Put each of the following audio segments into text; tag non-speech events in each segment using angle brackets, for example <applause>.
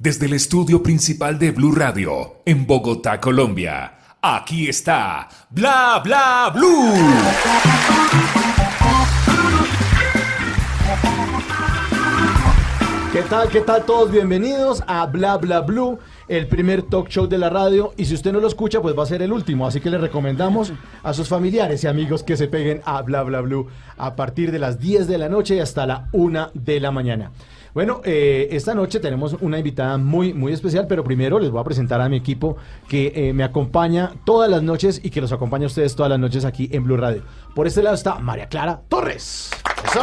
desde el estudio principal de Blue Radio, en Bogotá, Colombia. Aquí está Bla Bla Blue. ¿Qué tal? ¿Qué tal todos? Bienvenidos a Bla Bla Blue, el primer talk show de la radio. Y si usted no lo escucha, pues va a ser el último. Así que le recomendamos a sus familiares y amigos que se peguen a Bla Bla Blue a partir de las 10 de la noche y hasta la 1 de la mañana. Bueno, eh, esta noche tenemos una invitada muy, muy especial, pero primero les voy a presentar a mi equipo que eh, me acompaña todas las noches y que los acompaña a ustedes todas las noches aquí en Blue Radio. Por este lado está María Clara Torres. ¡Eso!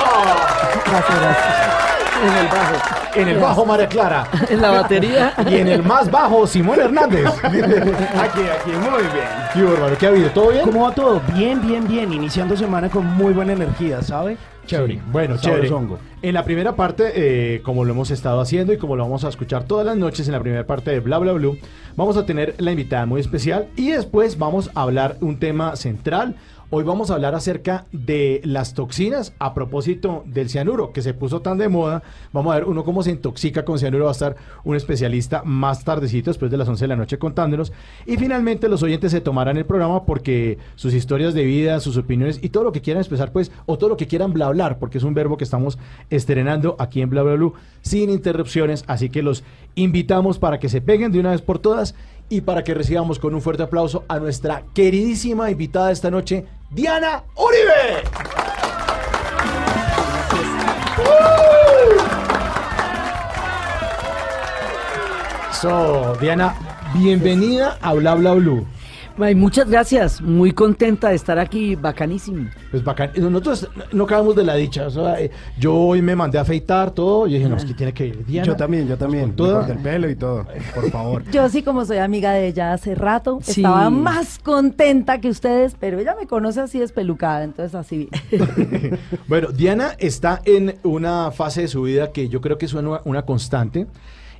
Gracias, gracias. En el bajo. En el bajo, María Clara. En la batería. Y en el más bajo, Simón Hernández. <laughs> aquí, aquí, muy bien. ¿Qué, bárbaro? ¿Qué ha habido? ¿Todo bien? ¿Cómo va todo? Bien, bien, bien. Iniciando semana con muy buena energía, ¿sabe? Chévere. Bueno, chévere. En la primera parte, eh, como lo hemos estado haciendo y como lo vamos a escuchar todas las noches en la primera parte de Bla Bla Blue, vamos a tener la invitada muy especial y después vamos a hablar un tema central. Hoy vamos a hablar acerca de las toxinas a propósito del cianuro, que se puso tan de moda. Vamos a ver uno cómo se intoxica con cianuro. Va a estar un especialista más tardecito, después de las 11 de la noche, contándonos. Y finalmente los oyentes se tomarán el programa porque sus historias de vida, sus opiniones y todo lo que quieran expresar, pues, o todo lo que quieran bla hablar, porque es un verbo que estamos estrenando aquí en Bla Bla Blue sin interrupciones. Así que los invitamos para que se peguen de una vez por todas y para que recibamos con un fuerte aplauso a nuestra queridísima invitada esta noche, Diana Uribe. So, Diana, bienvenida a Bla Bla Blue. Ay, muchas gracias, muy contenta de estar aquí, bacanísimo. Pues bacán. Nosotros no acabamos de la dicha. o sea, eh, yo hoy me mandé a afeitar todo. Y dije, no, es que tiene que ir Diana. Yo también, yo también. todo? El pelo y todo, por favor. <laughs> Yo sí, como soy amiga de ella hace rato, Sí. estaba más contenta que ustedes, pero ella me conoce así despelucada, entonces así bien. <laughs> bueno, Diana está en una fase de su vida que yo creo que es una, una constante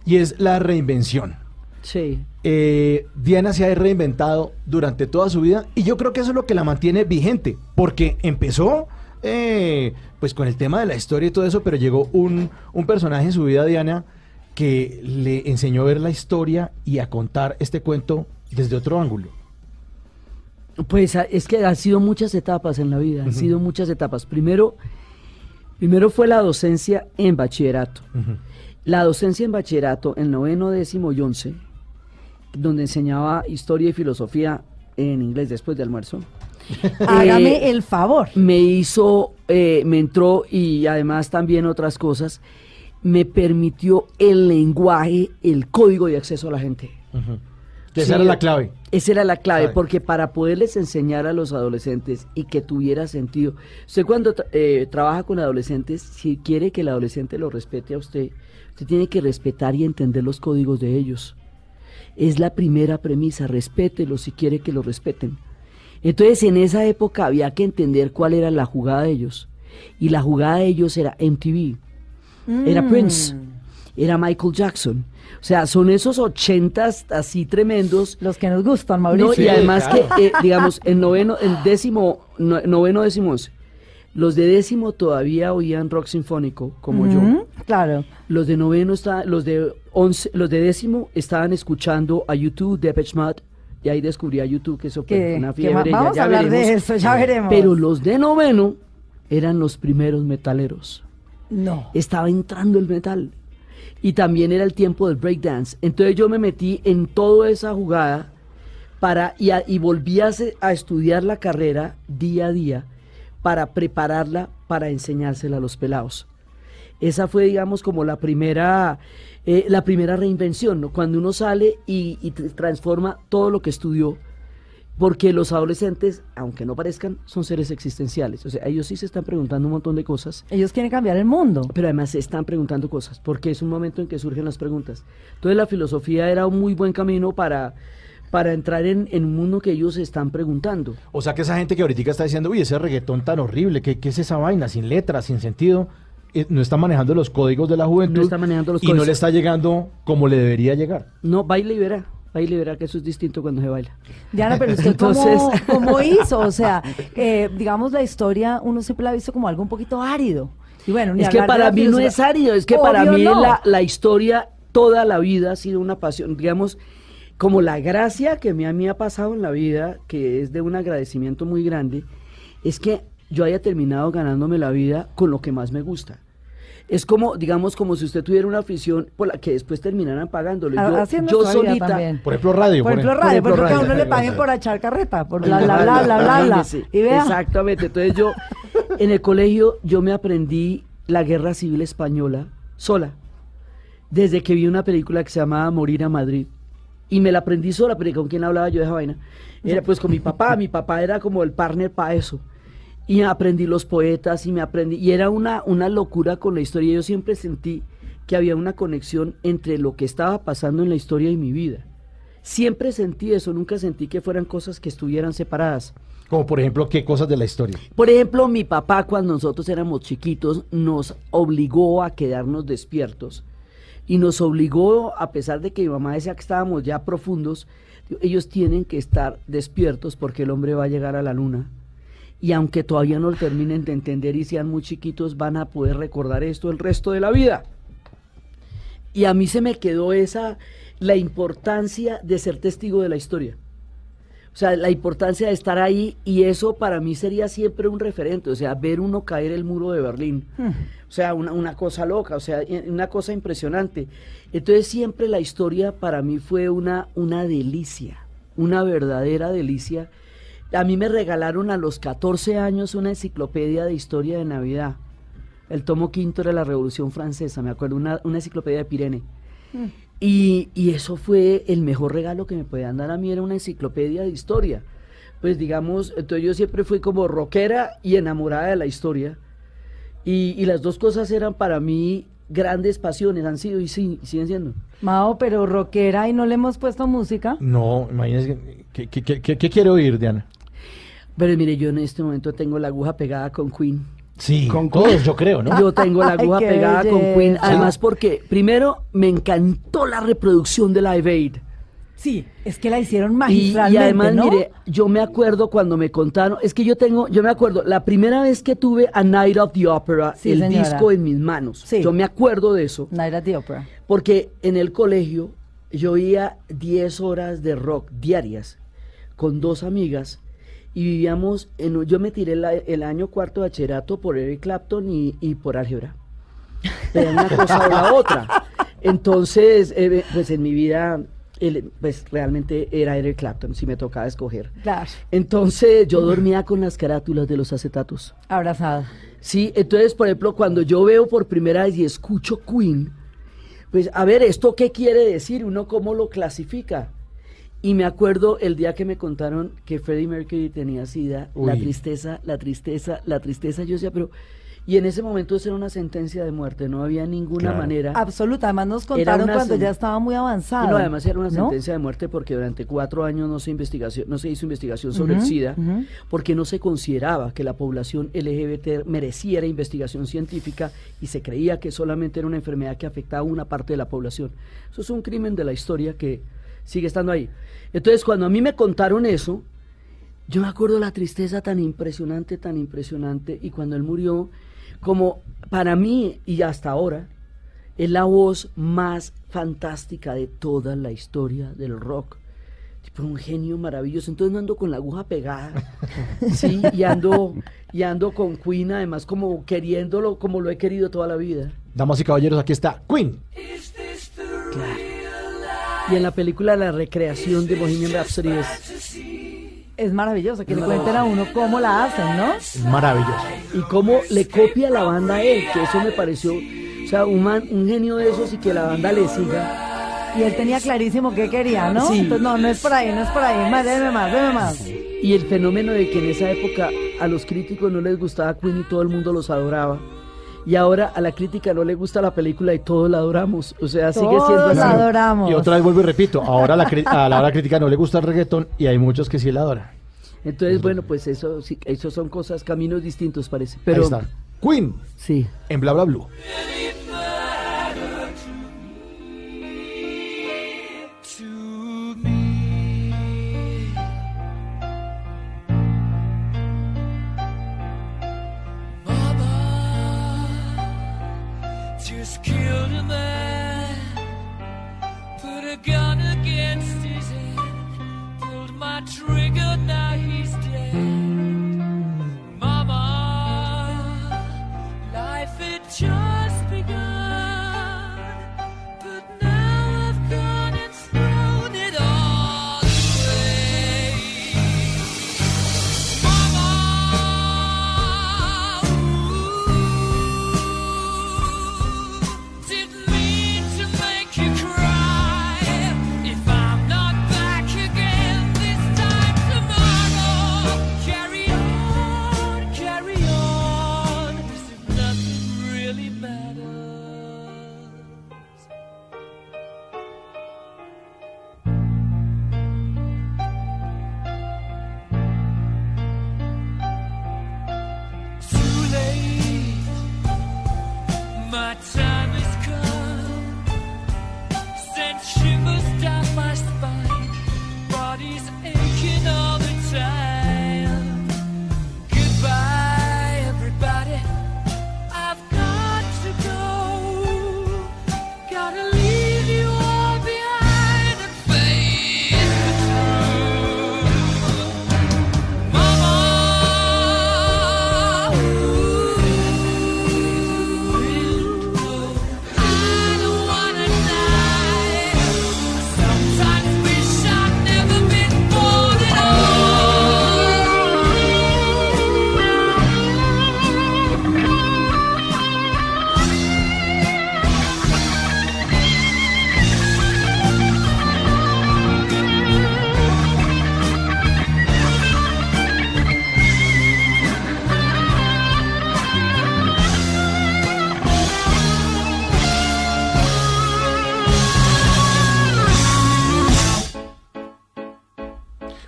y es la reinvención. Sí. Eh, Diana se ha reinventado durante toda su vida y yo creo que eso es lo que la mantiene vigente, porque empezó eh, pues con el tema de la historia y todo eso, pero llegó un, un personaje en su vida, Diana, que le enseñó a ver la historia y a contar este cuento desde otro ángulo. Pues a- es que han sido muchas etapas en la vida, han sido muchas etapas. Primero, primero fue la docencia en bachillerato. La docencia en bachillerato, en noveno, décimo y once, donde enseñaba historia y filosofía en inglés después de almuerzo. <laughs> Hágame Eh, el favor. me hizo, eh, me entró y además también otras cosas, me permitió el lenguaje, el código de acceso a la gente. Sí, esa era la clave. Esa era la clave, Clave. porque para poderles enseñar a los adolescentes y que tuviera sentido, usted cuando eh, trabaja con adolescentes, si quiere que el adolescente lo respete a usted, usted tiene que respetar y entender los códigos de ellos. Es la primera premisa, respételo si quiere que lo respeten. Entonces en esa época había que entender cuál era la jugada de ellos. Y la jugada de ellos era MTV, era Mm. Prince, era Michael Jackson. O sea, son esos ochentas así tremendos. Los que nos gustan, No, Mauricio. y además claro. que, eh, digamos, en noveno, en décimo, no- noveno, décimo, once. Los de décimo todavía oían rock sinfónico, como yo. Ujú, Claro. Los de noveno, está, los de los de décimo estaban escuchando a YouTube, Depeche Mode, y ahí descubrí a YouTube que eso fue Que, una que fiebre. ya- vamos ya a hablar de veremos. eso, ya veremos. Pero los de noveno eran los primeros metaleros No. estaba entrando el metal. Y también era el tiempo del breakdance. Entonces yo me metí en toda esa jugada para, y, a- y volví a estudiar la carrera día a día para prepararla para enseñársela a los pelados. Esa fue, digamos, como la primera, eh, la primera reinvención, ¿no? Cuando uno sale y, y tr- transforma todo lo que estudió porque los adolescentes, aunque no parezcan, son seres existenciales. O sea, ellos sí se están preguntando un montón de cosas, Ellos quieren cambiar el mundo. pero además se están preguntando cosas, porque es un momento en que surgen las preguntas. Entonces la filosofía era un muy buen camino para, para entrar en, en un mundo que ellos se están preguntando. O sea que esa gente que ahorita está diciendo, uy, ese reggaetón tan horrible, ¿qué, qué es esa vaina? Sin letras, sin sentido. Eh, no está manejando los códigos de la juventud. No está manejando los Y no le está llegando como le debería llegar. No, baila y verá. Baila y verá que eso es distinto cuando se baila. Diana, pero usted Entonces- <laughs> cómo <laughs> hizo, o sea, eh, digamos la historia, uno siempre la ha visto como algo un poquito árido. Y bueno, ni Es que para mí no es árido, es que para mí no. la, la historia toda la vida ha sido una pasión, digamos, como la gracia que me, a mí ha pasado en la vida, que es de un agradecimiento muy grande, es que yo haya terminado ganándome la vida con lo que más me gusta. Es como, digamos, como si usted tuviera una afición por la que después terminaran pagándole. Ah, Yo, yo solita, también. Por ejemplo, radio. Por ejemplo, ejemplo. radio, por ejemplo, ejemplo, que a uno radio. le paguen por echar carreta, por bla, bla, bla, bla, bla, bla. Imagínese. Y vea, Exactamente. Entonces yo, <laughs> en el colegio, yo me aprendí la guerra civil española sola. Desde que vi una película que se llamaba Morir a Madrid. Y me la aprendí sola, pero ¿con quién hablaba yo de esa vaina? Era pues con mi papá. Mi papá era como el partner para eso. Y aprendí los poetas y me aprendí. Y era una, una locura con la historia. Yo siempre sentí que había una conexión entre lo que estaba pasando en la historia y mi vida. Siempre sentí eso, nunca sentí que fueran cosas que estuvieran separadas. Como por ejemplo, ¿qué cosas de la historia? Por ejemplo, mi papá cuando nosotros éramos chiquitos nos obligó a quedarnos despiertos y nos obligó, a pesar de que mi mamá decía que estábamos ya profundos, ellos tienen que estar despiertos porque el hombre va a llegar a la luna. Y aunque todavía no lo terminen de entender y sean muy chiquitos, van a poder recordar esto el resto de la vida. Y a mí se me quedó esa, la importancia de ser testigo de la historia. O sea, la importancia de estar ahí y eso para mí sería siempre un referente, o sea, ver uno caer el muro de Berlín. O sea, una, una cosa loca, o sea, i- una cosa impresionante. Entonces siempre la historia para mí fue una, una delicia, una verdadera delicia. A mí me regalaron a los 14 años una enciclopedia de historia de Navidad. El tomo quinto era la Revolución Francesa, me acuerdo, una, una enciclopedia de Pirene. Y, y eso fue el mejor regalo que me podían dar a mí, era una enciclopedia de historia. Pues digamos, entonces yo siempre fui como rockera y enamorada de la historia. Y, y las dos cosas eran para mí grandes pasiones, han sido y, sí- siguen siendo. Mao, pero rockera y no le hemos puesto música. No, imagínese. ¿Qué, qué, qué, qué- qué quiere oír, Diana? Pero mire, yo en este momento tengo la aguja pegada con Queen. Sí, con todos, yo creo, ¿no? Yo tengo la <laughs> aguja pegada con Queen, además porque primero me encantó la reproducción de Live Aid. Sí, es que la hicieron Y, y magistralmente, además, ¿no? mire, yo me acuerdo cuando me contaron, es que yo tengo, yo me acuerdo, la primera vez que tuve a Night of the Opera, Sí, el señora. disco en mis manos, Sí. yo me acuerdo de eso, Night at the Opera. porque en el colegio yo oía 10 horas de rock diarias con dos amigas y vivíamos, en, yo me tiré la- el año cuarto de bachillerato por Eric Clapton y, y por álgebra. Era una cosa o la otra. Entonces, eh, pues en mi vida, el- pues realmente era Eric Clapton, si me tocaba escoger. Claro, Entonces yo dormía con las carátulas de los acetatos. abrazada. Sí, entonces, por ejemplo, cuando yo veo por primera vez y escucho Queen, pues a ver, ¿esto qué quiere decir? ¿Uno cómo lo clasifica? Y me acuerdo el día que me contaron que Freddie Mercury tenía sida, la tristeza, la tristeza, la tristeza. Yo decía, pero. Y en ese momento eso era una sentencia de muerte, no había ninguna Claro. manera. Absoluta, además nos contaron cuando ya estaba muy avanzado. No, además era una ¿no? sentencia de muerte porque durante cuatro años no se investigación, no se hizo investigación sobre el SIDA, porque no se consideraba que la población LGBT mereciera investigación científica y se creía que solamente era una enfermedad que afectaba a una parte de la población. Eso es un crimen de la historia que sigue estando ahí. Entonces, cuando a mí me contaron eso, yo me acuerdo la tristeza tan impresionante, tan impresionante, y cuando él murió, como para mí y hasta ahora, es la voz más fantástica de toda la historia del rock. Tipo un genio maravilloso. Entonces no ando con la aguja pegada. <laughs> Sí, y ando, y ando con Queen, además como queriéndolo, como lo he querido toda la vida. Damas y caballeros, aquí está Queen. Y en la película La recreación de Bohemian Rhapsody es Es maravilloso que le cuenten a uno cómo la hacen, ¿no? Es maravilloso. y cómo le copia la banda a él, que eso me pareció, o sea, un, man- un genio de esos y que la banda le siga. Y él tenía clarísimo qué quería, ¿no? Sí. Entonces, no, no es por ahí, no es por ahí. Más, deme más, deme más. Y el fenómeno de que en esa época a los críticos no les gustaba Queen y todo el mundo los adoraba. Y ahora a la crítica no le gusta la película y todos la adoramos. O sea, sigue siendo Todos así. la adoramos. Y otra vez vuelvo y repito, ahora la cri- a la hora crítica no le gusta el reggaetón y hay muchos que sí la adoran. Entonces, bueno, pues eso sí, eso son cosas, caminos distintos parece. Pero Ahí está. Queen sí. en Bla Bla Blue.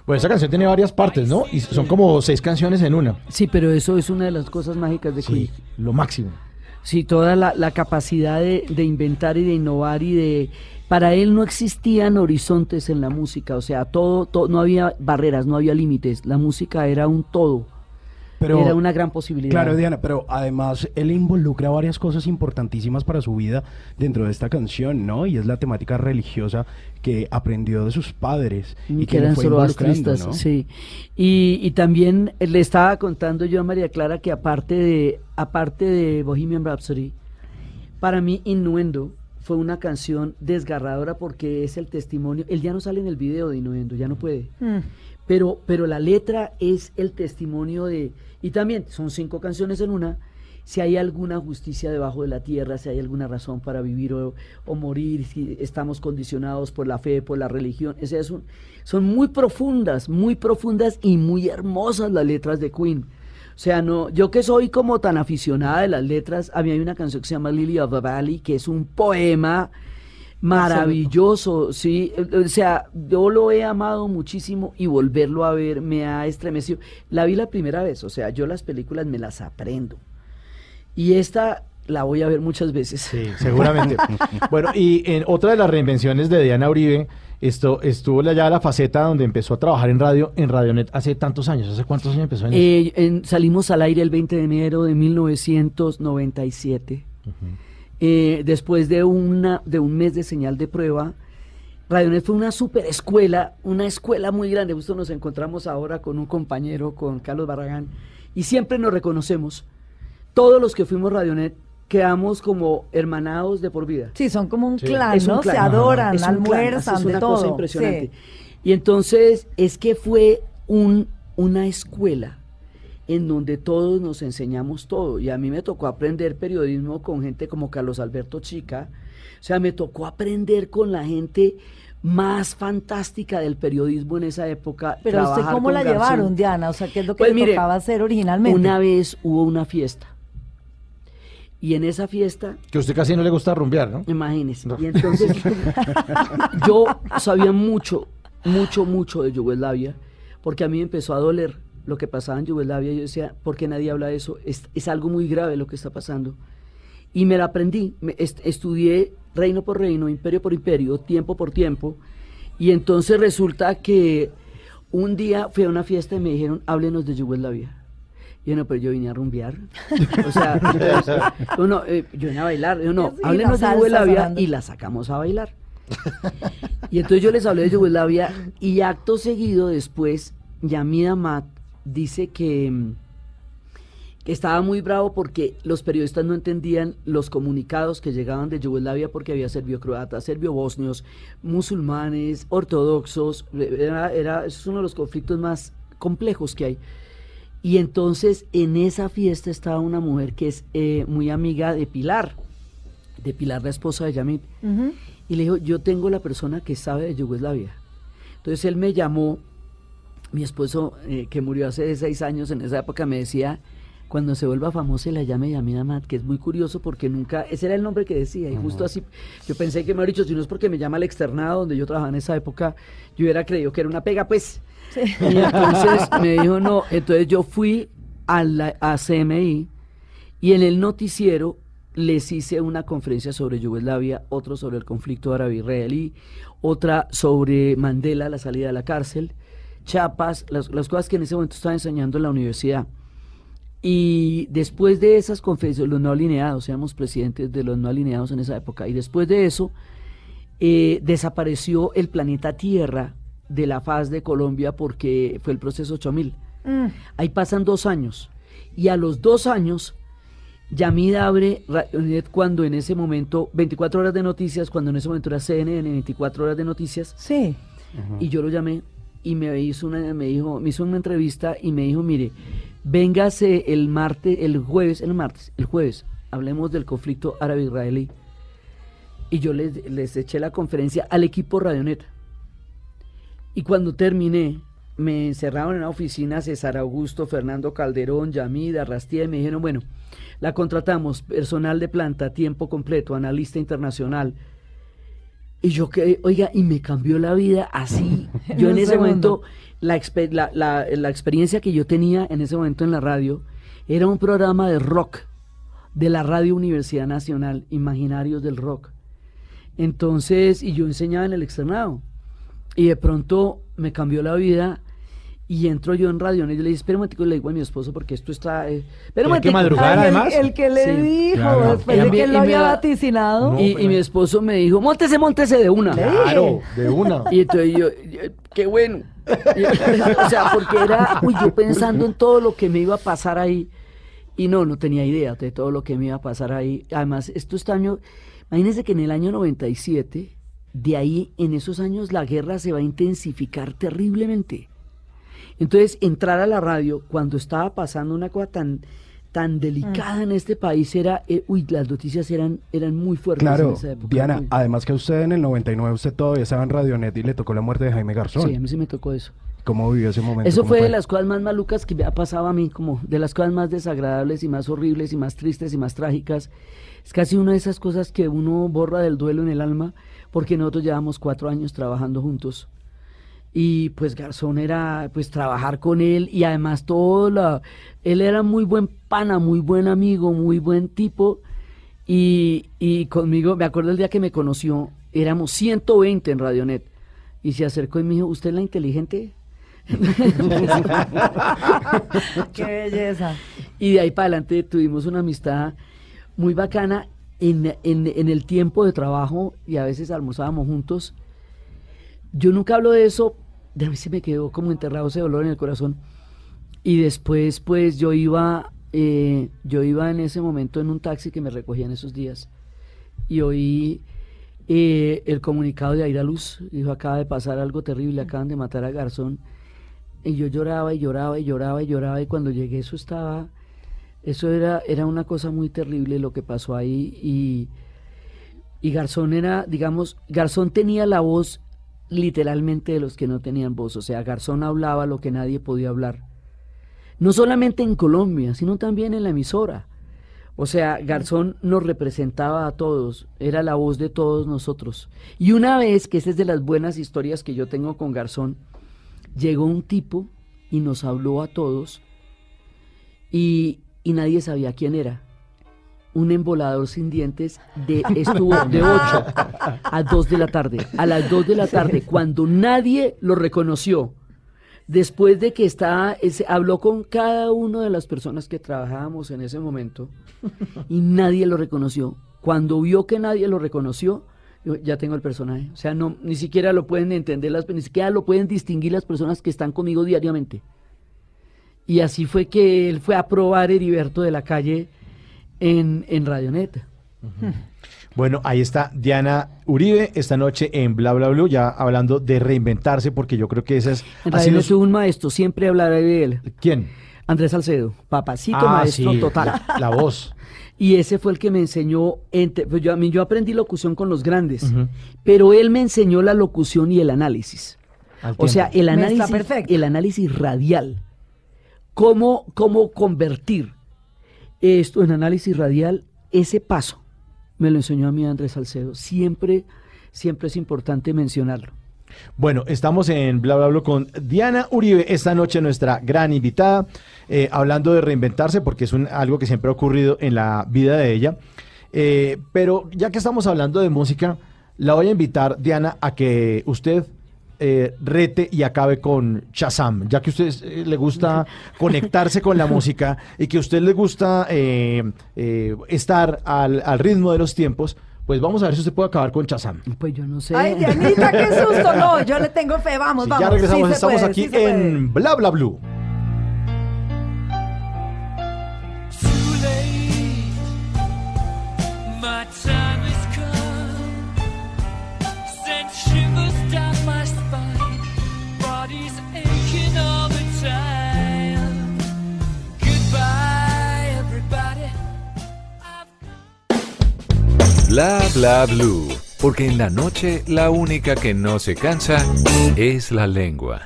Bueno, esa canción tiene varias partes, ¿no? Y son como seis canciones en una. Sí, pero eso es una de las cosas mágicas de Queen. Sí, lo máximo. Sí, toda la, la capacidad de, de inventar y de innovar y de... Para él no existían horizontes en la música, o sea, todo, todo no había barreras, no había límites. La música era un todo, Pero, era una gran posibilidad. Claro, Diana, pero además él involucra varias cosas importantísimas para su vida dentro de esta canción, ¿no? Y es la temática religiosa que aprendió de sus padres y que eran involucrando, zoroastristas, ¿no? sí. Y, y también le estaba contando yo a María Clara que aparte de, aparte de Bohemian Rhapsody, para mí Innuendo fue una canción desgarradora porque es el testimonio, él ya no sale en el video de Innuendo, ya no puede. Mm. Pero, pero la letra es el testimonio de, y también son cinco canciones en una, si hay alguna justicia debajo de la tierra, si hay alguna razón para vivir o, o morir, si estamos condicionados por la fe, por la religión, es un- son muy profundas, muy profundas y muy hermosas las letras de Queen. O sea, no, yo que soy como tan aficionada de las letras, a mí hay una canción que se llama Lily of the Valley, que es un poema maravilloso, sí, o sea, yo lo he amado muchísimo y volverlo a ver me ha estremecido. La vi la primera vez, o sea, yo las películas me las aprendo. Y esta la voy a ver muchas veces. Sí, seguramente. <laughs> bueno, y en otra de las reinvenciones de Diana Uribe, esto estuvo ya la faceta donde empezó a trabajar en radio, en Radionet hace tantos años. ¿Hace cuántos años empezó en? Eh, en- salimos al aire el 20 de enero de 1997. Eh, después de, una, de un mes de señal de prueba, Radionet fue una super escuela, una escuela muy grande. Justo nos encontramos ahora con un compañero, con Carlos Barragán, y siempre nos reconocemos. Todos los que fuimos Radionet quedamos como hermanados de por vida. Sí, son como un Sí. clan, Es un ¿no? clan. Se adoran, Es un clan, almuerzan, es de una todo. cosa impresionante. Sí. Y entonces es que fue un, una escuela en donde todos nos enseñamos todo. Y a mí me tocó aprender periodismo con gente como Carlos Alberto Chica. O sea, me tocó aprender con la gente más fantástica del periodismo en esa época. Pero usted cómo la Garzón. llevaron, Diana? O sea, ¿qué es lo que Pues le mire, tocaba hacer originalmente? Una vez hubo una fiesta Y en esa fiesta, Que a usted casi no le gusta rumbear, ¿no? imagínese. Y entonces <laughs> yo sabía mucho, mucho, mucho de Yugoslavia, porque a mí me empezó a doler lo que pasaba en Yugoslavia. Yo decía, ¿por qué nadie habla de eso? Es, es algo muy grave lo que está pasando. Y me la aprendí. Me- est- estudié reino por reino, imperio por imperio, tiempo por tiempo. Y entonces resulta que un día fui a una fiesta y me dijeron, háblenos de Yugoslavia. Y yo, no, pero yo vine a rumbear. O sea, entonces, <laughs> yo, no, eh, yo vine a bailar. Yo, no, háblenos de Yugoslavia y la sacamos a bailar. Y entonces yo les hablé de Yugoslavia y acto seguido después, Yamida Mat dice que, que estaba muy bravo porque los periodistas no entendían los comunicados que llegaban de Yugoslavia porque había serbio-croatas, serbio-bosnios, musulmanes, ortodoxos. Era, era, es uno de los conflictos más complejos que hay. Y entonces en esa fiesta estaba una mujer que es eh, muy amiga de Pilar, de Pilar, la esposa de Yamid. Ujú. Y le dijo, yo tengo la persona que sabe de Yugoslavia. Entonces él me llamó, mi esposo eh, que murió hace seis años, en esa época me decía, cuando se vuelva famosa la llame Yamida Mat, que es muy curioso porque nunca, ese era el nombre que decía, y justo así, yo pensé que me había dicho, si no es porque me llama al externado, donde yo trabajaba en esa época, yo hubiera creído que era una pega, pues. Y entonces me dijo, no, entonces yo fui a, la, a CMI y en el noticiero les hice una conferencia sobre Yugoslavia, otro sobre el conflicto árabe-israelí, otra sobre Mandela, la salida de la cárcel, Chiapas, las, las cosas que en ese momento estaba enseñando en la universidad. Y después de esas conferencias, los no alineados, éramos presidentes de los no alineados en esa época, y después de eso, eh, desapareció el planeta Tierra de la faz de Colombia porque fue el proceso 8000. Mm. Ahí pasan dos años. Y a los dos años, Yamid abre Radionet cuando en ese momento, 24 horas de noticias, cuando en ese momento era CNN, 24 horas de noticias, Sí. y yo lo llamé y me hizo una, me dijo, me hizo una entrevista y me dijo, mire, véngase el martes, el jueves, el martes, el jueves, hablemos del conflicto árabe-israelí. Y yo les, les eché la conferencia al equipo Radionet. Y cuando terminé, me encerraron en la oficina César Augusto, Fernando Calderón, Yamida, Rastía, y me dijeron, bueno, la contratamos, personal de planta, tiempo completo, analista internacional. Y yo que, oiga, y me cambió la vida así. <laughs> Yo en ese momento, la, la, la- la experiencia que yo tenía en ese momento en la radio era un programa de rock de la Radio Universidad Nacional, Imaginarios del Rock. Entonces, y yo enseñaba en el externado. Y de pronto me cambió la vida y entro yo en radio y yo le dije, espera un momentico, le digo a mi esposo porque esto está... eh, Tiene que momentico". madrugar. Ay, además. El, que le Sí. dijo, Claro. después de que él lo había vaticinado. No, y, y mi esposo me dijo, montese, montese de una. Claro, de una. <laughs> Y entonces yo, yo, qué bueno. Y- <laughs> o sea, porque era, uy, yo pensando en todo lo que me iba a pasar ahí. Y no, no tenía idea de todo lo que me iba a pasar ahí. Además, esto este año, imagínense que en el año 97, de ahí, en esos años, la guerra se va a intensificar terriblemente. Entonces, entrar a la radio cuando estaba pasando una cosa tan tan delicada en este país era, eh, uy, las noticias eran eran muy fuertes en Claro, esa época. Diana, Uy. además que usted en el 99, usted todavía estaba en Radionet y le tocó la muerte de Jaime Garzón. Sí, a mí sí me tocó eso. ¿Cómo vivió ese momento? Eso ¿Cómo fue de las cosas más malucas que me ha pasado a mí, como de las cosas más desagradables y más horribles y más tristes y más trágicas. Es casi una de esas cosas que uno borra del duelo en el alma, porque nosotros llevamos cuatro años trabajando juntos. Y pues Garzón era, pues trabajar con él y además todo la... Él era muy buen pana, muy buen amigo, muy buen tipo. Y, y conmigo, me acuerdo el día que me conoció, éramos 120 en Radionet. Y se acercó y me dijo, ¿usted es la inteligente? <laughs> Qué belleza. Y de ahí para adelante tuvimos una amistad muy bacana en, en- en el tiempo de trabajo y a veces almorzábamos juntos. Yo nunca hablo de eso, de a mí se me quedó como enterrado ese dolor en el corazón. Y después, pues yo iba, eh, yo iba en ese momento en un taxi que me recogía en esos días y oí eh, el comunicado de Aira Luz. Dijo, acaba de pasar algo terrible, acaban de matar a Garzón. Y yo lloraba y lloraba y lloraba y lloraba y cuando llegué eso estaba, eso era, era una cosa muy terrible lo que pasó ahí y, y Garzón era, digamos, Garzón tenía la voz literalmente de los que no tenían voz, o sea, Garzón hablaba lo que nadie podía hablar. No solamente en Colombia, sino también en la emisora. O sea, Garzón nos representaba a todos, era la voz de todos nosotros. Y una vez, que esa es de las buenas historias que yo tengo con Garzón, llegó un tipo y nos habló a todos y, y nadie sabía quién era. Un embolador sin dientes de, estuvo de 8 a 2 de la tarde. A las 2 de la tarde, cuando nadie lo reconoció, después de que estaba, ese- habló con cada una de las personas que trabajábamos en ese momento y nadie lo reconoció. Cuando vio que nadie lo reconoció, dijo, ya tengo el personaje. O sea, no, ni siquiera lo pueden entender, las, ni siquiera lo pueden distinguir las personas que están conmigo diariamente. Y así fue que él fue a probar Heriberto de la calle en, en Radioneta. Bueno, ahí está Diana Uribe esta noche en Bla Bla Blue, ya hablando de reinventarse, porque yo creo que esa es. En ha sido tuvo un maestro, siempre hablaré de él. ¿Quién? Andrés Salcedo, papacito Ah, maestro sí, total. La, la voz. <laughs> Y ese fue el que me enseñó, entre- pues yo, a mí yo aprendí locución con los grandes, pero él me enseñó la locución y el análisis. Al O sea, el análisis, el análisis radial. Cómo, cómo convertir esto en análisis radial, ese paso me lo enseñó a mí Andrés Salcedo. Siempre, siempre es importante mencionarlo. Bueno, estamos en Bla Bla Bla con Diana Uribe, esta noche nuestra gran invitada, eh, hablando de reinventarse, porque es un, algo que siempre ha ocurrido en la vida de ella. Eh, pero ya que estamos hablando de música, la voy a invitar, Diana, a que usted eh, rete y acabe con Shazam, ya que a usted eh, le gusta <laughs> conectarse con la música y que a usted le gusta eh, eh, estar al, al ritmo de los tiempos, pues vamos a ver si usted puede acabar con Shazam. Pues yo no sé. Ay, Dianita, qué susto. No, yo le tengo fe. Vamos, Sí, vamos. ya regresamos, Sí estamos puede, aquí sí se puede. en Bla Bla Blue. Bla bla blue. Porque en la noche la única que no se cansa es la lengua.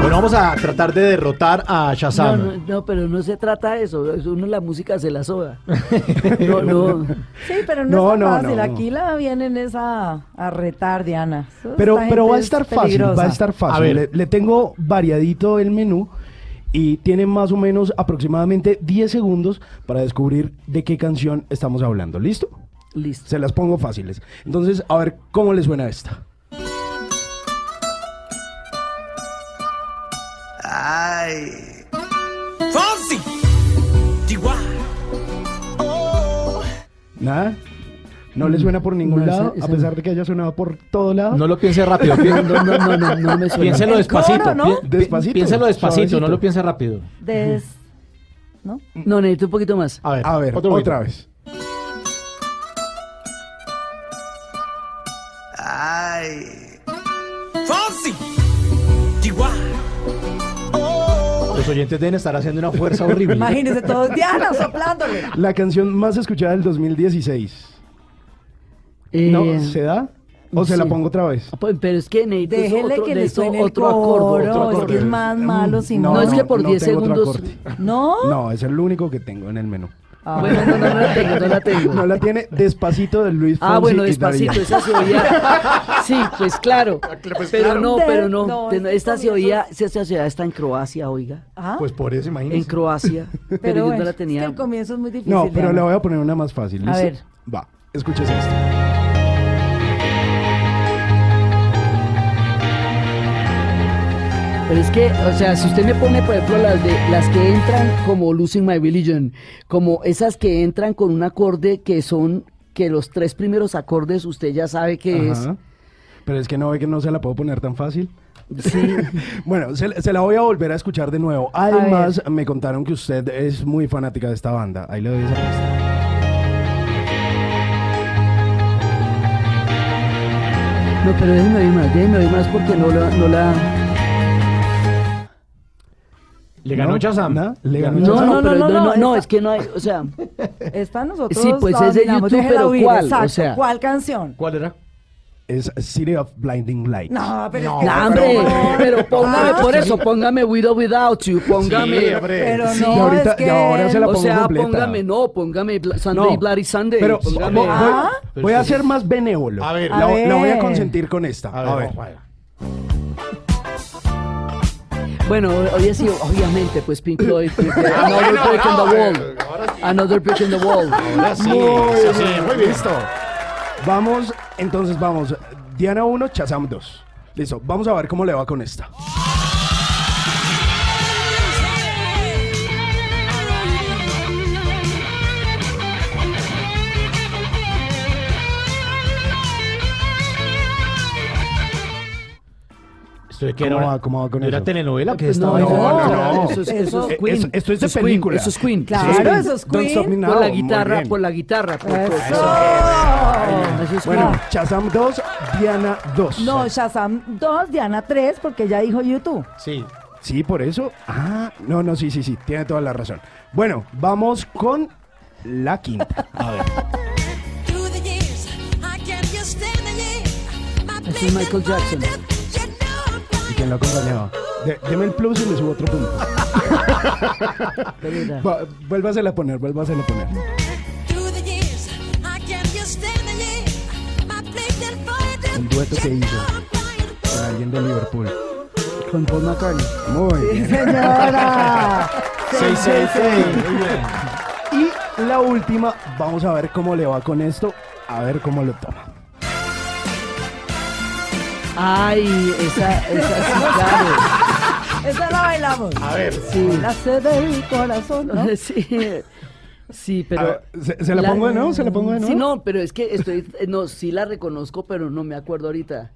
Bueno, vamos a tratar de derrotar a No, Shazam. no, no, pero no se trata de eso. es Uno la música se la soda. No, no. <laughs> Sí, pero no, No, es tan no, fácil. no. Aquí la vienen es a, a retar, Diana. Eso- Pero, pero va a es estar fácil, va a estar fácil. A ver. Le, le tengo variadito el menú y tiene más o menos aproximadamente 10 segundos para descubrir de qué canción estamos hablando. ¿Listo? Listo. Se las pongo fáciles. Entonces, a ver cómo le suena esta. Fonzie! DY! ¿Nada? ¿No le suena por ningún lado? a no. pesar de que haya sonado por todo lado. No lo piense rápido. pi- No, no, no, no, no me suena. Piénselo El despacito. Despacito, Piénselo despacito, suavecito. no lo piense rápido. Des... <laughs> ¿No? No, necesito un poquito más. A ver, A ver, otra poquito. vez. Fonzie! DY! Los oyentes deben estar haciendo una fuerza horrible. Imagínense todos. Diana soplándole. La canción más escuchada del 2016. Eh, ¿No? ¿Se da? ¿O se la pongo otra vez? pues, Pero es que necesito Déjele otro, que le necesito otro acorde. coro. otro Es que acorde. es más malo si no. No, es que por 10 tengo otro segundos- acorde. ¿No? No, es el único que tengo en el menú. Ah. Bueno, no, no, no la tengo, no la tengo. No la tiene Despacito de Luis Fonsi Ah, bueno, despacito, esa se oía. <laughs> Sí, pues claro. Pero no, pero no. No, Esta se oía, esta ciudad está en Croacia, oiga. Ah, Pues por eso, En imagínense. Croacia. <laughs> Pero, pero yo no la es que tenía. el comienzo es muy difícil. No, pero le voy a poner una más fácil. A ¿listo? ver. Va, escúchese esto. Pero es que, o sea, si usted me pone, por ejemplo, las de las que entran como Losing My Religion, como esas que entran con un acorde que son que los tres primeros acordes usted ya sabe que Ajá. Pero es que no ve que no se la puedo poner tan fácil. es. Sí. <laughs> Bueno, se, se la voy a volver a escuchar de nuevo. Además, me contaron que usted es muy fanática de esta banda. Ahí le doy esa pista. No, pero déjeme oír más, déjeme oír más porque no la, no la. Le ganó ¿No? Shazam. ¿No? Le ganó No, Shazam. no, pero no, no, no, no, no, es que no hay, o sea, <laughs> Esta nosotros Sí, pues es de YouTube, déjela pero ¿cuál? O exacto. sea- ¿Cuál canción? ¿Cuál era? Es City of Blinding Lights. No, pero No, es que- No, hombre, no. pero póngame Ah, por sí. eso, póngame With or Without You, póngame. Sí, hombre. Pero Sí, no, y ahorita- es que... y ahora se la o pongo sea, completa. póngame, no, póngame Sunday, No, Bloody Sunday. Pero póngame- voy, voy- Ah. voy a ser más benévolo. A ver. la, A la voy a ver. consentir con esta. A A ver, ver. vaya. Bueno, hoy sí, obviamente, pues Pink Floyd, Ah, Another Brick in the Wall. Another Brick in the Wall. Sí, Muy sí, sí, bien, muy bien. listo. Vamos, entonces vamos. Diana 1, Chazam 2. Listo, vamos a ver cómo le va con esta. ¿Esto de qué ¿Cómo era? va- cómo va con ¿No ¿Era eso? telenovela que estaba no, no, no, no, no. Eso, es, eso es Eh, Queen. eso- esto es de Eso Queen, película. Eso es Queen. Claro, Eso es eso Queen. Por la guitarra, por la guitarra. por- Eso. Eso es Bueno. Chazam 2, Diana 2. No, Shazam 2, Diana 3, porque ya dijo YouTube. Sí. Sí, por eso. Ah, no, no, sí, sí, sí, tiene toda la razón. Bueno, vamos con la quinta. A ver. Es Michael Jackson. Is you know I'm ¿Y quién lo acompañaba? De- deme el plus y le subo otro punto. Va- Vuélvasela a poner, vuélvasela a poner. Un dueto que hizo con alguien de Liverpool. Con Paul McCartney. Muy bien. Señora. <laughs> 666. Muy bien. Y la última, vamos a ver cómo le va con esto, a ver cómo lo toma. Ay, esa, esa sí, claro. Esa la bailamos. A ver. Sí. La sede del corazón, ¿no? <laughs> Sí, sí, pero... ver, ¿se, se la, pongo de nuevo? ¿Se la pongo de nuevo? Sí, no, pero es que estoy... eh, No, sí la reconozco, pero no me acuerdo ahorita.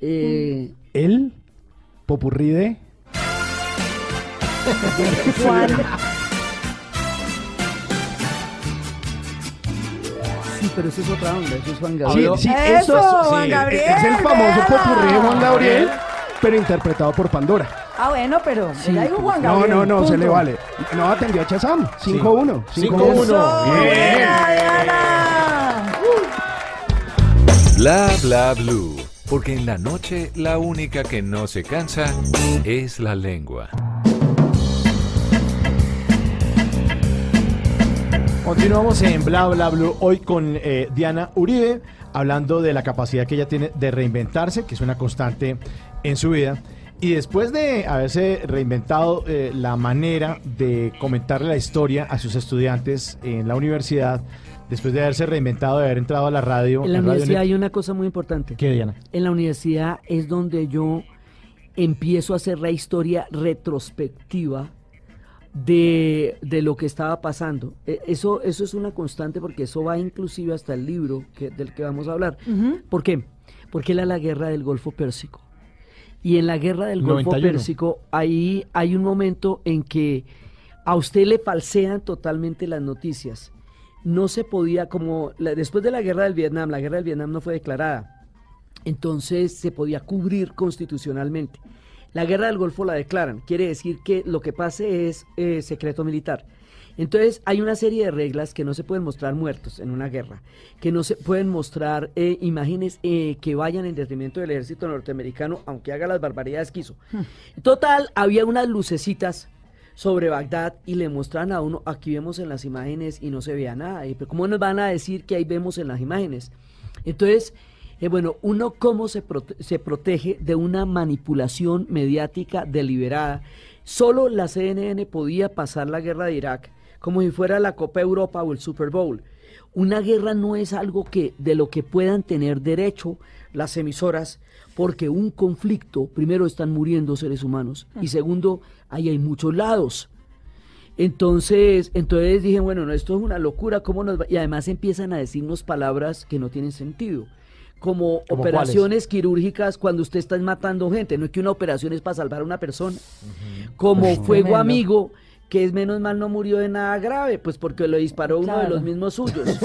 Eh, El popurrí de... <laughs> Juan. Sí, pero eso es otra onda, eso es Juan Sí, Gabriel. sí, Eso, esto es, Juan sí, Gabriel, es el famoso popurrí de Juan Gabriel, pero interpretado por Pandora. Ah, bueno, pero Sí, ya dijo Juan No, Gabriel. no, no, se punto. le vale. No atendió a Chazam. 5-1. 5-1. Eso, Bien. Bla bla blue. Porque en la noche la única que no se cansa es la lengua. Continuamos en Bla Bla Blue hoy con eh, Diana Uribe, hablando de la capacidad que ella tiene de reinventarse, que es una constante en su vida. Y después de haberse reinventado eh, la manera de comentarle la historia a sus estudiantes en la universidad, después de haberse reinventado, de haber entrado a la radio. En la universidad hay una cosa muy importante. ¿Qué, Diana? En la universidad es donde yo empiezo a hacer la historia retrospectiva de, de lo que estaba pasando. E- Eso, eso es una constante porque eso va inclusive hasta el libro que, del que vamos a hablar. ¿Por qué? Porque era la guerra del Golfo Pérsico. Y en la guerra del Golfo 91. Pérsico, ahí hay un momento en que a usted le falsean totalmente las noticias. No se podía, como la- después de la guerra del Vietnam, la guerra del Vietnam no fue declarada. Entonces se podía cubrir constitucionalmente. La guerra del Golfo la declaran, quiere decir que lo que pase es eh, secreto militar. Entonces hay una serie de reglas que no se pueden mostrar muertos en una guerra, que no se pueden mostrar eh, imágenes eh, que vayan en detrimento del ejército norteamericano, aunque haga las barbaridades que hizo. Total, había unas lucecitas sobre Bagdad y le mostraban a uno, aquí vemos en las imágenes y no se veía nada. ¿Cómo nos van a decir que ahí vemos en las imágenes? Entonces, eh, bueno, uno cómo se, prote- se protege de una manipulación mediática deliberada. Solo la CNN podía pasar la guerra de Irak como si fuera la Copa Europa o el Super Bowl. Una guerra no es algo que de lo que puedan tener derecho las emisoras, porque un conflicto, primero están muriendo seres humanos y segundo, ahí hay muchos lados. Entonces, entonces dije, bueno, no, esto es una locura, ¿cómo nos va? Y además empiezan a decirnos palabras que no tienen sentido. Como ¿Cómo operaciones quirúrgicas cuando usted está matando gente, no es que una operación es para salvar a una persona. Como fuego Tremendo. amigo, que es menos mal no murió de nada grave, pues porque lo disparó uno de los mismos suyos. <laughs>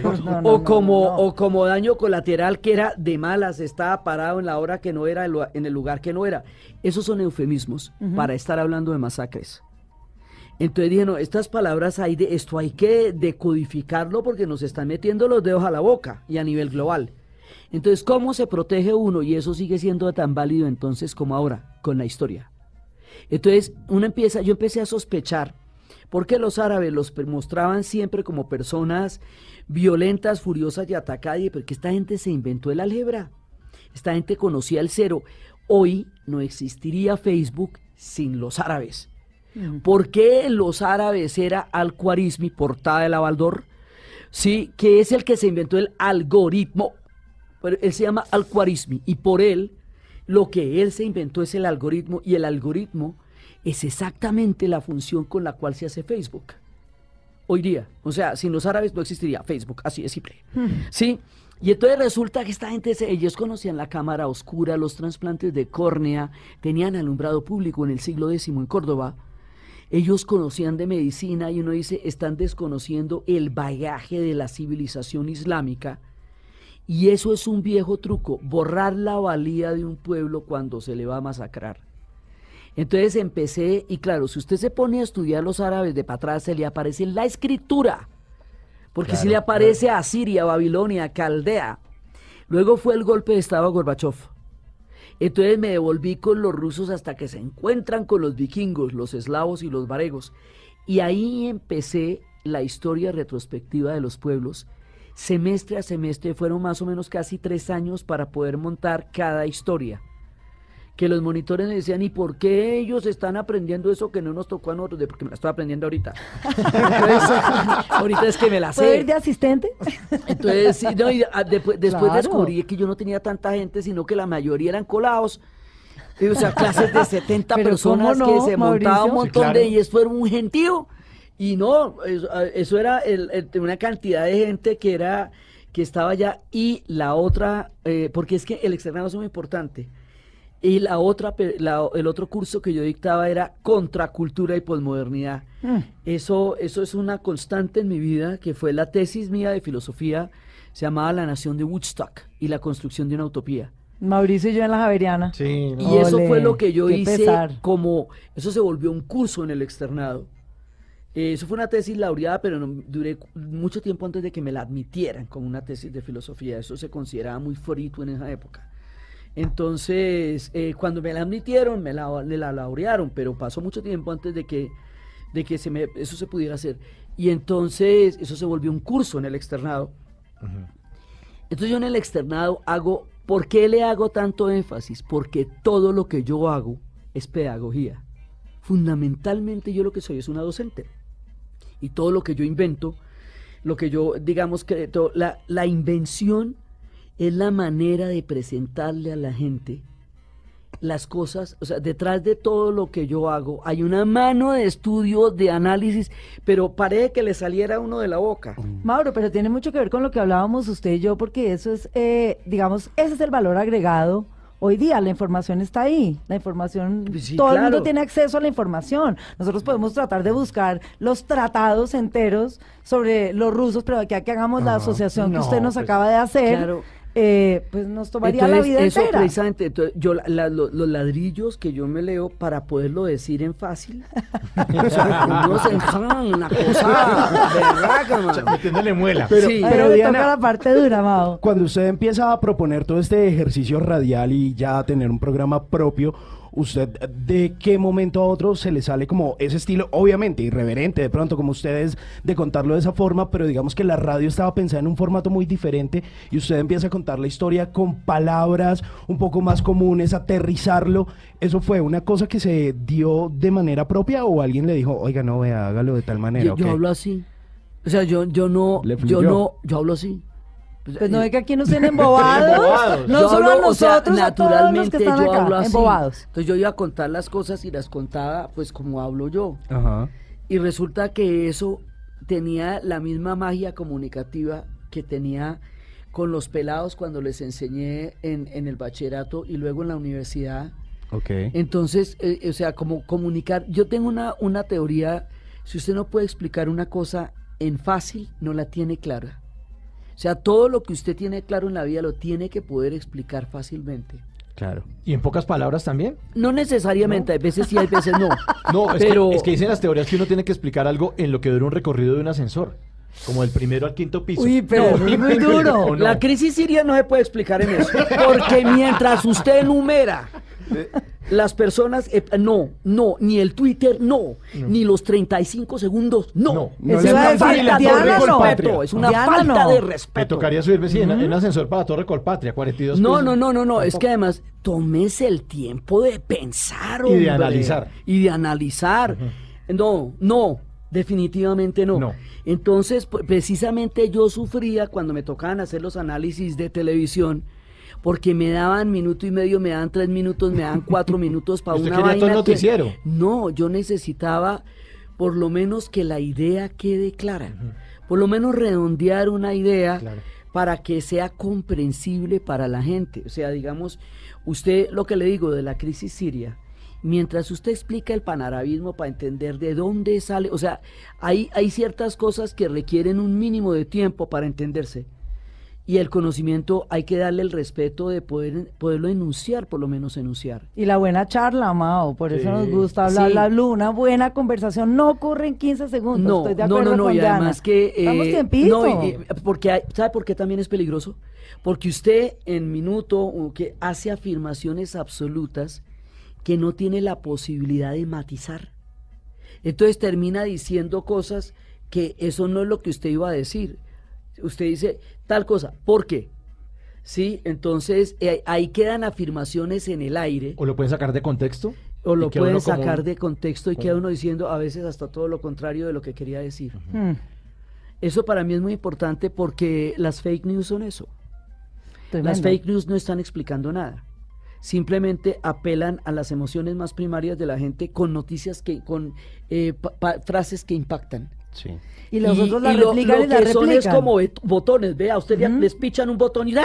<laughs> No, no, o como no, o como daño colateral que era de malas, estaba parado en la hora que no era, en el lugar que no era. Esos son eufemismos para estar hablando de masacres. Entonces dije, no, estas palabras hay de esto hay que decodificarlo porque nos están metiendo los dedos a la boca y a nivel global. Entonces, ¿cómo se protege uno? Y eso sigue siendo tan válido entonces como ahora, con la historia. Entonces, uno empieza, yo empecé a sospechar, porque los árabes los mostraban siempre como personas violentas, furiosas y atacadas, y porque esta gente se inventó el álgebra. Esta gente conocía el cero. Hoy no existiría Facebook sin los árabes. ¿Por qué los árabes era Al-Khwarizmi, portada de la Baldor? Sí, que es el que se inventó el algoritmo. Pero él se llama Al-Khwarizmi y por él lo que él se inventó es el algoritmo y el algoritmo es exactamente la función con la cual se hace Facebook. Hoy día, o sea, sin los árabes no existiría Facebook, así de simple. ¿Sí? Y entonces resulta que esta gente, ellos conocían la cámara oscura, los trasplantes de córnea, tenían alumbrado público en el siglo X en Córdoba. Ellos conocían de medicina y uno dice, están desconociendo el bagaje de la civilización islámica. Y eso es un viejo truco, borrar la valía de un pueblo cuando se le va a masacrar. Entonces empecé, y claro, si usted se pone a estudiar los árabes de para atrás, se le aparece la escritura. Porque si le aparece a Siria, Babilonia, Caldea. Luego fue el golpe de Estado a Gorbachev. Entonces me devolví con los rusos hasta que se encuentran con los vikingos, los eslavos y los varegos. Y ahí empecé la historia retrospectiva de los pueblos. Semestre a semestre fueron más o menos casi tres años para poder montar cada historia. Que los monitores me decían, ¿y por qué ellos están aprendiendo eso que no nos tocó a nosotros? De- Porque me la estoy aprendiendo ahorita. Entonces, <laughs> ahorita es que me la ¿Puedo sé. ir de asistente? Entonces, no, y, ah, después, después Claro. descubrí que yo no tenía tanta gente, sino que la mayoría eran colados. Y, O sea, clases de <laughs> 70 Pero personas ¿cómo no, que se montaba Mauricio? un montón Sí, claro. de y esto era un gentío. Y no, eso, ah, eso era el- el- una cantidad de gente que era que estaba allá y la otra, eh, porque es que el externado es muy importante. Y la otra, la- el otro curso que yo dictaba era contracultura y posmodernidad. Mm. Eso, eso es una constante en mi vida, que fue la tesis mía de filosofía, se llamaba La Nación de Woodstock y la construcción de una utopía. Mauricio y yo en la Javeriana. Sí, Y eso fue lo que yo hice pesar. como, eso se volvió un curso en el externado. Eh, eso fue una tesis laureada, pero no, duré mucho tiempo antes de que me la admitieran como una tesis de filosofía. Eso se consideraba muy frito en esa época. Entonces, eh, cuando me la admitieron, me la, me la laurearon, pero pasó mucho tiempo antes de que, de que se me, eso se pudiera hacer. Y entonces, eso se volvió un curso en el externado. Entonces yo en el externado hago, ¿por qué le hago tanto énfasis? Porque todo lo que yo hago es pedagogía. Fundamentalmente yo lo que soy es una docente. Y todo lo que yo invento, lo que yo, digamos que to- la, la invención es la manera de presentarle a la gente las cosas, o sea, detrás de todo lo que yo hago hay una mano de estudio, de análisis, pero parece que le saliera a uno de la boca. Mauro, pero tiene mucho que ver con lo que hablábamos usted y yo, porque eso es, eh, digamos, ese es el valor agregado. Hoy día la información está ahí, la información, Pues sí, todo el mundo tiene acceso a la información. Nosotros podemos tratar de buscar los tratados enteros sobre los rusos, pero aquí a que hagamos la asociación que usted nos pues, acaba de hacer, claro. Eh, pues nos tomaría la Entonces, vida eso entera. precisamente, entonces, yo la- la- lo- los ladrillos que yo me leo para poderlo decir en fácil, <laughs> o sea, uno se enjama una cosa berraca, O sea, metiéndole muela. Sí. Ahí pero Diana- toca la parte dura, Mao. Cuando usted empieza a proponer todo este ejercicio radial y ya a tener un programa propio, ¿usted de qué momento a otro se le sale como ese estilo, obviamente irreverente de pronto como ustedes de contarlo de esa forma, pero digamos que la radio estaba pensada en un formato muy diferente y usted empieza a contar la historia con palabras un poco más comunes, aterrizarlo, ¿eso fue una cosa que se dio de manera propia o alguien le dijo, oiga, no, vea, hágalo de tal manera? Yo, yo ok"? hablo así. O sea, yo, yo no, yo no, yo hablo así. Pues no es que aquí nos <laughs> tienen embobados, Embobados. no Yo solo hablo, a o sea, nosotros, a todos los que están yo hablo acá, así. embobados. Entonces yo iba a contar las cosas y las contaba pues como hablo yo. Ajá. Y resulta que eso tenía la misma magia comunicativa que tenía con los pelados cuando les enseñé en, en el bachillerato y luego en la universidad. Ok. Entonces, eh, o sea, como comunicar, yo tengo una, una teoría, si usted no puede explicar una cosa en fácil, no la tiene clara. O sea, todo lo que usted tiene claro en la vida lo tiene que poder explicar fácilmente. Claro. ¿Y en pocas palabras también? No necesariamente, hay veces sí, hay veces no. <laughs> No, es, Pero- que, es que dicen las teorías que uno tiene que explicar algo en lo que dura un recorrido de un ascensor. Como el primero al quinto piso. Uy, pero No, es muy <laughs> duro. La crisis siria no se puede explicar en eso. Porque mientras usted enumera <laughs> las personas, eh, no, no, ni el Twitter, no, ni los 35 segundos, no. No. No Eso le iba a hagan decir, falta no. respeto, es una Diana falta no. de Me respeto. tocaría subirme sí, en, en ascensor para Torre Colpatria, 42 No, pisos. no, no, no, no, es que además tómese el tiempo de pensar, Y de hombre, analizar. Y de analizar. No, no, definitivamente no. No. Entonces, pu- precisamente yo sufría cuando me tocaban hacer los análisis de televisión, porque me daban minuto y medio, me daban tres minutos, me daban cuatro <laughs> minutos para una quería todo el vaina que- noticiero. No, yo necesitaba por lo menos que la idea quede clara. Por lo menos redondear una idea Claro. para que sea comprensible para la gente. O sea, digamos, usted lo que le digo de la crisis siria, mientras usted explica el panarabismo para entender de dónde sale, o sea, hay, hay ciertas cosas que requieren un mínimo de tiempo para entenderse. Y el conocimiento hay que darle el respeto de poder, poderlo enunciar, por lo menos enunciar. Y la buena charla, Mao, por eso Sí. nos gusta hablar, Sí. bla, bla, una buena conversación no ocurre en 15 segundos. No, Estoy de no, acuerdo no, no, con y Diana. además que... eh, Damos tiempito. no, y- y- porque hay- ¿Sabe por qué también es peligroso? Porque usted en minuto que hace afirmaciones absolutas que no tiene la posibilidad de matizar. Entonces termina diciendo cosas que eso no es lo que usted iba a decir. Usted dice tal cosa, ¿por qué? Sí, entonces eh, ahí quedan afirmaciones en el aire. O lo pueden sacar de contexto. O lo pueden sacar de contexto y queda uno diciendo a veces hasta todo lo contrario de lo que quería decir. Hmm, Eso para mí es muy importante porque las fake news son eso. tremendo. Las fake news no están explicando nada. Simplemente apelan a las emociones más primarias de la gente con noticias que, con eh, frases que impactan. Sí. Y los otros la lo- replican lo y la que son es replican. como botones, vea, usted les pichan un botón y ¡ah!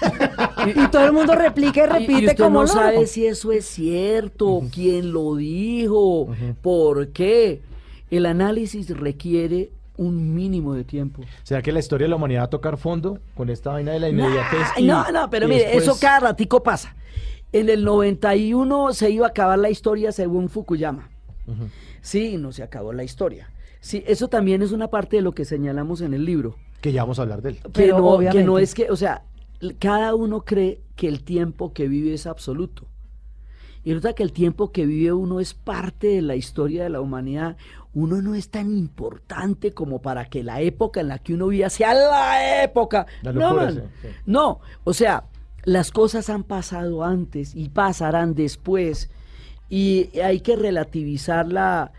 <laughs> Y todo el mundo replica y Y- y repite usted como no loco. sabe si eso es cierto, quién lo dijo, por qué. El análisis requiere un mínimo de tiempo. ¿Será que la historia de la humanidad va a tocar fondo con esta vaina de la inmediatez? Ay, y- no, no, pero y mire, después- eso cada ratico pasa. En el 91 se iba a acabar la historia según Fukuyama. Ujú. Sí, no se acabó la historia. Sí, eso también es una parte de lo que señalamos en el libro. Que ya vamos a hablar de él. Que, Pero no, que obviamente. no es que, o sea, cada uno cree que el tiempo que vive es absoluto. Y resulta que el tiempo que vive uno es parte de la historia de la humanidad. Uno no es tan importante como para que la época en la que uno vive sea la época. La no, locura, man. sí, sí. no, o sea, las cosas han pasado antes y pasarán después. Y hay que relativizar la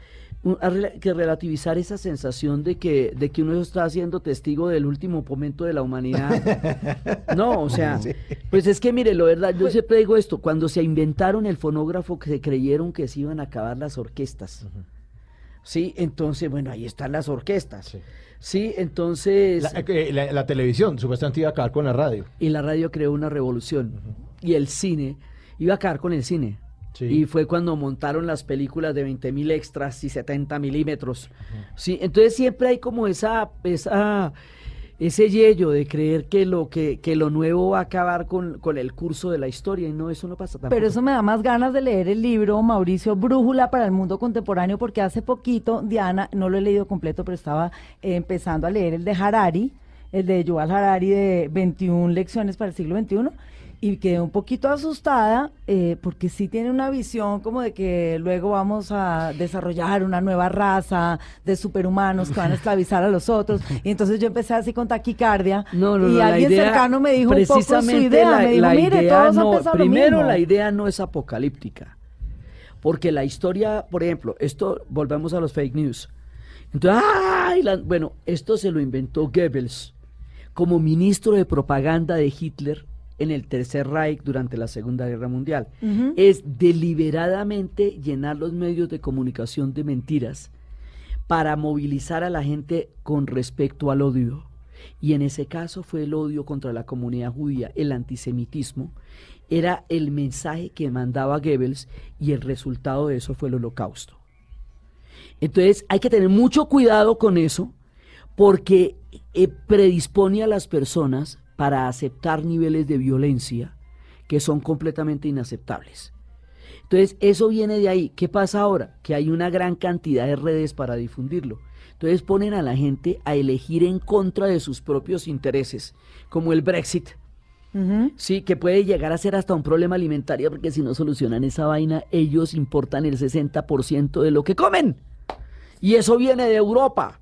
que relativizar esa sensación de que de que uno está siendo testigo del último momento de la humanidad. <laughs> No, o sea, pues es que mire, lo verdad, yo siempre digo esto, cuando se inventaron el fonógrafo que se creyeron que se iban a acabar las orquestas. Sí, entonces, bueno, ahí están las orquestas. Sí. Sí, entonces La, eh, la- la televisión supuestamente iba a acabar con la radio. y la radio creó una revolución y el cine iba a acabar con el cine. Sí. Y fue cuando montaron las películas de 20 mil extras y 70 milímetros. Sí, entonces siempre hay como esa, esa, ese yello de creer que lo, que, que lo nuevo va a acabar con, con el curso de la historia y no, eso no pasa tampoco. Pero eso me da más ganas de leer el libro Mauricio Brújula para el mundo contemporáneo porque hace poquito Diana, no lo he leído completo, pero estaba eh, empezando a leer el de Harari, el de Yuval Harari de 21 lecciones para el siglo XXI y quedé un poquito asustada eh, porque sí tiene una visión como de que luego vamos a desarrollar una nueva raza de superhumanos que van a esclavizar a los otros <laughs> y entonces yo empecé así con taquicardia No, no, y no, alguien idea- cercano me dijo un poco su precisamente idea, la- me dijo, la mire, idea todos no- han lo primero mismo". la idea no es apocalíptica, porque la historia, por ejemplo, esto, volvemos a los fake news. Entonces, ¡ay! La- bueno, esto se lo inventó Goebbels como ministro de propaganda de Hitler en el Tercer Reich durante la Segunda Guerra Mundial. Es deliberadamente llenar los medios de comunicación de mentiras para movilizar a la gente con respecto al odio. Y en ese caso fue el odio contra la comunidad judía, el antisemitismo, era el mensaje que mandaba Goebbels y el resultado de eso fue el holocausto. Entonces hay que tener mucho cuidado con eso porque eh, predispone a las personas para aceptar niveles de violencia que son completamente inaceptables. Entonces, eso viene de ahí. ¿Qué pasa ahora? Que hay una gran cantidad de redes para difundirlo. Entonces ponen a la gente a elegir en contra de sus propios intereses, como el Brexit. Sí, que puede llegar a ser hasta un problema alimentario, porque si no solucionan esa vaina, ellos importan el 60% de lo que comen. Y eso viene de Europa.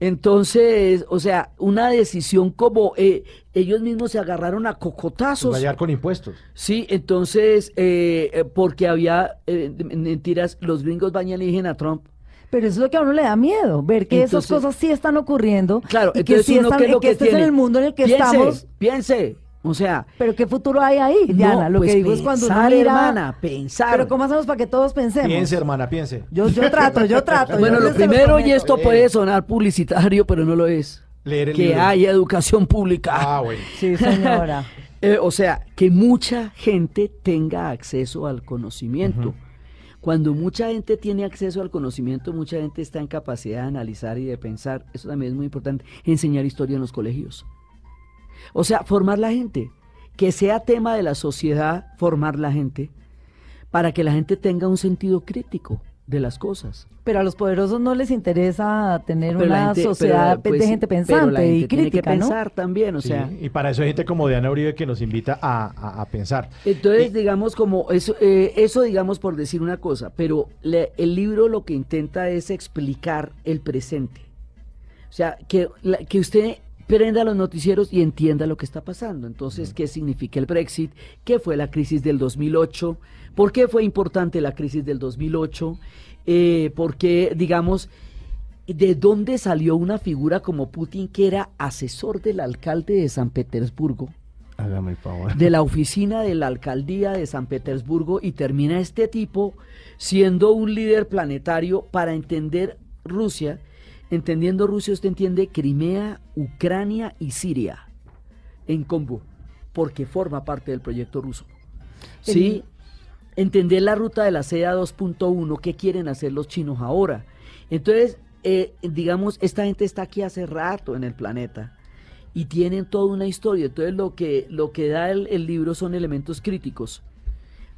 Entonces, o sea, una decisión como eh, ellos mismos se agarraron a Pues cocotazos. va a llegar con impuestos. Sí, entonces, eh, eh, porque había eh, mentiras, los gringos van y eligen a Trump. Pero eso es lo que a uno le da miedo, ver que esas cosas sí están ocurriendo Claro, y que entonces sí están, es lo que que este es en el mundo en el que piense, estamos. Piense, o sea, Pero qué futuro hay ahí, no, Diana. Lo pues que digo es cuando uno pensar, mira. hermana, pensar. Pero cómo hacemos para que todos pensemos. Piense, hermana, piense. Yo, yo trato, yo trato. <laughs> Bueno, yo lo primero, y esto puede sonar publicitario, pero no lo es, Leer el que libro. haya educación pública. Ah, bueno. <laughs> Sí, señora. <laughs> Eh, o sea, que mucha gente tenga acceso al conocimiento. Cuando mucha gente tiene acceso al conocimiento, mucha gente está en capacidad de analizar y de pensar. Eso también es muy importante. Enseñar historia en los colegios. O sea, formar la gente. Que sea tema de la sociedad formar la gente para que la gente tenga un sentido crítico de las cosas. Pero a los poderosos no les interesa tener Pero una gente- sociedad pero, pues, de gente pero la pensante gente y tiene que crítica, ¿no? pensar también, o Sí, sea, y para eso hay gente como Diana Uribe que nos invita a, a- a pensar. Entonces, digamos, como eso, eh, eso, digamos, por decir una cosa, pero le- el libro lo que intenta es explicar el presente. O sea, que, la- que usted prenda los noticieros y entienda lo que está pasando. Entonces, ¿qué significa el Brexit? ¿Qué fue la crisis del 2008? ¿Por qué fue importante la crisis del 2008? Eh, ¿Por qué, digamos, de dónde salió una figura como Putin que era asesor del alcalde de San Petersburgo? Hágame el favor. de la oficina de la alcaldía de San Petersburgo y termina este tipo siendo un líder planetario para entender Rusia. Entendiendo Rusia, usted entiende Crimea, Ucrania y Siria en combo, porque forma parte del proyecto ruso. Sí, entender la ruta de la seda 2.1, qué quieren hacer los chinos ahora. Entonces, eh, digamos, esta gente está aquí hace rato en el planeta y tienen toda una historia. Entonces lo que, lo que da el, el libro son elementos críticos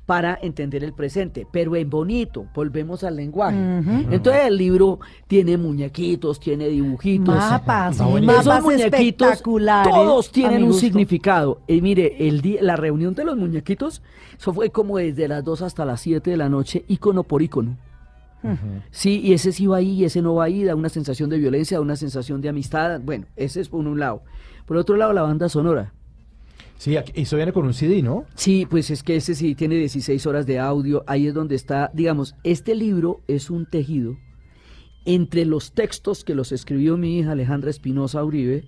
para entender el presente, pero en bonito, volvemos al lenguaje. Entonces el libro tiene muñequitos, tiene dibujitos. Mapas. Esos mapas muñequitos espectaculares. todos tienen un significado. Y mire, el día, la reunión de los muñequitos, eso fue como desde las 2 hasta las 7 de la noche, ícono por ícono. Sí, y ese sí va ahí y ese no va ahí, da una sensación de violencia, da una sensación de amistad. Bueno, ese es por un lado. Por otro lado, la banda sonora. Sí, aquí- eso viene con un CD, ¿no? Sí, pues es que ese sí tiene 16 horas de audio. Ahí es donde está, digamos, este libro es un tejido entre los textos que los escribió mi hija Alejandra Espinosa Uribe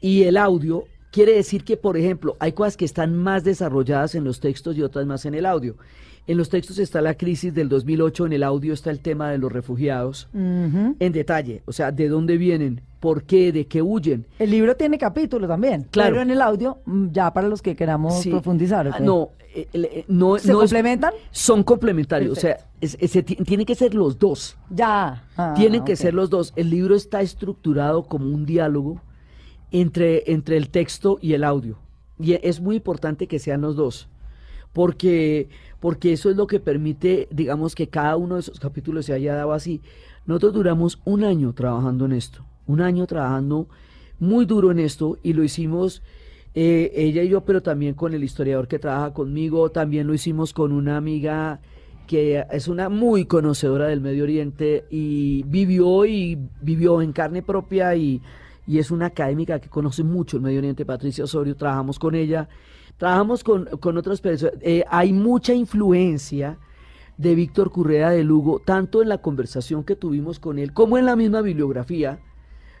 y el audio. Quiere decir que, por ejemplo, hay cosas que están más desarrolladas en los textos y otras más en el audio. En los textos está la crisis del 2008, en el audio está el tema de los refugiados Ujú. en detalle, o sea, de dónde vienen, por qué, de qué huyen. El libro tiene capítulos también. Claro. Pero en el audio, mm, ya para los que queramos Sí. profundizar. ¿ok? Ah, No, eh, eh, no, ¿Se no es- complementan? son complementarios, o sea, es- es- ti- tiene que ser los dos. Ya. Ah, Tienen que ok. ser los dos. El libro está estructurado como un diálogo entre, entre el texto y el audio. Y es muy importante que sean los dos. Porque, porque eso es lo que permite, digamos, que cada uno de esos capítulos se haya dado así. Nosotros duramos un año trabajando en esto. Un año trabajando muy duro en esto y lo hicimos eh, ella y yo, pero también con el historiador que trabaja conmigo. También lo hicimos con una amiga que es una muy conocedora del Medio Oriente y vivió y vivió en carne propia y, y es una académica que conoce mucho el Medio Oriente, Patricia Osorio, trabajamos con ella, trabajamos con, con otras personas, Eh, hay mucha influencia de Víctor Currea de Lugo, tanto en la conversación que tuvimos con él, como en la misma bibliografía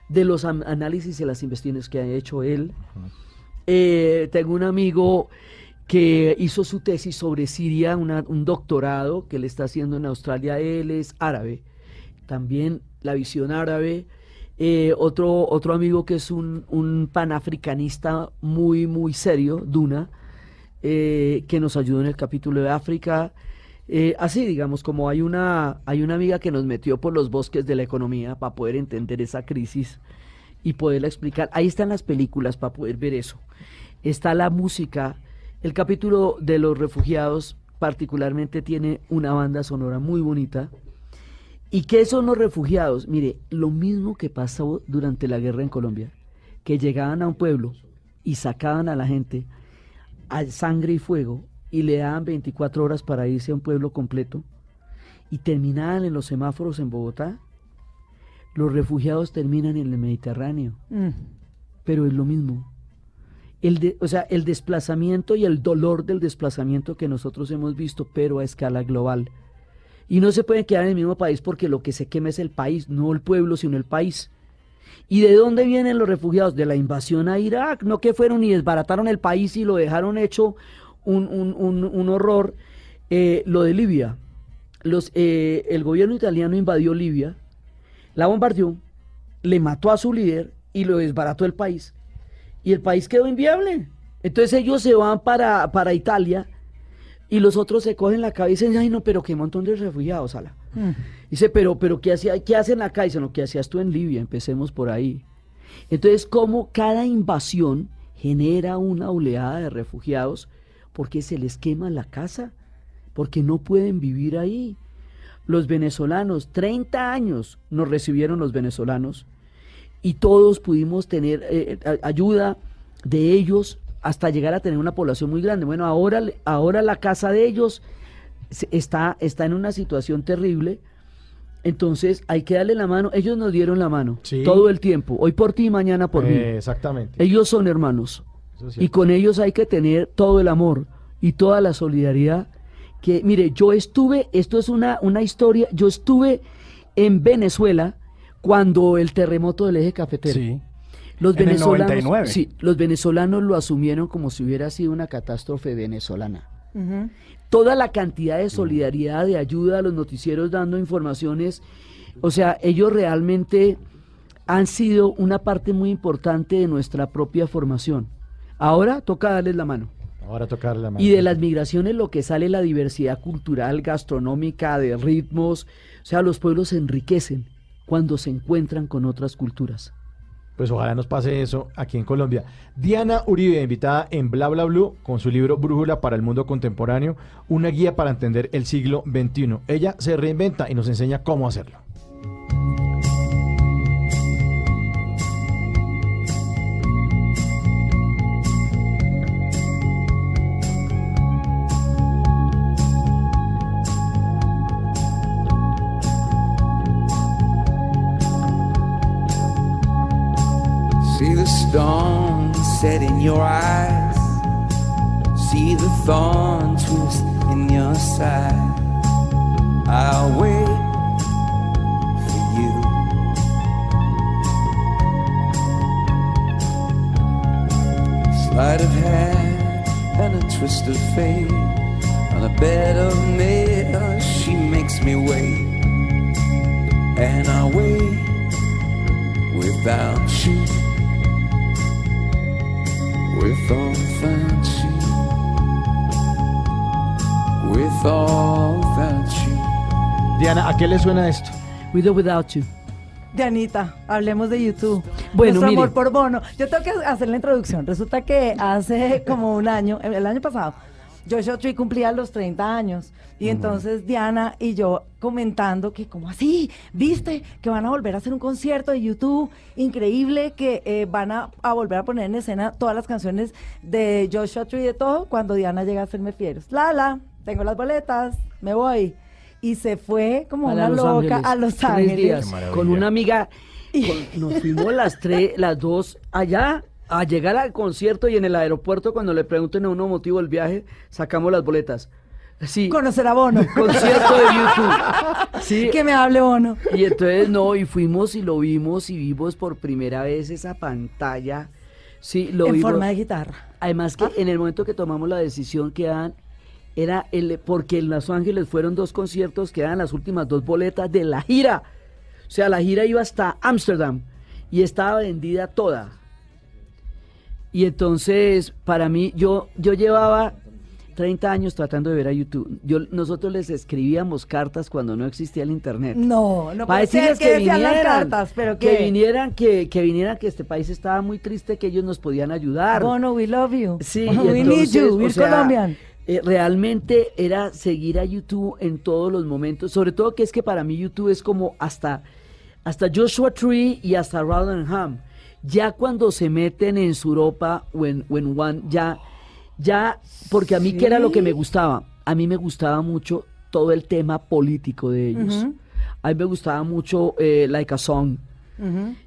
de los análisis y las investigaciones que ha hecho él. Eh, tengo un amigo que hizo su tesis sobre Siria, una- un doctorado que le está haciendo en Australia. Él es árabe, también la visión árabe. Eh, otro, otro amigo que es un, un panafricanista muy, muy serio, Duna, eh, que nos ayudó en el capítulo de África. Eh, así, digamos, como hay una, hay una amiga que nos metió por los bosques de la economía para poder entender esa crisis y poderla explicar. Ahí están las películas para poder ver eso. Está la música. El capítulo de los refugiados particularmente tiene una banda sonora muy bonita. ¿Y qué son los refugiados? Mire, lo mismo que pasó durante la guerra en Colombia, que llegaban a un pueblo y sacaban a la gente a sangre y fuego y le daban 24 horas para irse a un pueblo completo y terminaban en los semáforos en Bogotá. Los refugiados terminan en el Mediterráneo, Mm. pero es lo mismo. El de- o sea, el desplazamiento y el dolor del desplazamiento que nosotros hemos visto, pero a escala global. Y no se pueden quedar en el mismo país porque lo que se quema es el país, no el pueblo, sino el país. ¿Y de dónde vienen los refugiados? De la invasión a Irak, no que fueron y desbarataron el país y lo dejaron hecho un, un- un- un horror. Eh, lo de Libia, los, eh, el gobierno italiano invadió Libia, la bombardeó, le mató a su líder y lo desbarató el país. Y el país quedó inviable. Entonces ellos se van para, para Italia y los otros se cogen la cabeza y dicen, ay no, pero qué montón de refugiados, ala. Mm. Dice, pero, pero ¿qué, hacía, ¿qué hacen acá? Dice, lo que hacías tú en Libia, empecemos por ahí. Entonces, como cada invasión genera una oleada de refugiados porque se les quema la casa, porque no pueden vivir ahí. Los venezolanos, 30 años nos recibieron los venezolanos y todos pudimos tener eh, a- ayuda de ellos hasta llegar a tener una población muy grande. Bueno, ahora, ahora la casa de ellos está, está en una situación terrible. Entonces hay que darle la mano. Ellos nos dieron la mano Sí. todo el tiempo. Hoy por ti, mañana por mí. Eh, Exactamente. Ellos son hermanos. Es Y con ellos hay que tener todo el amor y toda la solidaridad. Que, mire, yo estuve, esto es una, una historia, yo estuve en Venezuela cuando el terremoto del eje cafetero. Sí. Los En el venezolanos, 99. sí, los venezolanos lo asumieron como si hubiera sido una catástrofe venezolana. Toda la cantidad de solidaridad, de ayuda a los noticieros dando informaciones, o sea, ellos realmente han sido una parte muy importante de nuestra propia formación. Ahora toca darles la mano. Ahora tocar la mano. Y de las migraciones lo que sale la diversidad cultural, gastronómica, de ritmos, o sea, los pueblos se enriquecen cuando se encuentran con otras culturas. Pues ojalá nos pase eso aquí en Colombia. Diana Uribe, invitada en Bla Bla Blue, con su libro Brújula para el Mundo Contemporáneo, una guía para entender el siglo XXI. Ella se reinventa y nos enseña cómo hacerlo. Storm set in your eyes. See the thorn twist in your side. I'll wait for you. Sleight of hand and a twist of fate. On a bed of nails, she makes me wait. And I wait without you. Without you. Without you. Diana, ¿a qué le suena esto? With or without you. Dianita, hablemos de YouTube. Bueno, Nuestro mire. amor por Bono. Yo tengo que hacer la introducción. Resulta que hace como un año, el año pasado, Joshua Tree cumplía los 30 años. Y entonces Diana y yo comentando que, como así? ¿Viste? Que van a volver a hacer un concierto de YouTube increíble, que eh, van a, a volver a poner en escena todas las canciones de Joshua Tree y de todo, cuando Diana llega a hacerme fieros. Lala, tengo las boletas, me voy. Y se fue como Para una Los loca Ángeles. a Los Tres Ángeles. días, con una amiga. con- nos fuimos las tres, las dos allá a llegar al concierto y en el aeropuerto cuando le pregunten a uno motivo del viaje, sacamos las boletas. Sí, Conocer a Bono. <laughs> concierto de YouTube. <laughs> Sí, que me hable Bono. y entonces no, y fuimos y lo vimos y vimos por primera vez esa pantalla. Sí, lo en vimos. forma de guitarra. Además que en el momento que tomamos la decisión quedan era el porque en Los Ángeles fueron dos conciertos, quedan las últimas dos boletas de la gira. O sea, la gira iba hasta Ámsterdam y estaba vendida toda. Y entonces, para mí, yo, yo llevaba 30 años tratando de ver a YouTube. Yo, nosotros les escribíamos cartas cuando no existía el internet. No, no Para decirles que que decían las vinieran, cartas, pero que que vinieran, que, que vinieran, que este país estaba muy triste, que ellos nos podían ayudar. Bono, we love you. Sí, we need you, we're sea, Colombian. eh, realmente era seguir a YouTube en todos los momentos, sobre todo que es que para mí YouTube es como hasta, hasta Joshua Tree y hasta Rotherham. Ya cuando se meten en su Europa o en, o en One, ya, ya, porque a mí que era lo que me gustaba, a mí me gustaba mucho todo el tema político de ellos. A mí me gustaba mucho eh, Like a Song,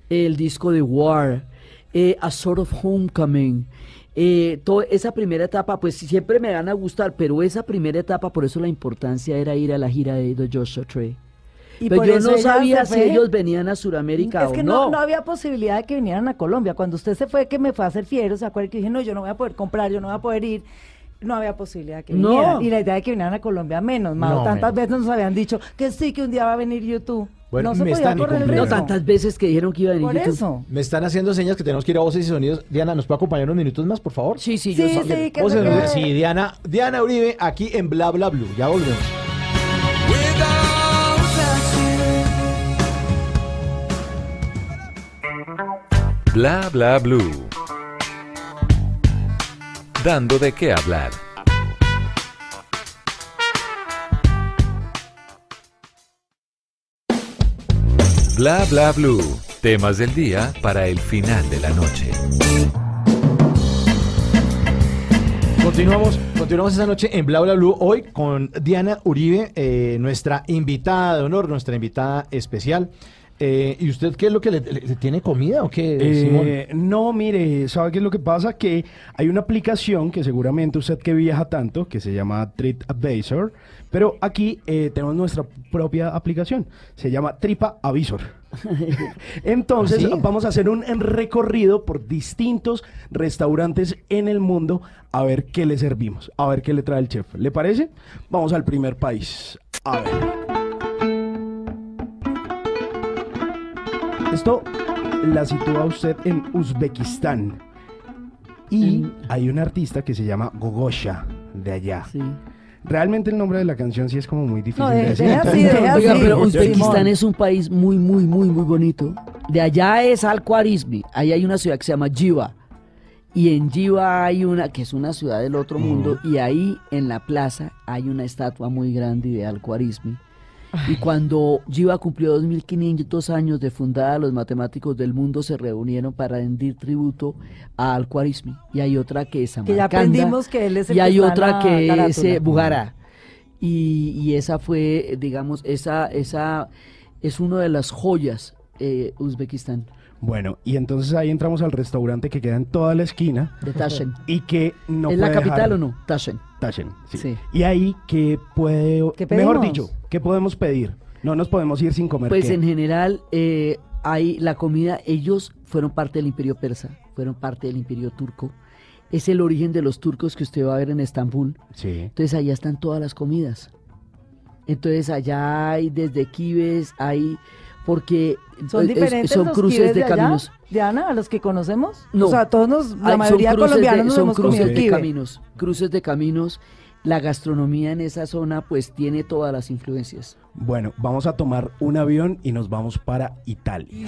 el disco de War, eh, A Sort of Homecoming. Eh, toda esa primera etapa, pues siempre me van a gustar, pero esa primera etapa, por eso la importancia era ir a la gira de The Joshua Tree. Y Pero por yo eso no sabía si ellos venían a Sudamérica Es o que no. no, no había posibilidad de que vinieran a Colombia. Cuando usted se fue, que me fue a hacer fiero, ¿se acuerda que dije, no, yo no voy a poder comprar, yo no voy a poder ir? No había posibilidad de que No. vinieran. Y la idea de que vinieran a Colombia, menos, Mao. No, Tantas menos. veces nos habían dicho que sí, que un día va a venir YouTube. Bueno, no se me podía están correr el incumpliendo. No, tantas veces que dijeron que iba a venir Por YouTube. eso. Me están haciendo señas que tenemos que ir a voces y sonidos. Diana, ¿nos puede acompañar unos minutos más, por favor? Sí, sí, yo Sí, sí, que Voces. Sí, Diana, Diana Uribe, aquí en Bla Bla Blue. Ya volvemos. Bla bla blue. Dando de qué hablar. Bla bla blue. Temas del día para el final de la noche. Continuamos, continuamos esta noche en Bla Bla Blue hoy con Diana Uribe, eh, nuestra invitada de honor, nuestra invitada especial. Eh, ¿Y usted qué es lo que le, tiene comida o qué, Simón? Eh, no, mire, ¿sabe qué es lo que pasa? Que hay una aplicación que seguramente usted que viaja tanto, que se llama TripAdvisor, pero aquí eh, tenemos nuestra propia aplicación, se llama TripAvisor. <laughs> Entonces ¿Ah, sí? vamos a hacer un recorrido por distintos restaurantes en el mundo a ver qué le servimos, a ver qué le trae el chef. ¿Le parece? Vamos al primer país. A ver. Esto la sitúa usted en Uzbekistán. Y En- hay un artista que se llama Gogosha de allá. Sí. Realmente el nombre de la canción sí es como muy difícil No, de de- decir. así, Oiga, pero. Uzbekistán es un país muy, muy, muy, muy bonito. De allá es Al-Khwarizmi. Ahí hay una ciudad que se llama Jiva. Y en Jiva hay una, que es una ciudad del otro mundo, y ahí en la plaza hay una estatua muy grande de Al-Khwarizmi. Y cuando Jiva cumplió 2500 años de fundada, los matemáticos del mundo se reunieron para rendir tributo a Al-Khwarizmi. Y hay otra que es Que ya Samarcanda, aprendimos que él es el y hay otra la que es eh, Bugara. Y, y esa fue, digamos, esa, esa es una de las joyas eh, Uzbekistán, Bueno, y entonces ahí entramos al restaurante que queda en toda la esquina de Tashkent. y que no ¿Es la puede capital dejar- o no? Tashkent. Tashkent, sí. Sí. Y ahí que puede, ¿Qué mejor dicho, ¿qué podemos pedir? No nos podemos ir sin comer. Pues ¿qué? en general, eh, hay la comida, ellos fueron parte del imperio persa, fueron parte del imperio turco. Es el origen de los turcos que usted va a ver en Estambul. Sí. Entonces allá están todas las comidas. Entonces allá hay desde kibes, hay porque ¿Son eh, es- diferentes son los cruces kibes de allá, caminos. Diana, a los que conocemos? No. O sea, todos nos, la Hay- mayoría colombianos de, nos son hemos cruces comido de kibe. caminos, cruces de caminos. La gastronomía en esa zona pues tiene todas las influencias. Bueno, vamos a tomar un avión y nos vamos para Italia. Y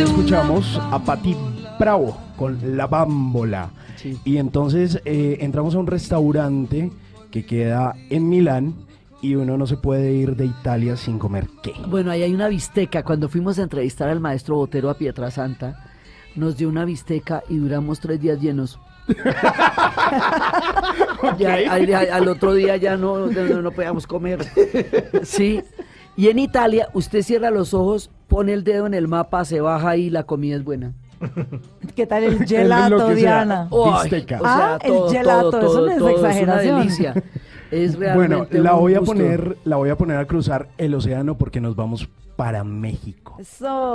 escuchamos a Patti Bravo con La Bambola. Sí. Y entonces eh, entramos a un restaurante que queda en Milán y uno no se puede ir de Italia sin comer qué. Bueno, ahí hay una bisteca. Cuando fuimos a entrevistar al maestro Botero a Pietrasanta, nos dio una bisteca y duramos tres días llenos. <laughs> Ya, al, otro día ya no, no, no podíamos comer. Sí. Y en Italia, usted cierra los ojos, pone el dedo en el mapa, se baja y la comida es buena. <laughs> ¿Qué tal el gelato. Diana? Uy, Bisteca. o sea, Ah, el gelato, todo, eso no es todo, exageración. una delicia. Es realmente Bueno, la un voy a poner, la voy a poner a cruzar el océano porque nos vamos para México. Eso.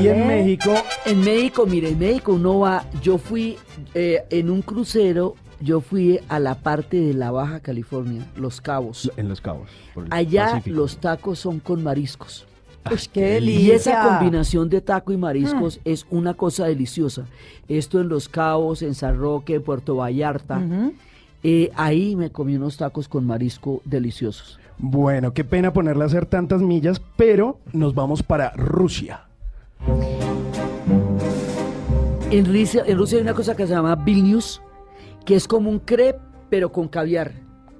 Y en. México, En México, mire, en México uno va, yo fui eh, en un crucero, yo fui a la parte de la Baja California, Los Cabos. en Los Cabos. por el Allá Pacífico. los tacos son con mariscos. Qué Y esa combinación de taco y mariscos Mm. es una cosa deliciosa. Esto en Los Cabos, en San Roque, en Puerto Vallarta. Eh, ahí me comí unos tacos con marisco deliciosos. Bueno, qué pena ponerle a hacer tantas millas, pero nos vamos para Rusia. En Rusia, en Rusia hay una cosa que se llama Vilnius, que es como un crepe, pero con caviar.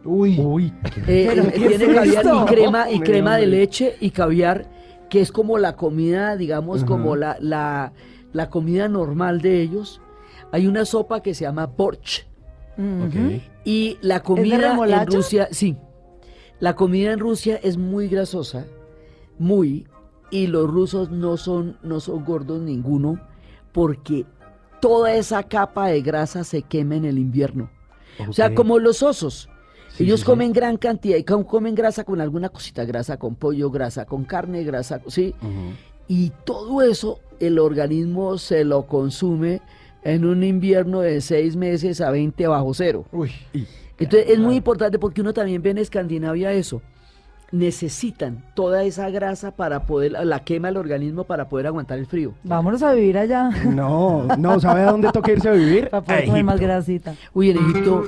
Uy. Uy, Eh, ¿Pero eh, tiene caviar y crema, y crema de leche y caviar, que es como la comida, digamos, como la, la, la comida normal de ellos. Hay una sopa que se llama borch. Ujú. Y la comida en? Rusia, sí. La comida en Rusia es muy grasosa, muy, y los rusos no son, no son gordos ninguno, porque toda esa capa de grasa se quema en el invierno. O sea, como los osos. Sí, Ellos sí, sí. comen gran cantidad y com- comen grasa con alguna cosita, grasa con pollo, grasa con carne, grasa, sí. Y todo eso el organismo se lo consume en un invierno de seis meses a 20 bajo cero. Uy. Entonces es muy importante porque uno también ve en Escandinavia eso. Necesitan toda esa grasa para poder, la quema el organismo para poder aguantar el frío. Vámonos a vivir allá. No, no, ¿sabe a dónde toca irse a vivir? Para poder A comer más grasita. Uy, en Egipto,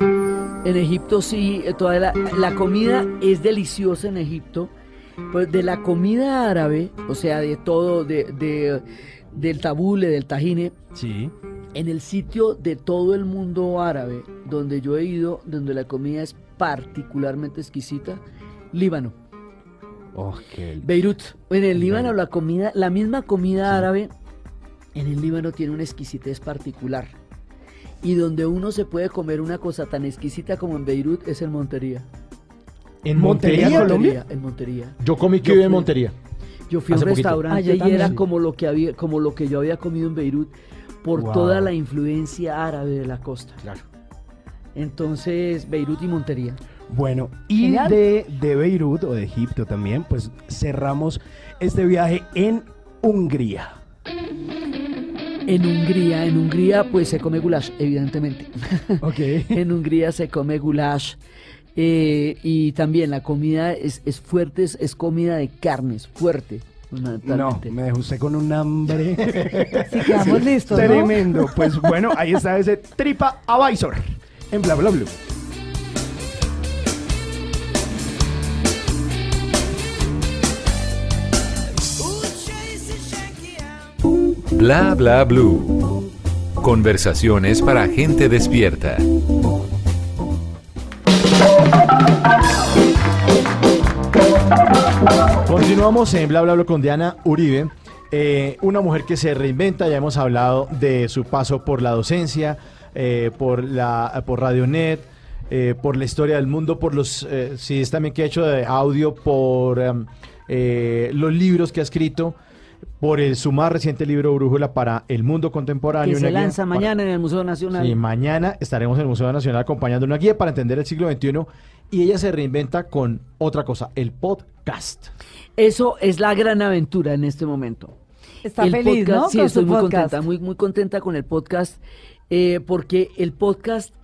en Egipto sí, eh, toda la, la comida es deliciosa en Egipto. Pues de la comida árabe, o sea, de todo, de, de- del tabule, del tajine, Sí. en el sitio de todo el mundo árabe donde yo he ido, donde la comida es particularmente exquisita, Líbano. Oh, qué... Beirut. En el Líbano la comida, la misma comida árabe, en el Líbano tiene una exquisitez particular. Y donde uno se puede comer una cosa tan exquisita como en Beirut es en Montería. ¿En Montería, Montería? Colombia? En Montería. Yo comí que vive en fui- Montería. Yo fui a un poquito. restaurante Ah, yo y también. era como lo que había, como lo que yo había comido en Beirut por Wow. toda la influencia árabe de la costa. Claro. Entonces, Beirut y Montería. Bueno, y de, de Beirut o de Egipto también, pues cerramos este viaje en Hungría. En Hungría, en Hungría pues se come goulash, evidentemente. <laughs> Ok. en Hungría se come goulash. eh, y también la comida es, es fuerte, es, es comida de carnes, fuerte. No, me dejó usted con un hambre. Si quedamos <laughs> listos, ¿no? Tremendo. Pues bueno, ahí está ese Tripa Advisor en Bla Bla Blue. Bla bla blue. Conversaciones para gente despierta. Continuamos en Bla Bla Bla con Diana Uribe, eh, una mujer que se reinventa. Ya hemos hablado de su paso por la docencia, eh, por la por Radionet, eh, por la historia del mundo, por los eh, sí es también que ha hecho de audio, por em, los libros que ha escrito, por el, su más reciente libro Brújula para el mundo contemporáneo. que se lanza para- mañana en el Museo Nacional. Sí, mañana estaremos en el Museo Nacional acompañando una guía para entender el siglo XXI y ella se reinventa con otra cosa, el podcast. Eso es la gran aventura en este momento. Está feliz, ¿no? Sí, Con estoy su muy podcast. contenta, muy, muy contenta con el podcast, eh, porque el podcast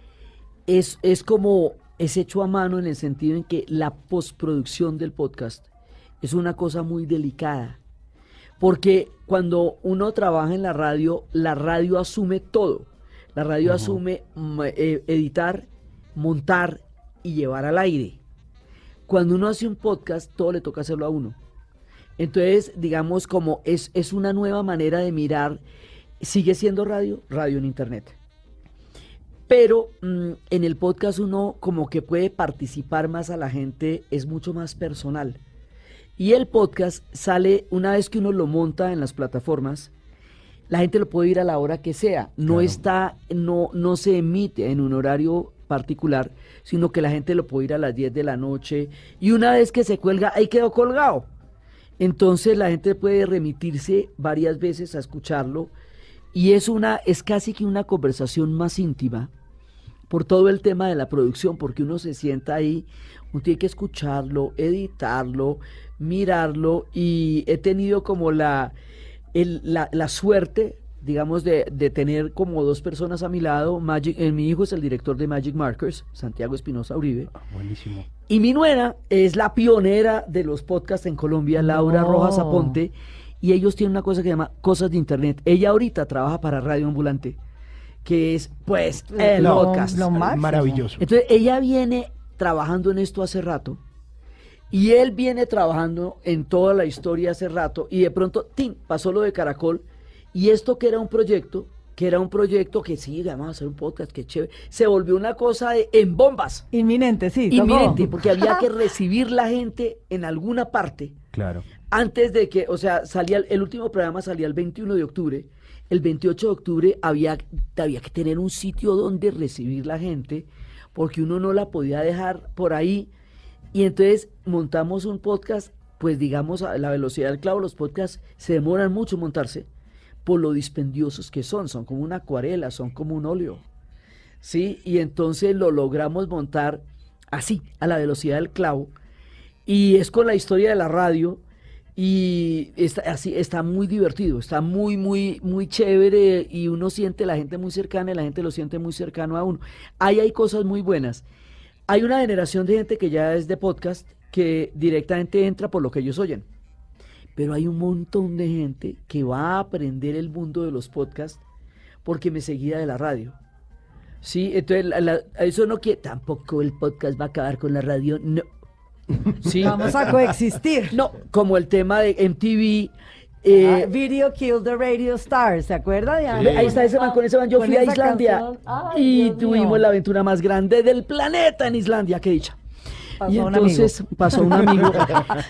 es, es como, es hecho a mano en el sentido en que la postproducción del podcast es una cosa muy delicada. Porque cuando uno trabaja en la radio, la radio asume todo. La radio asume mm, eh, editar, montar y llevar al aire. Cuando uno hace un podcast, todo le toca hacerlo a uno. Entonces, digamos, como es, es una nueva manera de mirar, sigue siendo radio, radio en Internet. Pero mm, en el podcast uno como que puede participar más a la gente, es mucho más personal. Y el podcast sale una vez que uno lo monta en las plataformas, la gente lo puede ir a la hora que sea. No Claro. está, no, no se emite en un horario particular, sino que la gente lo puede ir a las 10 de la noche y una vez que se cuelga, ahí quedó colgado. Entonces la gente puede remitirse varias veces a escucharlo y es una, es casi que una conversación más íntima por todo el tema de la producción, porque uno se sienta ahí, uno tiene que escucharlo, editarlo, mirarlo y he tenido como la, el- la, la suerte, digamos, de, de tener como dos personas a mi lado. Magic, eh, mi hijo es el director de Magic Markers, Santiago Espinosa Uribe. Buenísimo. Y mi nuera es la pionera de los podcasts en Colombia, Laura No. Rojas Aponte. Y ellos tienen una cosa que se llama Cosas de Internet. Ella ahorita trabaja para Radio Ambulante, que es, pues, el Lo- podcast. lo. Maravilloso. Entonces, ella viene trabajando en esto hace rato. Y él viene trabajando en toda la historia hace rato. Y de pronto, ¡tim! pasó lo de Caracol. Y esto que era un proyecto, que era un proyecto que sí, vamos a hacer un podcast, que chévere. Se volvió una cosa de, en bombas. Inminente, sí. tocó. Inminente, porque había que <laughs> recibir la gente en alguna parte Claro. antes de que, o sea, salía el, el último programa salía el 21 de octubre. El 28 de octubre había, había que tener un sitio donde recibir la gente, porque uno no la podía dejar por ahí. Y entonces montamos un podcast, pues digamos a la velocidad del clavo, los podcasts se demoran mucho montarse por lo dispendiosos que son, son como una acuarela, son como un óleo. ¿Sí? Y entonces lo logramos montar así, a la velocidad del clavo. Y es con la historia de la radio. Y está, así, está muy divertido, está muy, muy, muy chévere. Y uno siente la gente muy cercana y la gente lo siente muy cercano a uno. Ahí hay cosas muy buenas. Hay una generación de gente que ya es de podcast que directamente entra por lo que ellos oyen. Pero hay un montón de gente que va a aprender el mundo de los podcasts porque me seguía de la radio. Sí, entonces la- la- eso no quiere, tampoco el podcast va a acabar con la radio, no. <laughs> Sí, Vamos a coexistir. no, como el tema de MTV. Eh, Ah, Video Kill the Radio Star, ¿se acuerda? Sí. Ahí está ese man, con ese man yo fui a Islandia. Ay, y Dios tuvimos mío. la aventura más grande del planeta en Islandia, qué dicha. Pasó y un entonces amigo. pasó un amigo,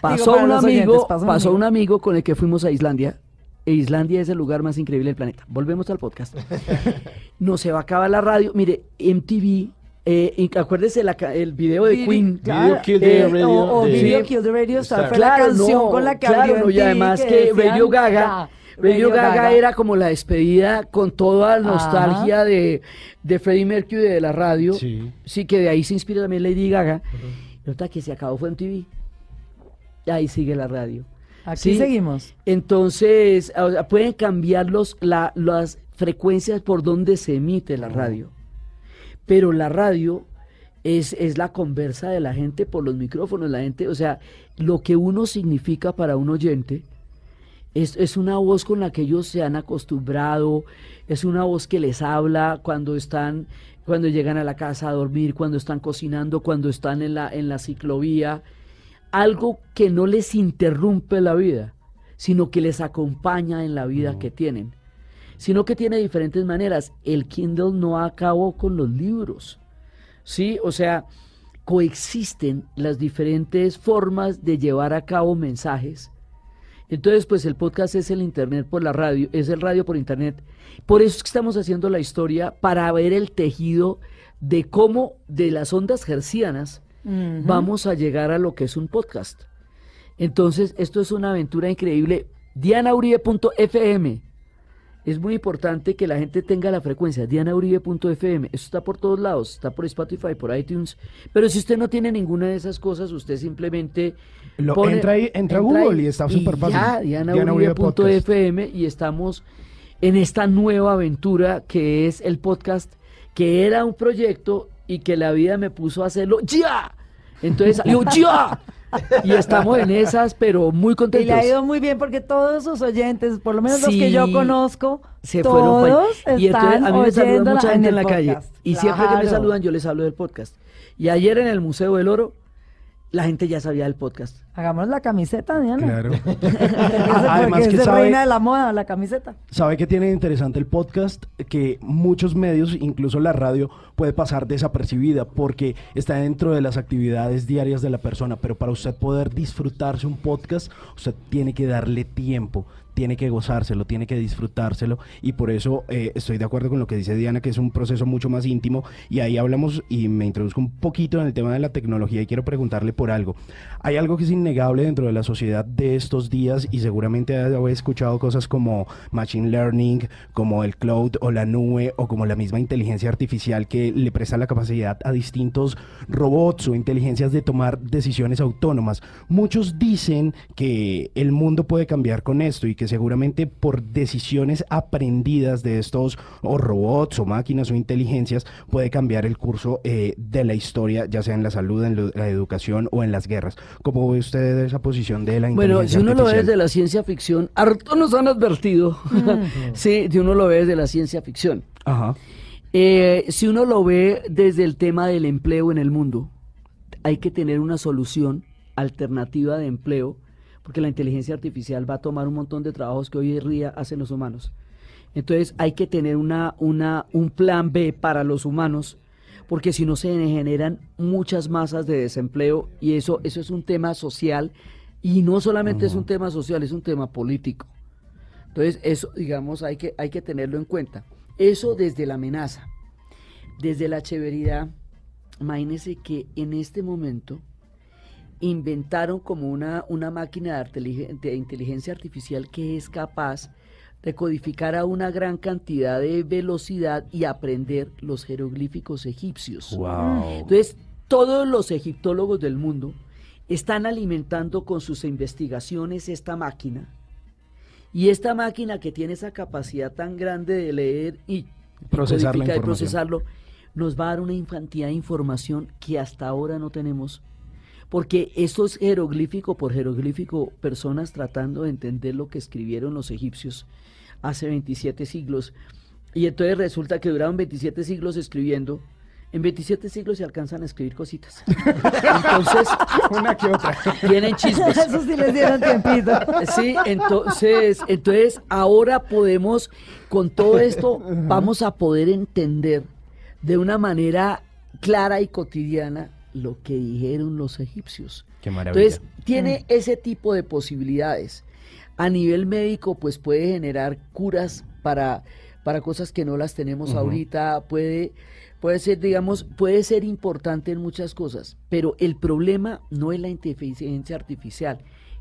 pasó un <laughs> amigo, oyentes, pasó un pasó amigo. un amigo con el que fuimos a Islandia. E Islandia es el lugar más increíble del planeta. Volvemos al podcast. <laughs> No se va a acabar la radio. Mire, MTV, eh, y acuérdese la el video de Queen. claro. Video Kill the Eh, Radio o, o de- Video. Kill the Radio Star fue la canción no, con la que claro, no, y además que, decían, Radio Gaga, ya, Radio Gaga, era como la despedida con toda la nostalgia de, de Freddie Mercury de la radio. Sí. Sí, que de ahí se inspira también Lady Gaga. Y otra que se acabó fue MTV. Y ahí sigue la radio. Aquí Sí. seguimos. Entonces, o sea, pueden cambiar los, la- las frecuencias por donde se emite la radio. Pero la radio es, es la conversa de la gente por los micrófonos. La gente, o sea, lo que uno significa para un oyente es, es una voz con la que ellos se han acostumbrado, es una voz que les habla cuando están, cuando llegan a la casa a dormir, cuando están cocinando, cuando están en la, en la ciclovía. Algo que no les interrumpe la vida, sino que les acompaña en la vida que tienen. Sino que tiene diferentes maneras. El Kindle no acabó con los libros. ¿sí? O sea, coexisten las diferentes formas de llevar a cabo mensajes. Entonces, pues el podcast es el internet por la radio, es el radio por internet. Por eso es que estamos haciendo la historia para ver el tejido de cómo de las ondas hercianas vamos a llegar a lo que es un podcast. Entonces, esto es una aventura increíble. DianaUribe.fm. Es muy importante que la gente tenga la frecuencia. DianaUribe.fm. Eso está por todos lados. Está por Spotify, por iTunes. Pero si usted no tiene ninguna de esas cosas, usted simplemente. Lo- entra ahí- entra Google y está súper fácil. DianaUribe.fm. Y estamos en esta nueva aventura que es el podcast, que era un proyecto y que la vida me puso a hacerlo ¡ya! Entonces salió <laughs> ¡ya! Y estamos en esas, pero muy Y contentos. le ha ido muy bien porque todos sus oyentes, por lo menos los que yo conozco, se fueron pa- todos y entonces están a mí me saluda oyéndola mucha gente en, la calle. y siempre que me saludan yo les hablo del podcast. Y ayer en el Museo del Oro la gente ya sabía del podcast Hagamos la camiseta, Diana. Claro. <laughs> <laughs> Además es que de sabe- reina de la moda, la camiseta. ¿Sabe que tiene interesante el podcast? Que muchos medios, incluso la radio, puede pasar desapercibida porque está dentro de las actividades diarias de la persona. Pero para usted poder disfrutarse un podcast, usted tiene que darle tiempo, tiene que gozárselo, tiene que disfrutárselo. Y por eso eh, estoy de acuerdo con lo que dice Diana, que es un proceso mucho más íntimo. Y ahí hablamos y me introduzco un poquito en el tema de la tecnología y quiero preguntarle por algo. Hay algo que es innegable dentro de la sociedad de estos días y seguramente ha escuchado cosas como machine learning, como el cloud o la nube o como la misma inteligencia artificial que le presta la capacidad a distintos robots o inteligencias de tomar decisiones autónomas. Muchos dicen que el mundo puede cambiar con esto y que seguramente por decisiones aprendidas de estos o robots o máquinas o inteligencias puede cambiar el curso eh, de la historia, ya sea en la salud, en lo- la educación o en las guerras. ¿Cómo ve usted esa posición de la inteligencia bueno si uno lo ve desde la ciencia ficción harto nos han advertido <laughs> sí si uno lo ve desde la ciencia ficción Ajá. Eh, si uno lo ve desde el tema del empleo en el mundo, hay que tener una solución alternativa de empleo, porque la inteligencia artificial va a tomar un montón de trabajos que hoy en día hacen los humanos. Entonces hay que tener una, una, un plan B para los humanos, porque si no se generan muchas masas de desempleo y eso, eso es un tema social y no solamente es un tema social, es un tema político. Entonces eso, digamos, hay que, hay que tenerlo en cuenta. Eso desde la amenaza, desde la severidad. Imagínense que en este momento inventaron como una, una máquina de, inteligencia artificial que es capaz de codificar a una gran cantidad de velocidad y aprender los jeroglíficos egipcios. Entonces, todos los egiptólogos del mundo están alimentando con sus investigaciones esta máquina. Y esta máquina que tiene esa capacidad tan grande de leer y, Procesar y procesarlo, nos va a dar una cantidad de información que hasta ahora no tenemos. Porque esto es jeroglífico por jeroglífico, personas tratando de entender lo que escribieron los egipcios hace 27 siglos. Y entonces resulta que duraron 27 siglos escribiendo. En 27 siglos se alcanzan a escribir cositas. Entonces, <laughs> Una que otra. tienen chismes. <laughs> Eso sí les dieron tiempito. <laughs> Sí, entonces, entonces ahora podemos, con todo esto, vamos a poder entender de una manera clara y cotidiana lo que dijeron los egipcios. Qué maravilla. Entonces, tiene ese tipo de posibilidades. A nivel médico, pues puede generar curas para, para cosas que no las tenemos ahorita, puede, puede ser, digamos, puede ser importante en muchas cosas, pero el problema no es la inteligencia artificial,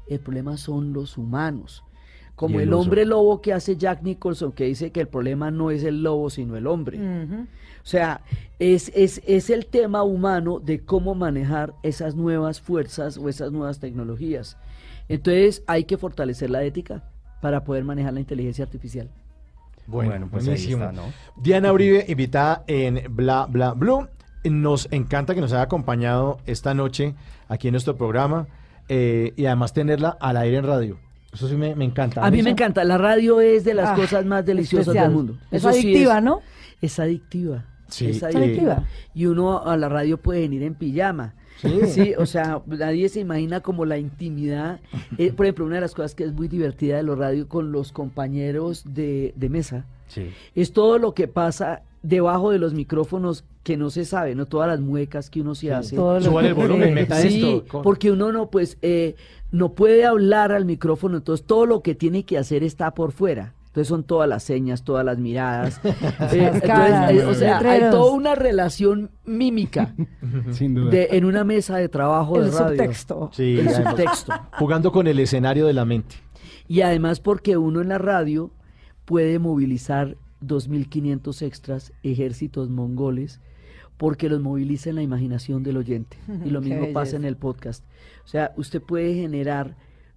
el problema son los humanos. Como el hombre lobo que hace Jack Nicholson, que dice que el problema no es el lobo, sino el hombre. O sea, es, es, es el tema humano de cómo manejar esas nuevas fuerzas o esas nuevas tecnologías. Entonces hay que fortalecer la ética para poder manejar la inteligencia artificial. Bueno, Bueno, pues ahí buenísimo. está, ¿no? Diana Uribe, invitada en Bla Bla Blue. Nos encanta que nos haya acompañado esta noche aquí en nuestro programa eh, y además tenerla al aire en radio. Eso sí me, me encanta. A mí me encanta, la radio es de las Ah, cosas más deliciosas especial. del mundo. Es Eso sí adictiva, ¿no? Es adictiva. Sí, es adictiva. Y uno a la radio puede venir en pijama. Sí. o sea, nadie se imagina como la intimidad. <laughs> Eh, por ejemplo, una de las cosas que es muy divertida de los radios con los compañeros de, de mesa Sí. es todo lo que pasa debajo de los micrófonos que no se sabe, no todas las muecas que uno se hace. Todo lo Súbale que- el volumen, meta Sí, esto. porque uno no, pues, eh, no puede hablar al micrófono, entonces todo lo que tiene que hacer está por fuera. Entonces son todas las señas, todas las miradas. <laughs> Eh, entonces, eh, o sea, hay toda una relación mímica <laughs> Sin duda. de, en una mesa de trabajo El de radio. subtexto. Sí, El subtexto. Jugando con el escenario de la mente. Y además porque uno en la radio puede movilizar 2.500 extras ejércitos mongoles porque los moviliza en la imaginación del oyente. <laughs> Y lo mismo pasa en el podcast. O sea, usted puede generar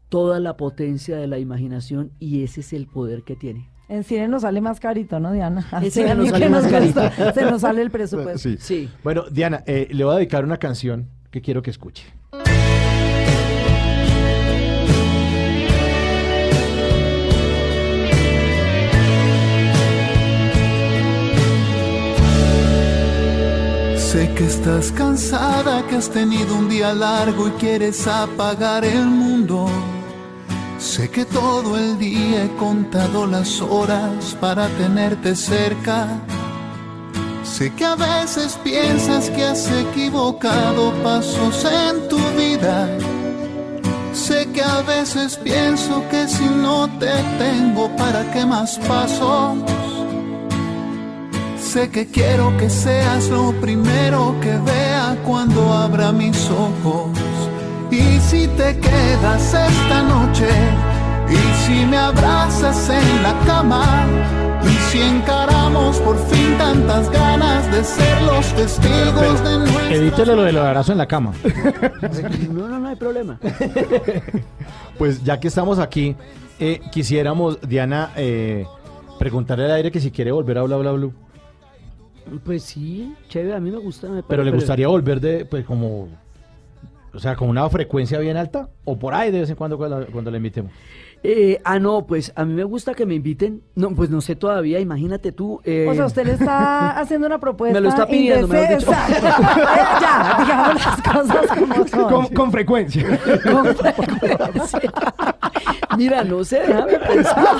toda la potencia de la imaginación y ese es el poder que tiene. En cine nos sale más carito, ¿no, Diana? Mí <laughs> nos sale más gusta, <laughs> Se nos sale el presupuesto. Sí. Sí. Bueno, Diana, eh, le voy a dedicar una canción que quiero que escuche. Sé que estás cansada, que has tenido un día largo y quieres apagar el mundo. Sé que todo el día he contado las horas para tenerte cerca. Sé que a veces piensas que has equivocado pasos en tu vida. Sé que a veces pienso que si no te tengo, ¿para qué más pasos? Sé que quiero que seas lo primero que vea cuando abra mis ojos. Y si te quedas esta noche, y si me abrazas en la cama, y si encaramos por fin tantas ganas de ser los testigos de nuestra Edítele lo del abrazo en la cama. <laughs> No, no, no hay problema. <laughs> Pues ya que estamos aquí, eh, quisiéramos, Diana, eh, preguntarle al aire que si quiere volver a Bla Bla Blue. Pues sí, chévere, a mí me gusta. me- Pero le gustaría volver de, pues como, o sea, con una frecuencia bien alta, o por ahí de vez en cuando cuando, cuando la invitemos. Eh, ah, no, pues a mí me gusta que me inviten. No, pues no sé todavía, imagínate tú. eh, O sea, usted le está haciendo una propuesta. Me lo está pidiendo, mejor dicho. indecente. Exacto. <laughs> ya, digamos las cosas como son. Con, con frecuencia. con frecuencia. Mira, no sé, déjame pensar. <laughs>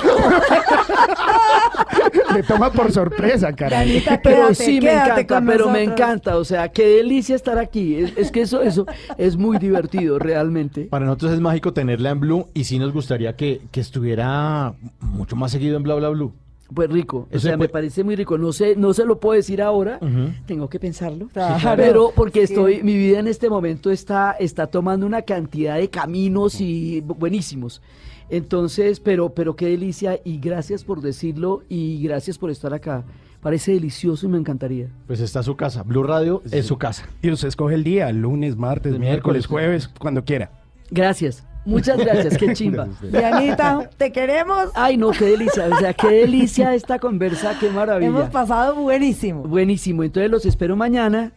<laughs> le toma por sorpresa, caray. Pero quédate, sí me encanta, pero me encanta, o sea, qué delicia estar aquí. Es, es que eso, eso es muy divertido realmente. Para nosotros es mágico tenerla en Blue y sí nos gustaría que, que estuviera mucho más seguido en Bla Bla Blue. Pues rico, o Eso sea, me parece muy rico. No sé, no se lo puedo decir ahora, tengo que pensarlo. Claro. Pero porque Sí. estoy, mi vida en este momento está, está tomando una cantidad de caminos y bu- buenísimos. Entonces, pero, pero qué delicia y gracias por decirlo y gracias por estar acá. Parece delicioso y me encantaría. Pues está su casa. Blue Radio es su casa. Y usted escoge el día, lunes, martes, El miércoles, miércoles. jueves, cuando quiera. Gracias, muchas gracias, qué chimba. <laughs> Dianita, te queremos. Ay, no, qué delicia, o sea, qué delicia esta conversa, qué maravilla. Hemos pasado buenísimo. Buenísimo, entonces los espero mañana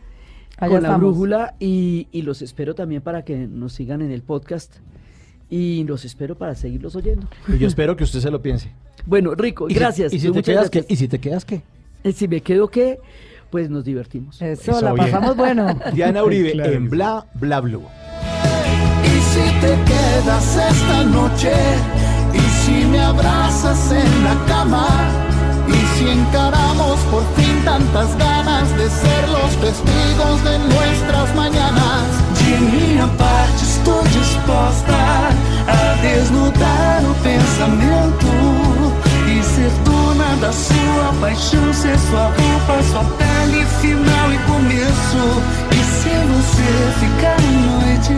Allá con la brújula y, y los espero también para que nos sigan en el podcast y los espero para seguirlos oyendo. Y yo <laughs> espero que usted se lo piense. Bueno, rico, Y si- gracias. ¿Y si, te quedas qué? gracias. ¿Y si te quedas qué? Eh, Si me quedo qué, pues nos divertimos. Eso, Eso, la bien. pasamos bueno. <laughs> Diana Uribe Claro que en. Bla Bla Blue. Y si te quedas esta noche, y si me abrazas en la cama, y si encaramos por fin tantas ganas de ser los testigos de nuestras mañanas. De minha parte estou disposta a desnudar o pensamento e ser dona da sua paixão, ser sua roupa, sua pele, final e começo. E se você ficar à noite,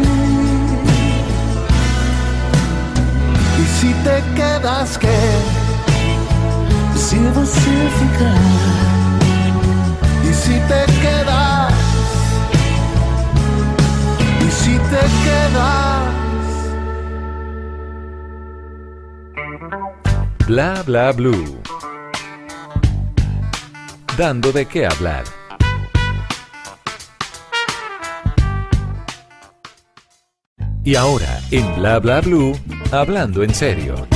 Y si te quedas que, se você ficar, y si te quedas, si te quedas. Bla bla blue. Dando de qué hablar. Y ahora, en Bla bla blue, hablando en serio.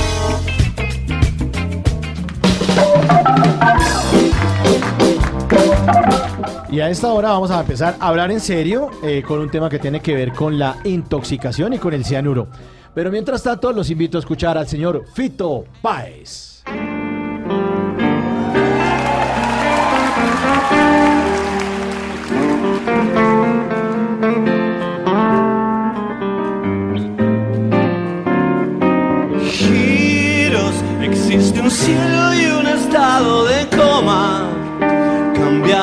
Y a esta hora vamos a empezar a hablar en serio eh, con un tema que tiene que ver con la intoxicación y con el cianuro. Pero mientras tanto, los invito a escuchar al señor Fito Páez. giros, existe un cielo y un estado de.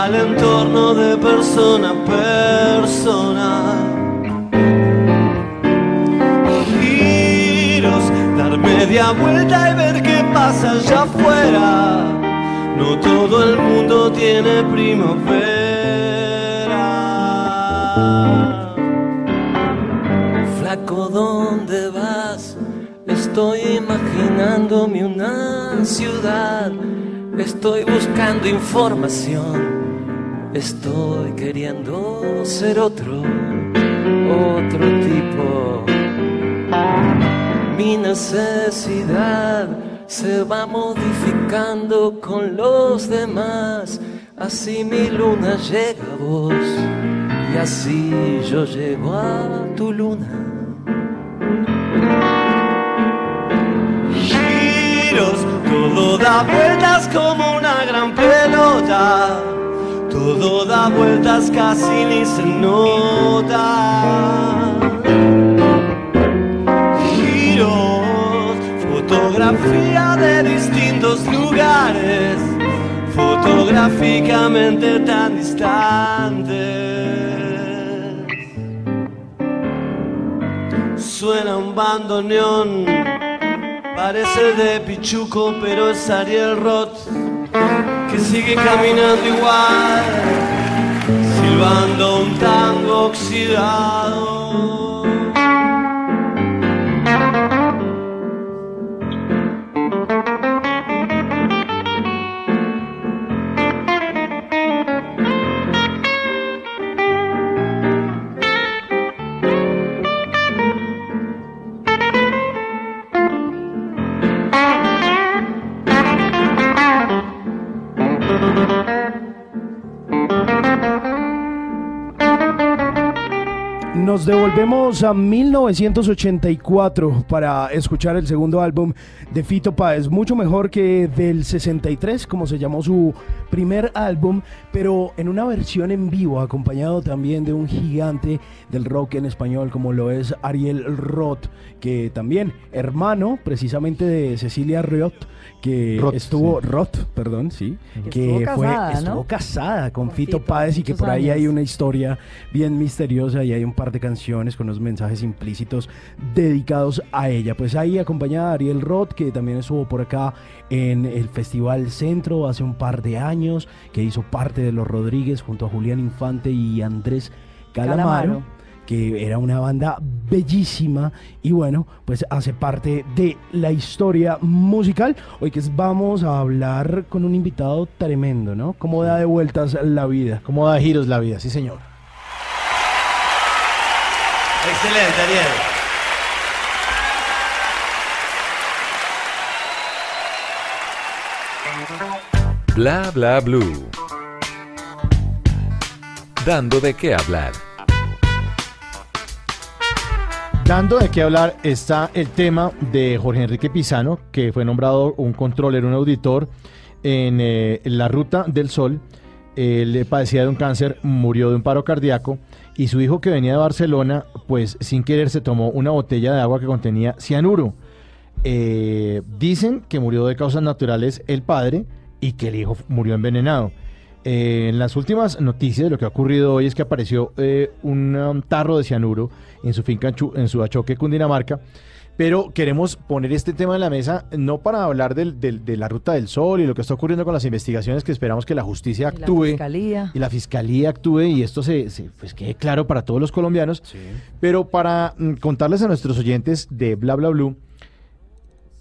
El entorno de persona a persona. Giros, dar media vuelta y ver qué pasa allá afuera. No todo el mundo tiene primavera. Flaco, ¿dónde vas? Estoy imaginándome una ciudad. Estoy buscando información. Estoy queriendo ser otro, otro tipo. Mi necesidad se va modificando con los demás. Así mi luna llega a vos y así yo llego a tu luna. giros, todo da vueltas como una gran pelota, todo da vueltas casi ni se nota. Giros, fotografía de distintos lugares, fotográficamente tan distantes. Suena un bandoneón Parece de Pichuco, pero es Ariel Roth que sigue caminando igual, silbando un tango oxidado. Nos devolvemos a 1984 para escuchar el segundo álbum de Fito Páez, mucho mejor que del 63, como se llamó su primer álbum, pero en una versión en vivo, acompañado también de un gigante del rock en español como lo es Ariel Roth, que también hermano precisamente de Cecilia Roth, que Roth, estuvo sí. Roth, perdón, sí, Que que estuvo fue casada, ¿no? estuvo casada con, Con Fito Fito, Páez y que por ahí hay una historia bien misteriosa y hay un par de canciones con unos mensajes implícitos dedicados a ella. Pues ahí acompañada a Ariel Roth, que también estuvo por acá en el Festival Centro hace un par de años, que hizo parte de Los Rodríguez junto a Julián Infante y Andrés Calamaro. Calamaro. que era una banda bellísima y bueno, pues hace parte de la historia musical. Hoy que es- vamos a hablar con un invitado tremendo, ¿no? Cómo da de vueltas la vida. ¿Cómo da giros la vida? Sí, señor. Excelente, Ariel. Bla bla blue. Dando de qué hablar. Dando de qué hablar está el tema de Jorge Enrique Pizano, que fue nombrado un controller, un auditor en eh, la Ruta del Sol. Él padecía de un cáncer, murió de un paro cardíaco y su hijo que venía de Barcelona, pues sin querer se tomó una botella de agua que contenía cianuro. Eh, dicen que murió de causas naturales el padre y que el hijo murió envenenado. Eh, en las últimas noticias, lo que ha ocurrido hoy es que apareció eh, un um, tarro de cianuro en su finca en Chu- en Suachoque, Cundinamarca. Pero queremos poner este tema en la mesa no para hablar del- del- de la ruta del sol y lo que está ocurriendo con las investigaciones, que esperamos que la justicia Y la actúe fiscalía. y la fiscalía actúe y esto se, se- pues quede claro para todos los colombianos. Pero para mm, contarles a nuestros oyentes de Bla Bla Blue,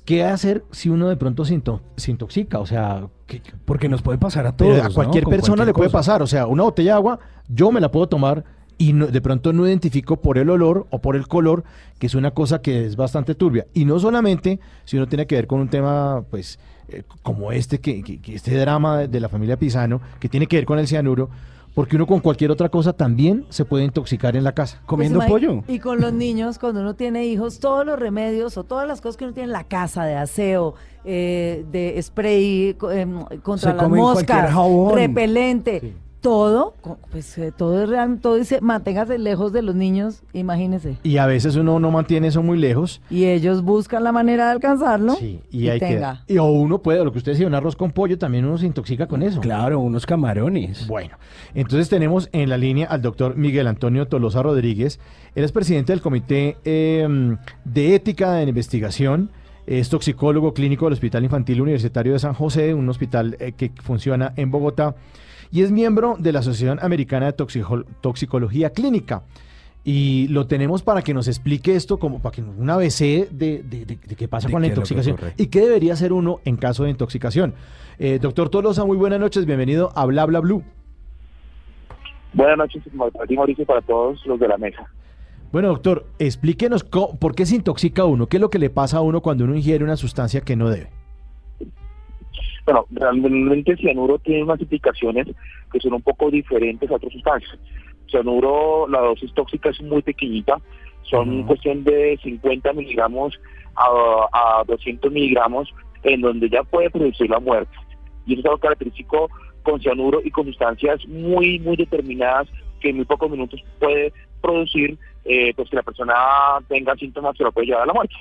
¿qué hacer si uno de pronto se, into- se intoxica? O sea, ¿qué- qué- Porque nos puede pasar a pero todos. a cualquier persona cualquier le puede cosa. pasar. O sea, una botella de agua, yo me la puedo tomar y no- de pronto no identifico por el olor o por el color, que es una cosa que es bastante turbia. Y no solamente si uno tiene que ver con un tema, pues, eh, como este, que, que- que este drama de, de la familia Pisano, que tiene que ver con el cianuro, porque uno con cualquier otra cosa también se puede intoxicar en la casa. Comiendo Pues imagi- pollo. Y con los niños, cuando uno tiene hijos, todos los remedios o todas las cosas que uno tiene en la casa de aseo, eh, de spray em, contra Se las moscas, repelente, todo, pues eh, todo es real, todo dice, manténgase lejos de los niños, imagínese. Y a veces uno no mantiene eso muy lejos. Y ellos buscan la manera de alcanzarlo. Sí, y, y hay que. Y, o uno puede, lo que usted decía, un arroz con pollo, también uno se intoxica con eso. Claro, unos camarones. Bueno, entonces tenemos en la línea al doctor Miguel Antonio Tolosa Rodríguez. Él es presidente del Comité eh, de Ética en Investigación. Es toxicólogo clínico del Hospital Infantil Universitario de San José, un hospital eh, que funciona en Bogotá. Y es miembro de la Asociación Americana de Toxico- Toxicología Clínica. Y lo tenemos para que nos explique esto, como para que nos- un ABC de, de- de- de qué pasa De con la qué intoxicación y qué debería hacer uno en caso de intoxicación. Eh, doctor Tolosa, muy buenas noches, bienvenido a Bla Bla Blue. Buenas noches, para ti Mauricio para todos los de la mesa. Bueno, doctor, explíquenos por qué se intoxica uno, qué es lo que le pasa a uno cuando uno ingiere una sustancia que no debe. Bueno, realmente el cianuro tiene unas implicaciones que son un poco diferentes a otras sustancias. Cianuro, la dosis tóxica es muy pequeñita, son cuestión de 50 miligramos a, a 200 miligramos, en donde ya puede producir la muerte. Y eso es algo característico con cianuro y con sustancias muy, muy determinadas que en muy pocos minutos puede producir eh, pues que la persona tenga síntomas que lo puede llevar a la muerte.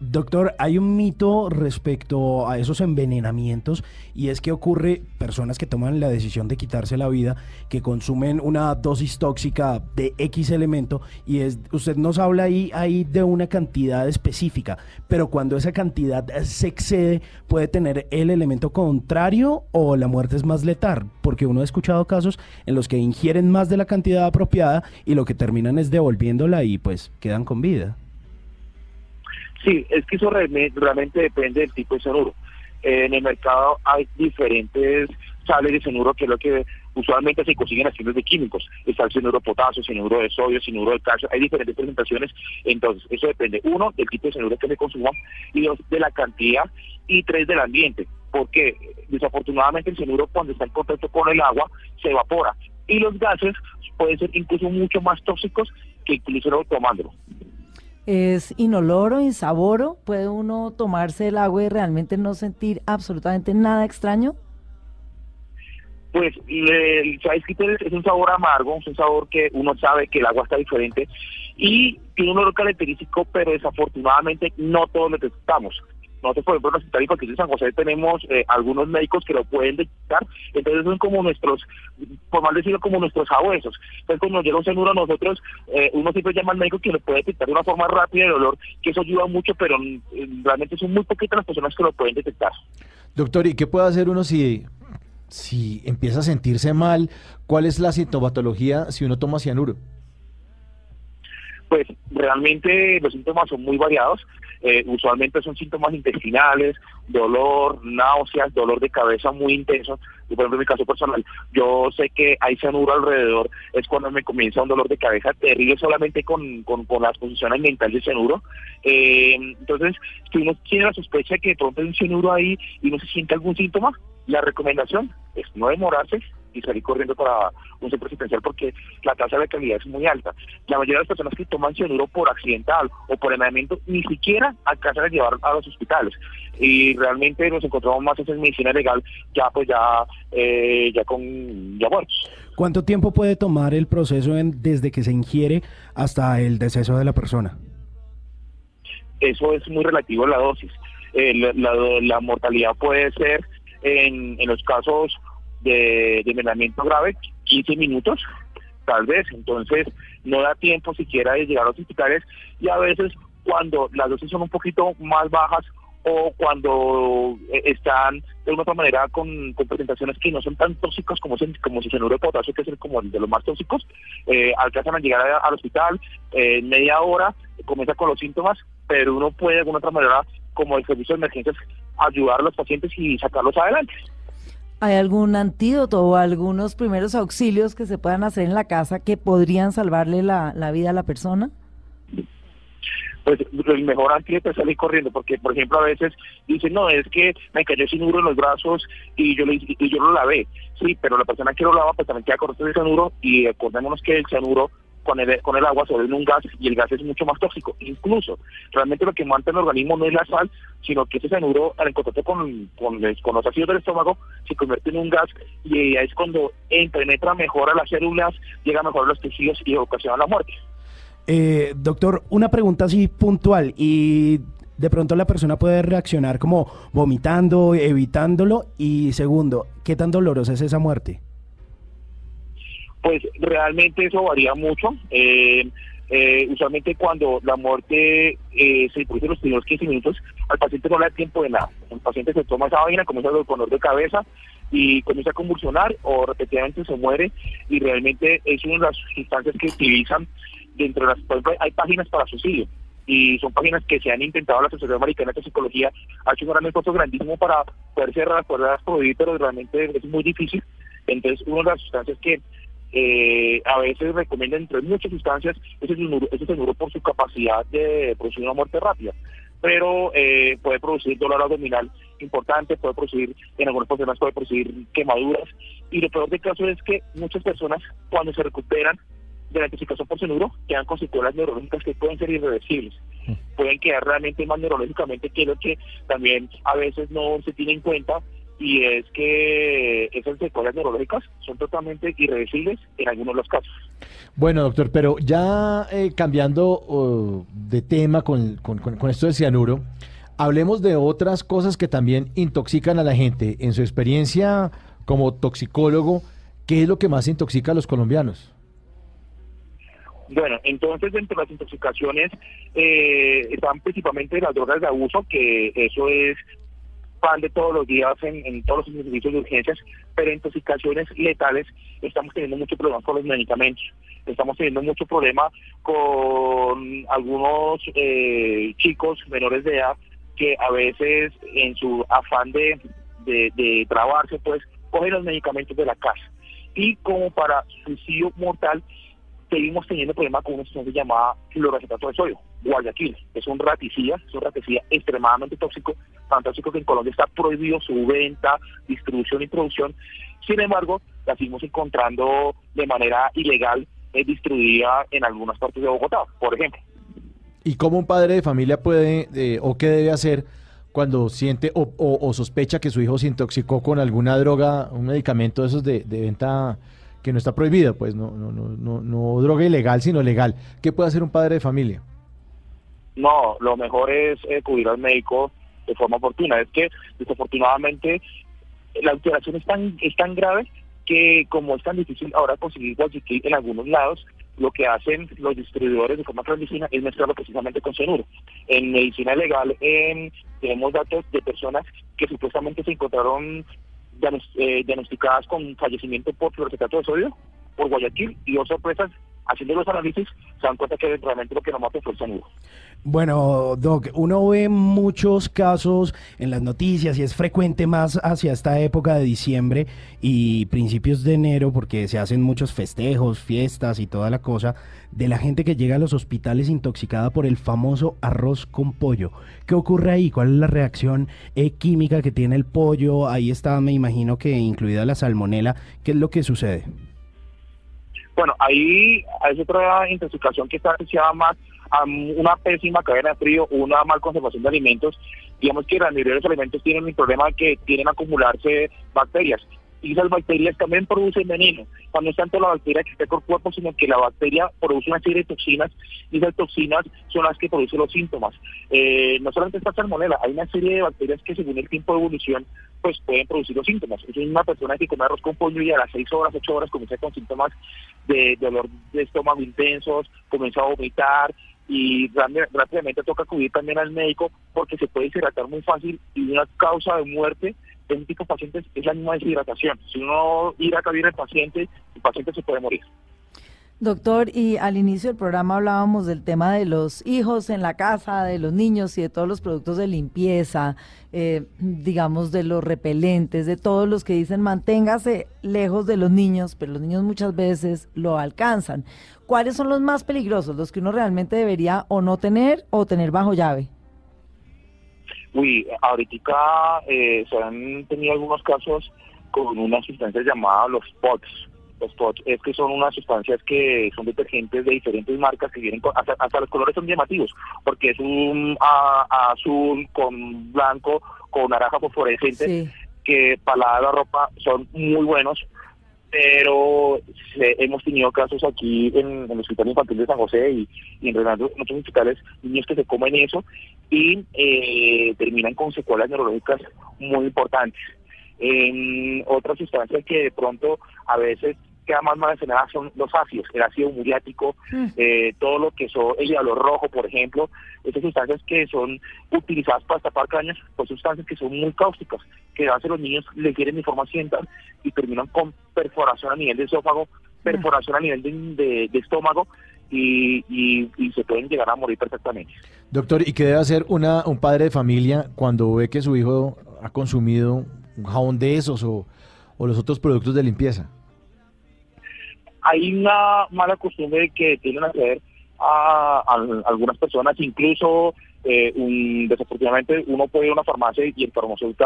Doctor, hay un mito respecto a esos envenenamientos y es que ocurre personas que toman la decisión de quitarse la vida, que consumen una dosis tóxica de X elemento y es usted nos habla ahí, de una cantidad específica, pero cuando esa cantidad se excede puede tener el elemento contrario o la muerte es más letal, porque uno ha escuchado casos en los que ingieren más de la cantidad apropiada y lo que terminan es devolviéndola y pues quedan con vida. Sí, es que eso realme- realmente depende del tipo de cianuro. Eh, en el mercado hay diferentes sales de cianuro que es lo que usualmente se consiguen haciendo de químicos. Está el cianuro de potasio, cianuro de sodio, cianuro de calcio. Hay diferentes presentaciones. Entonces, eso depende, uno, del tipo de cianuro que se consuma y dos, de la cantidad y tres, del ambiente. Porque desafortunadamente el cianuro cuando está en contacto con el agua se evapora y los gases pueden ser incluso mucho más tóxicos que incluso tomándolo. Es inoloro, insaboro. ¿Puede uno tomarse el agua y realmente no sentir absolutamente nada extraño? Pues el tiene- es un sabor amargo, es un sabor que uno sabe que el agua está diferente y tiene un olor característico, pero desafortunadamente no todos lo detectamos. Nosotros, por ejemplo, en el Hospital Infantil de San José tenemos eh, algunos médicos que lo pueden detectar, entonces son como nuestros, por mal decirlo, como nuestros sabuesos. Entonces, cuando llega un cianuro a nosotros, eh, uno siempre llama al médico que lo puede detectar de una forma rápida el olor, que eso ayuda mucho, pero mm, realmente son muy poquitas las personas que lo pueden detectar. Doctor, ¿y qué puede hacer uno si, si empieza a sentirse mal? ¿Cuál es la sintomatología si uno toma cianuro? pues realmente los síntomas son muy variados. Eh, usualmente son síntomas intestinales, dolor, náuseas, dolor de cabeza muy intenso. Y por ejemplo, en mi caso personal, yo sé que hay cianuro alrededor, es cuando me comienza un dolor de cabeza terrible solamente con, con, con la exposición ambiental de cianuro. Eh, entonces, si uno tiene la sospecha de que de pronto hay un cianuro ahí y no se siente algún síntoma, la recomendación es no demorarse y salir corriendo para un centro asistencial porque la tasa de letalidad es muy alta. La mayoría de las personas que toman cianuro por accidental o por envenenamiento ni siquiera alcanzan a llevar a los hospitales y realmente nos encontramos más en medicina legal ya pues ya eh, ya con ya muertos. ¿Cuánto tiempo puede tomar el proceso en- desde que se ingiere hasta el deceso de la persona? eso es muy relativo a la dosis. Eh, la, la- la mortalidad puede ser, en, en los casos de, de envenenamiento grave, 15 minutos, tal vez. Entonces, no da tiempo siquiera de llegar a los hospitales y a veces cuando las dosis son un poquito más bajas o cuando eh, están de una otra manera con, con presentaciones que no son tan tóxicas como, como el cianuro de potasio, que es el, como el de los más tóxicos, eh, alcanzan a llegar a- al hospital eh, en media hora, comienza con los síntomas, pero uno puede de alguna otra manera, como el servicio de emergencias, ayudar a los pacientes y sacarlos adelante. ¿Hay algún antídoto o algunos primeros auxilios que se puedan hacer en la casa que podrían salvarle la, la vida a la persona? pues el mejor antídoto es salir corriendo, porque por ejemplo a veces dicen, no, es que me cayó cianuro en los brazos y yo, le, y yo lo lavé, sí, pero la persona que lo lava pues también queda corto de cianuro y acordémonos que el cianuro con el, con el agua se vuelve un gas y el gas es mucho más tóxico. Incluso, realmente lo que mata el organismo no es la sal, sino que ese cianuro al encontrarse con, con, con los ácidos del estómago se convierte en un gas y es cuando penetra mejor a las células, llega mejor a los tejidos y ocasiona la muerte. Eh, doctor, una pregunta así puntual y de pronto la persona puede reaccionar como vomitando, evitándolo y segundo, ¿qué tan dolorosa es esa muerte? Pues realmente eso varía mucho. Eh, eh, usualmente cuando la muerte eh, se produce en los primeros 15 minutos, al paciente no le da tiempo de nada. El paciente se toma esa vaina, comienza con dolor de cabeza y comienza a convulsionar o repetidamente se muere y realmente es una de las sustancias que utilizan dentro de las... por hay páginas para suicidio y son páginas que se han intentado la Sociedad Americana de Psicología ha hecho un gran esfuerzo grandísimo para poder cerrar, poder prohibir, pero realmente es muy difícil. Entonces, una de las sustancias que eh, a veces recomiendan entre muchas sustancias ese cianuro, ese cianuro por su capacidad de producir una muerte rápida. Pero eh, puede producir dolor abdominal importante, puede producir, en algunas personas puede producir quemaduras, y lo peor del caso es que muchas personas cuando se recuperan de la intoxicación por cianuro quedan con secuelas neurológicas que pueden ser irreversibles, pueden quedar realmente más neurológicamente que lo que también a veces no se tiene en cuenta y es que esas secuelas neurológicas son totalmente irreversibles en algunos de los casos. Bueno, doctor, pero ya eh, cambiando uh, de tema con, con- con- esto del cianuro, hablemos de otras cosas que también intoxican a la gente. En su experiencia como toxicólogo, ¿qué es lo que más intoxica a los colombianos? Bueno, entonces dentro de las intoxicaciones eh, están principalmente las drogas de abuso, que eso es de todos los días en, en todos los servicios de urgencias, pero intoxicaciones letales estamos teniendo mucho problema con los medicamentos. Estamos teniendo mucho problema con algunos eh, chicos menores de edad que a veces en su afán de, de, de trabarse, pues cogen los medicamentos de la casa. Y como para suicidio mortal, seguimos teniendo problemas con una sustancia llamada fluoroacetato de sodio, Guayaquil. Es un raticida, es un raticida extremadamente tóxico, tan tóxico que en Colombia está prohibido su venta, distribución y producción. Sin embargo, la seguimos encontrando de manera ilegal eh, distribuida en algunas partes de Bogotá, por ejemplo. ¿Y cómo un padre de familia puede eh, o qué debe hacer cuando siente o, o- o sospecha que su hijo se intoxicó con alguna droga, un medicamento de esos de, de venta que no está prohibida? Pues no, no, no, no, no droga ilegal, sino legal. ¿Qué puede hacer un padre de familia? No, lo mejor es eh, acudir al médico de forma oportuna. Es que desafortunadamente la alteración es tan, es tan grave que como es tan difícil ahora conseguir Guayaquil en algunos lados, lo que hacen los distribuidores de forma clandestina es mezclarlo precisamente con cianuro. En medicina legal em, tenemos datos de personas que supuestamente se encontraron diagnosticadas con fallecimiento por fluorocetato de sodio por Guayaquil y dos sorpresas, haciendo los análisis, se dan cuenta que realmente lo que nos mató fue el cianuro. Bueno, Doc, uno ve muchos casos en las noticias y es frecuente más hacia esta época de diciembre y principios de enero porque se hacen muchos festejos, fiestas y toda la cosa de la gente que llega a los hospitales intoxicada por el famoso arroz con pollo. ¿Qué ocurre ahí? ¿Cuál es la reacción eh, química que tiene el pollo? Ahí está, me imagino que incluida la salmonela. ¿Qué es lo que sucede? Bueno, ahí hay otra intoxicación que está asociada más a una pésima cadena de frío, una mal conservación de alimentos. Digamos que la mayoría de los alimentos tienen un problema que tienen acumularse bacterias. Y esas bacterias también producen veneno. Cuando es tanto la bacteria que está el cuerpo, sino que la bacteria produce una serie de toxinas y esas toxinas son las que producen los síntomas. Eh, no solamente está salmonela, hay una serie de bacterias que según el tiempo de evolución pues pueden producir los síntomas. Es una persona que come arroz con pollo y a las 6 horas, 8 horas comienza con síntomas de dolor de estómago intensos, comienza a vomitar y rápid- rápidamente toca acudir también al médico porque se puede deshidratar muy fácil y una causa de muerte de pacientes es la misma deshidratación. Si uno hidrata bien al paciente, el paciente se puede morir. Doctor, y al inicio del programa hablábamos del tema de los hijos en la casa, de los niños y de todos los productos de limpieza, eh, digamos de los repelentes, de todos los que dicen manténgase lejos de los niños, pero los niños muchas veces lo alcanzan. ¿Cuáles son los más peligrosos, los que uno realmente debería o no tener o tener bajo llave? Uy, ahorita eh, se han tenido algunos casos con unas sustancias llamadas los POTS. Los POTS es que son unas sustancias que son detergentes de diferentes marcas que vienen con, hasta, hasta los colores son llamativos, porque es un a- azul con blanco, con naranja fosforescente, que para lavar la ropa son muy buenos, pero se- hemos tenido casos aquí en, en el Hospital Infantil de San José y, y en en otros hospitales, niños que se comen eso y eh, terminan con secuelas neurológicas muy importantes. En otras sustancias que de pronto a veces quedan más mencionadas son los ácidos, el ácido muriático, eh, todo lo que son el diablo rojo, por ejemplo, esas sustancias que son utilizadas para tapar cañas, son sustancias que son muy cáusticas, que veces los niños les quieren forma accidental y terminan con perforación a nivel de esófago, perforación a nivel de, de- de estómago y, y- y se pueden llegar a morir perfectamente. Doctor, ¿y qué debe hacer una, un padre de familia cuando ve que su hijo ha consumido un jabón de esos o, o los otros productos de limpieza? hay una mala costumbre que tienen a hacer a, a algunas personas, incluso eh, un- desafortunadamente uno puede ir a una farmacia y el farmacéutico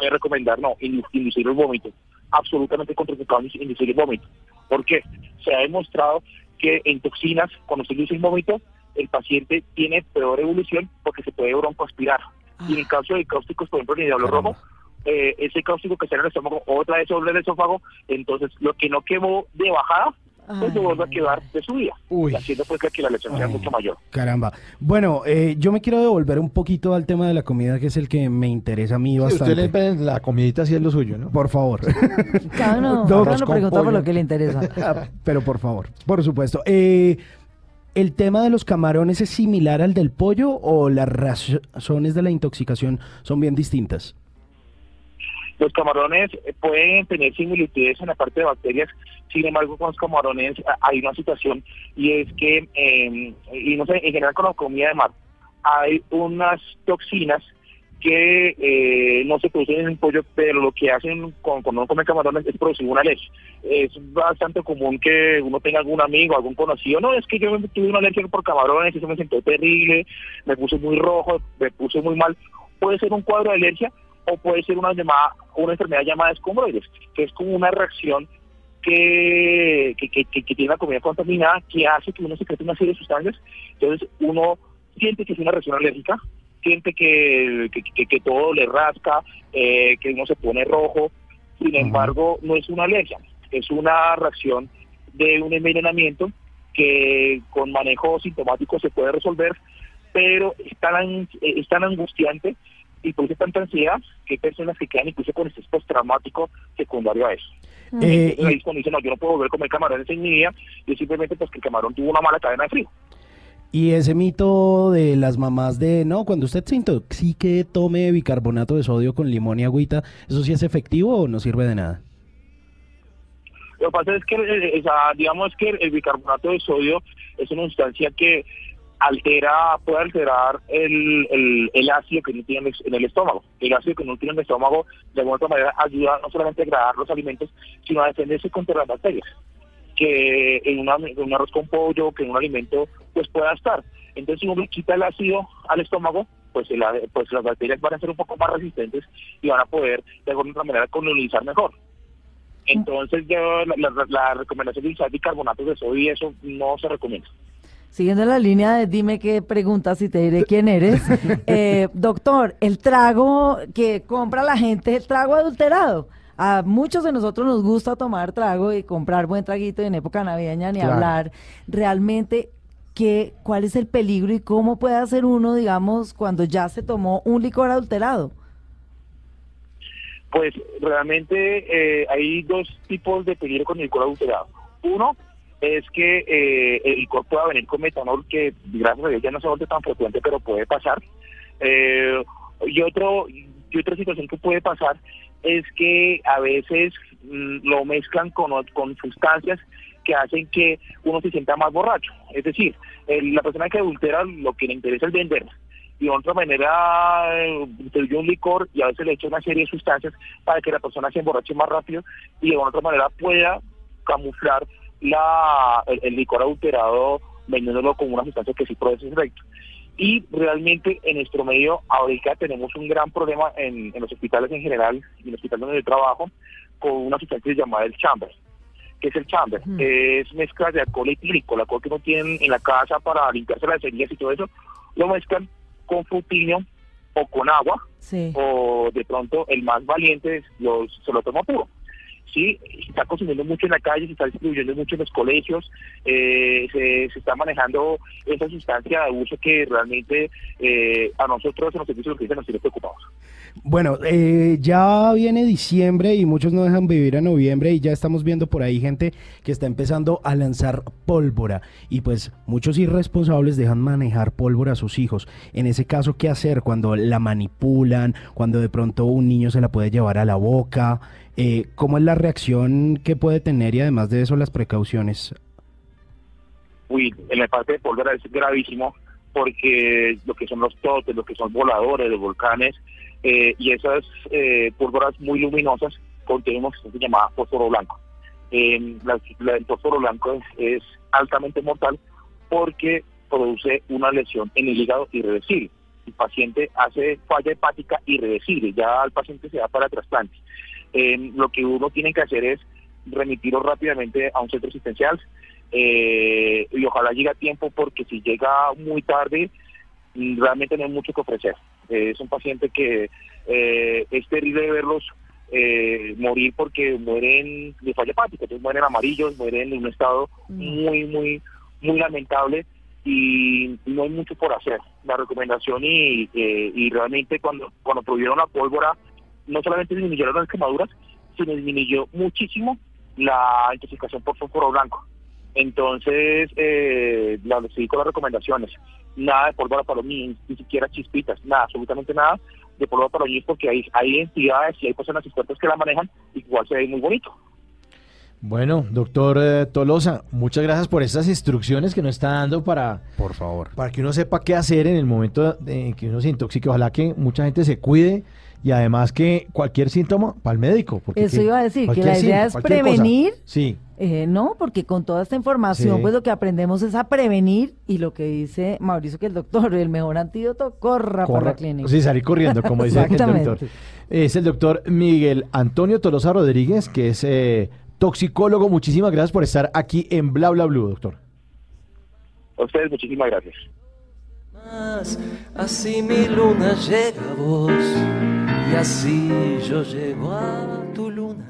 puede recomendar no, indu- inducir el vómito, absolutamente contraindicado indu- inducir el vómito. ¿Por qué? Se ha demostrado que en toxinas, cuando se induce el vómito, el paciente tiene peor evolución porque se puede broncoaspirar. Y en el caso de cáusticos, por ejemplo, en el diablo rojo, eh, ese cáustico que sale en el estómago otra vez sobre el esófago, entonces lo que no quemó de bajada, pues se vuelve a quedar de subida, y haciendo pues que la lesión sea mucho mayor. Caramba. Bueno, eh, yo me quiero devolver un poquito al tema de la comida, que es el que me interesa a mí Sí, bastante. usted le ven la comidita si es lo suyo, ¿no? Por favor. <laughs> Cada uno, cada uno pregunta por lo que le interesa. <laughs> Ah, Pero por favor, por supuesto. Eh, ¿El tema de los camarones es similar al del pollo o las razones de la intoxicación son bien distintas? Los camarones eh, pueden tener similitudes en la parte de bacterias, sin embargo con los camarones ah, hay una situación y es que, eh, y no sé, en general con la comida de mar, hay unas toxinas que eh, no se producen en el pollo, pero lo que hacen con- cuando uno come camarones es producir una alergia. Es bastante común que uno tenga algún amigo, algún conocido, no, es que yo tuve una alergia por camarones, eso me sentó terrible, me puse muy rojo, me puse muy mal. Puede ser un cuadro de alergia o puede ser una llamada, una enfermedad llamada escombroides, que es como una reacción que, que, que, que- tiene la comida contaminada que hace que uno secrete una serie de sustancias. Entonces uno siente que es una reacción alérgica, siente que, que, que- que todo le rasca, eh, que uno se pone rojo. Sin embargo, no es una alergia, es una reacción de un envenenamiento que con manejo sintomático se puede resolver, pero es tan, an- es tan angustiante y produce tanta ansiedad que hay personas que quedan incluso con estrés postraumático secundario a eso. Eh, Entonces, ahí es cuando dicen, no, yo no puedo volver a comer camarones en mi vida, y simplemente pues que el camarón tuvo una mala cadena de frío. Y ese mito de las mamás de, no, cuando usted se intoxique, tome bicarbonato de sodio con limón y agüita, ¿eso sí es efectivo o no sirve de nada? Lo que pasa es que, eh, sea, digamos que el bicarbonato de sodio es una sustancia que altera, puede alterar el, el, el ácido que tiene en el- estómago. El ácido que tiene en el estómago, de alguna manera, ayuda no solamente a degradar los alimentos, sino a defenderse contra las bacterias que en, una, un arroz con pollo, que en un alimento, pues pueda estar. Entonces, si uno quita el ácido al estómago, pues, el- pues las bacterias van a ser un poco más resistentes y van a poder, de alguna manera, colonizar mejor. Entonces, yo, la, la- la recomendación de usar bicarbonatos de sodio y eso no se recomienda. Siguiendo la línea de dime qué preguntas y te diré quién eres. <laughs> Eh, doctor, el trago que compra la gente, el trago adulterado. A muchos de nosotros nos gusta tomar trago y comprar buen traguito y en época navideña ni Claro. hablar. Realmente, ¿qué, ¿cuál es el peligro y cómo puede hacer uno, digamos, cuando ya se tomó un licor adulterado? Pues realmente eh, hay dos tipos de peligro con el licor adulterado. Uno es que eh, el licor pueda venir con metanol, que gracias a Dios ya no se tan frecuente, pero puede pasar. Eh, y otro y otra situación que puede pasar es que a veces mm, lo mezclan con, con sustancias que hacen que uno se sienta más borracho. Es decir, la persona que adultera lo que le interesa es vender y de otra manera eh, distribuye un licor y a veces le echa una serie de sustancias para que la persona se emborrache más rápido y de otra manera pueda camuflar la, el, el licor adulterado vendiéndolo como una sustancia que sí produce efecto. Y realmente en nuestro medio ahorita tenemos un gran problema en, en los hospitales en general y en el hospital donde yo trabajo con una sustancia llamada el chamber. ¿Qué es el chamber? Es mezcla de alcohol etílico, el alcohol que uno tiene en la casa para limpiarse las heridas y todo eso, lo mezclan con frutinio o con agua, Sí. o de pronto el más valiente los, se lo toma puro. Sí, se está consumiendo mucho en la calle, se está distribuyendo mucho en los colegios, eh, se, está manejando esa sustancia de uso que realmente eh, a nosotros en los servicios de urgencia nos tiene preocupados. Bueno, eh, ya viene diciembre y muchos no dejan vivir a noviembre y ya estamos viendo por ahí gente que está empezando a lanzar pólvora y pues muchos irresponsables dejan manejar pólvora a sus hijos. En ese caso, ¿qué hacer cuando la manipulan, cuando de pronto un niño se la puede llevar a la boca? Eh, ¿Cómo es la reacción que puede tener y además de eso las precauciones? Uy, en la parte de pólvora es gravísimo porque lo que son los totes, lo que son voladores, los volcanes eh, y esas eh, pólvoras muy luminosas contienen una sustancia llamada fósforo blanco. Eh, la- la- el fósforo blanco es, altamente mortal porque produce una lesión en el hígado irreversible. El paciente hace falla hepática irreversible, ya el paciente se da para trasplante. Eh, lo que uno tiene que hacer es remitirlo rápidamente a un centro asistencial eh, y ojalá llegue a tiempo porque si llega muy tarde realmente no hay mucho que ofrecer. Eh, es un paciente que eh, es terrible verlos eh, morir porque mueren de falla hepática, entonces mueren amarillos, mueren en un estado muy, muy, muy lamentable y no hay mucho por hacer. La recomendación y, eh, y realmente cuando, cuando prohibieron la pólvora, no solamente disminuyeron las quemaduras, sino disminuyó muchísimo la intoxicación por fósforo blanco. Entonces, eh, la, seguí con las recomendaciones. Nada de pólvora para niños, ni siquiera chispitas, nada, absolutamente nada de pólvora para niños porque hay, hay entidades y hay personas expertas que la manejan y igual se ve muy bonito. Bueno, doctor eh, Tolosa, muchas gracias por estas instrucciones que nos está dando para, por favor, para que uno sepa qué hacer en el momento en que uno se intoxique. Ojalá que mucha gente se cuide y además que cualquier síntoma para el médico. porque Eso que iba a decir, que la idea síntoma, es cosa. prevenir. Sí, Eh, no, porque con toda esta información, Sí. pues lo que aprendemos es a prevenir y lo que dice Mauricio, que el doctor, el mejor antídoto, corra, para corra- la clínica. sí, salir corriendo, como dice el Exactamente. doctor. Es el doctor Miguel Antonio Tolosa Rodríguez, que es eh, toxicólogo. Muchísimas gracias por estar aquí en Bla Bla Blue, doctor. A ustedes muchísimas gracias. Así mi luna llega a vos y así yo llego a tu luna.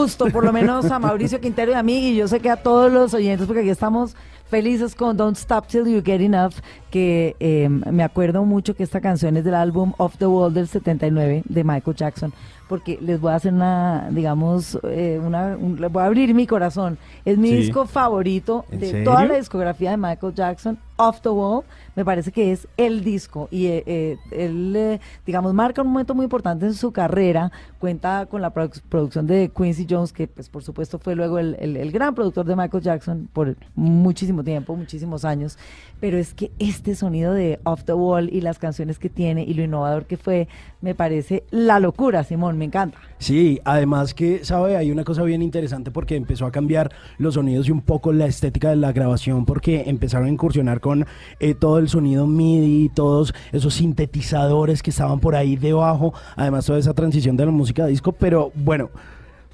Gusto, por lo menos a Mauricio Quintero y a mí, y yo sé que a todos los oyentes, porque aquí estamos felices con Don't Stop Till You Get Enough, que eh, me acuerdo mucho que esta canción es del álbum Off the Wall del 79 de Michael Jackson, porque les voy a hacer una, digamos, eh, una, un- les voy a abrir mi corazón. Es mi Sí. disco favorito ¿En de serio? toda la discografía de Michael Jackson, Off the Wall, me parece que es el disco y eh, eh, él, eh, digamos, marca un momento muy importante en su carrera, cuenta con la produ- producción de Quincy Jones, que pues por supuesto fue luego el, el- el gran productor de Michael Jackson por muchísimo tiempo, muchísimos años, pero es que este sonido de Off the Wall y las canciones que tiene y lo innovador que fue, me parece la locura, Simón, me encanta. Sí, además que, ¿sabe? Hay una cosa bien interesante porque empezó a cambiar los sonidos y un poco la estética de la grabación porque empezaron a incursionar con eh, todo el sonido MIDI, todos esos sintetizadores que estaban por ahí debajo, además toda esa transición de la música disco, pero bueno.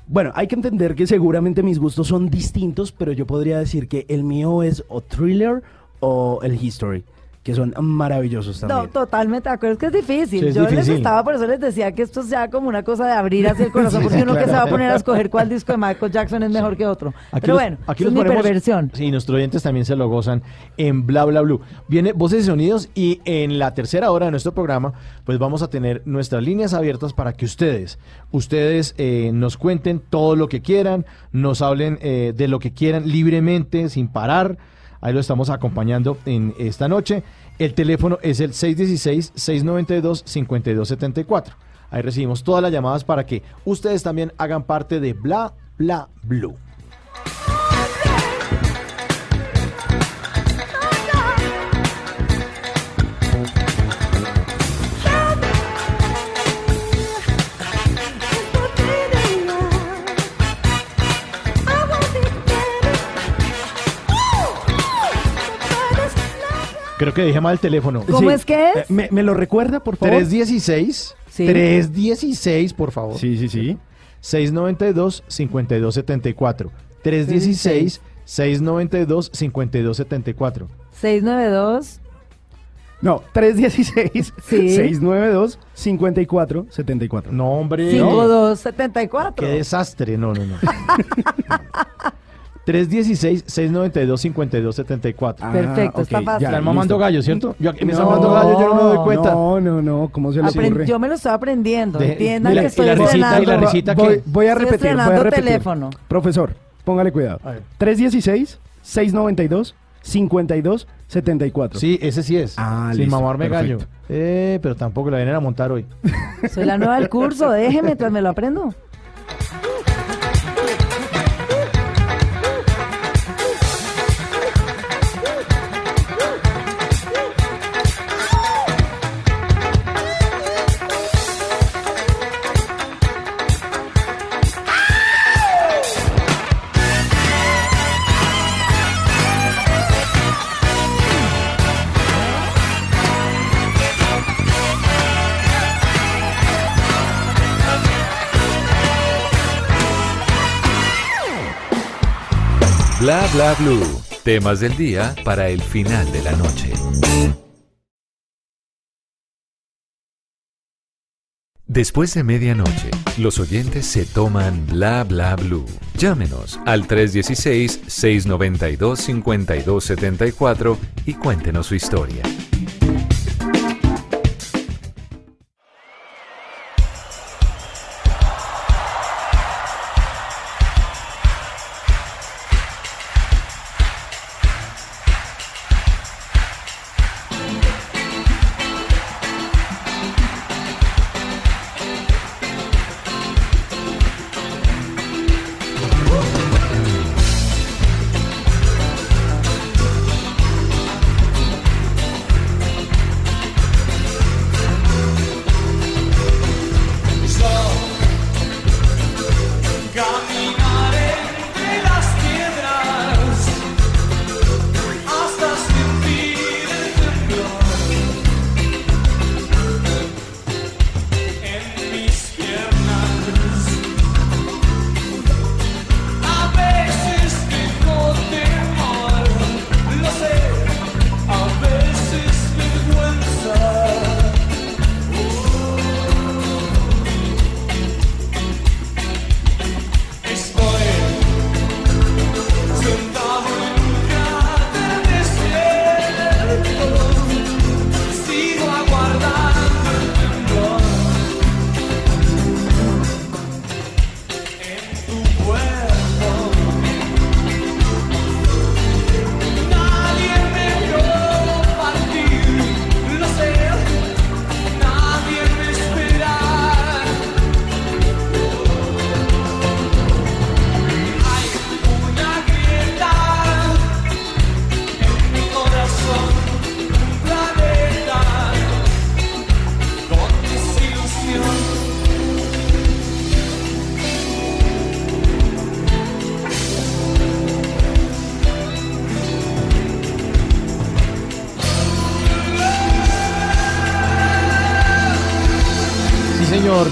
Bueno, hay que entender que seguramente mis gustos son distintos, pero yo podría decir que el mío es o thriller o el history, que son maravillosos también. No, totalmente de acuerdo, es que es difícil. Sí, es Yo les estaba, por eso les decía que esto es ya como una cosa de abrir hacia el <laughs> corazón, porque uno que se va a poner a escoger cuál disco de Michael Jackson es mejor que otro. Pero los- bueno, aquí es mi ponemos- perversión. Sí, nuestros oyentes también se lo gozan en Bla Bla Blue. Viene Voces y Sonidos y en la tercera hora de nuestro programa, pues vamos a tener nuestras líneas abiertas para que ustedes, ustedes eh, nos cuenten todo lo que quieran, nos hablen eh, de lo que quieran libremente, sin parar. Ahí lo estamos acompañando en esta noche. El teléfono es el 616-692-5274. Ahí recibimos todas las llamadas para que ustedes también hagan parte de Bla Bla Blue. Creo que dejé mal el teléfono. ¿Cómo es que es? Eh, ¿Me, me lo recuerda, por favor? 316. Sí. 316, por favor. Sí, sí, sí. 692-5274. 316 692-5274. 692. No, 316 <laughs> Sí. 692 5474. No, hombre. 5274. Qué desastre. No, no, no. <laughs> 316-692-5274. Ah, Perfecto, ok, está fácil. ya, Están mamando gallo, ¿cierto? Yo aquí me están No, mamando gallo, yo no me doy cuenta. No, no, no, ¿cómo se le Apren- ocurre? yo me lo estoy aprendiendo. De- Entiendan y la- que y estoy estrenando. y la risita voy, qué? voy a Estoy repetir, voy a estrenando repetir. teléfono. Profesor, póngale cuidado. A ver. 316-692-5274. Sí, ese sí es. Ah, Sin listo, mamarme gallo. perfecto. Eh, pero tampoco la vienen a montar hoy. Soy la nueva del curso, déjeme mientras me lo aprendo. Bla bla blue. Temas del día para el final de la noche. Después de medianoche, los oyentes se toman bla bla blue. Llámenos al 316-692-5274 y cuéntenos su historia.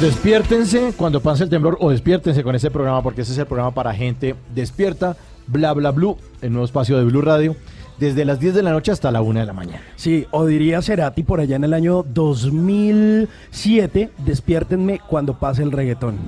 Despiértense cuando pase el temblor o despiértense con este programa porque ese es el programa para gente despierta, bla bla blue, el nuevo espacio de Blue Radio, desde las 10 de la noche hasta la 1 de la mañana. Sí, o diría Cerati por allá en el año 2007, despiértenme cuando pase el reggaetón.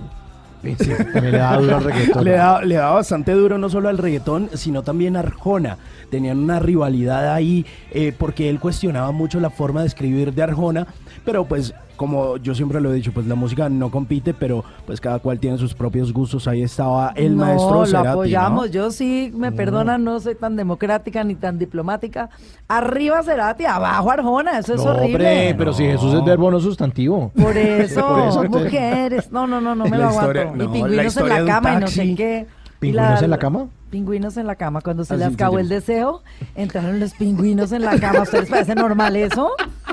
Sí, le da duro al reggaetón. Le da, le da bastante duro no solo al reggaetón, sino también a Arjona. Tenían una rivalidad ahí eh, porque él cuestionaba mucho la forma de escribir de Arjona, pero pues como yo siempre lo he dicho, pues la música no compite, pero pues cada cual tiene sus propios gustos. Ahí estaba el no, maestro lo Cerati, ¿no? apoyamos. Yo sí, me perdonan, no soy tan democrática ni tan diplomática. Arriba Cerati, abajo Arjona, eso es No, horrible. hombre, pero si Jesús es verbo no sustantivo. Por eso, <laughs> Por eso, entonces- mujeres. No, no, no, no <laughs> me La lo historia- aguanto. no, y la pingüinos en la cama y no sé qué. ¿Pingüinos en la cama? Pingüinos en la cama. Cuando se Ah, les acabó el deseo, entraron los pingüinos en la cama. ¿A ¿Ustedes parece normal eso? <laughs>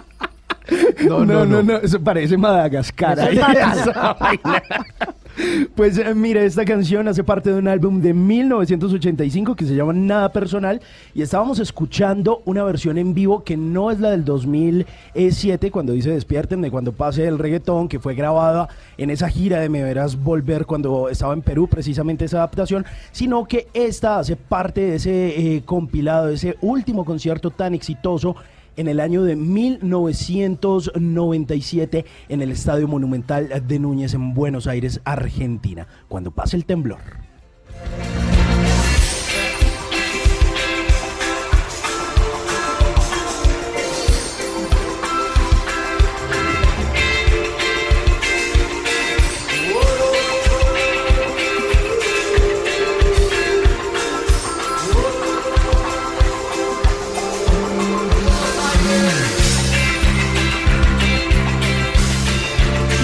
<laughs> No, no, no, no, eso parece Madagascar. <laughs> Pues eh, mire, esta canción hace parte de un álbum de 1985 que se llama Nada Personal y estábamos escuchando una versión en vivo que no es la del 2007 cuando dice Despiértenme, cuando pase el reggaetón, que fue grabada en esa gira de Me Verás Volver cuando estaba en Perú, precisamente esa adaptación, sino que esta hace parte de ese eh, compilado, de ese último concierto tan exitoso en el año de 1997 en el Estadio Monumental de Núñez en Buenos Aires, Argentina, cuando pasa el temblor.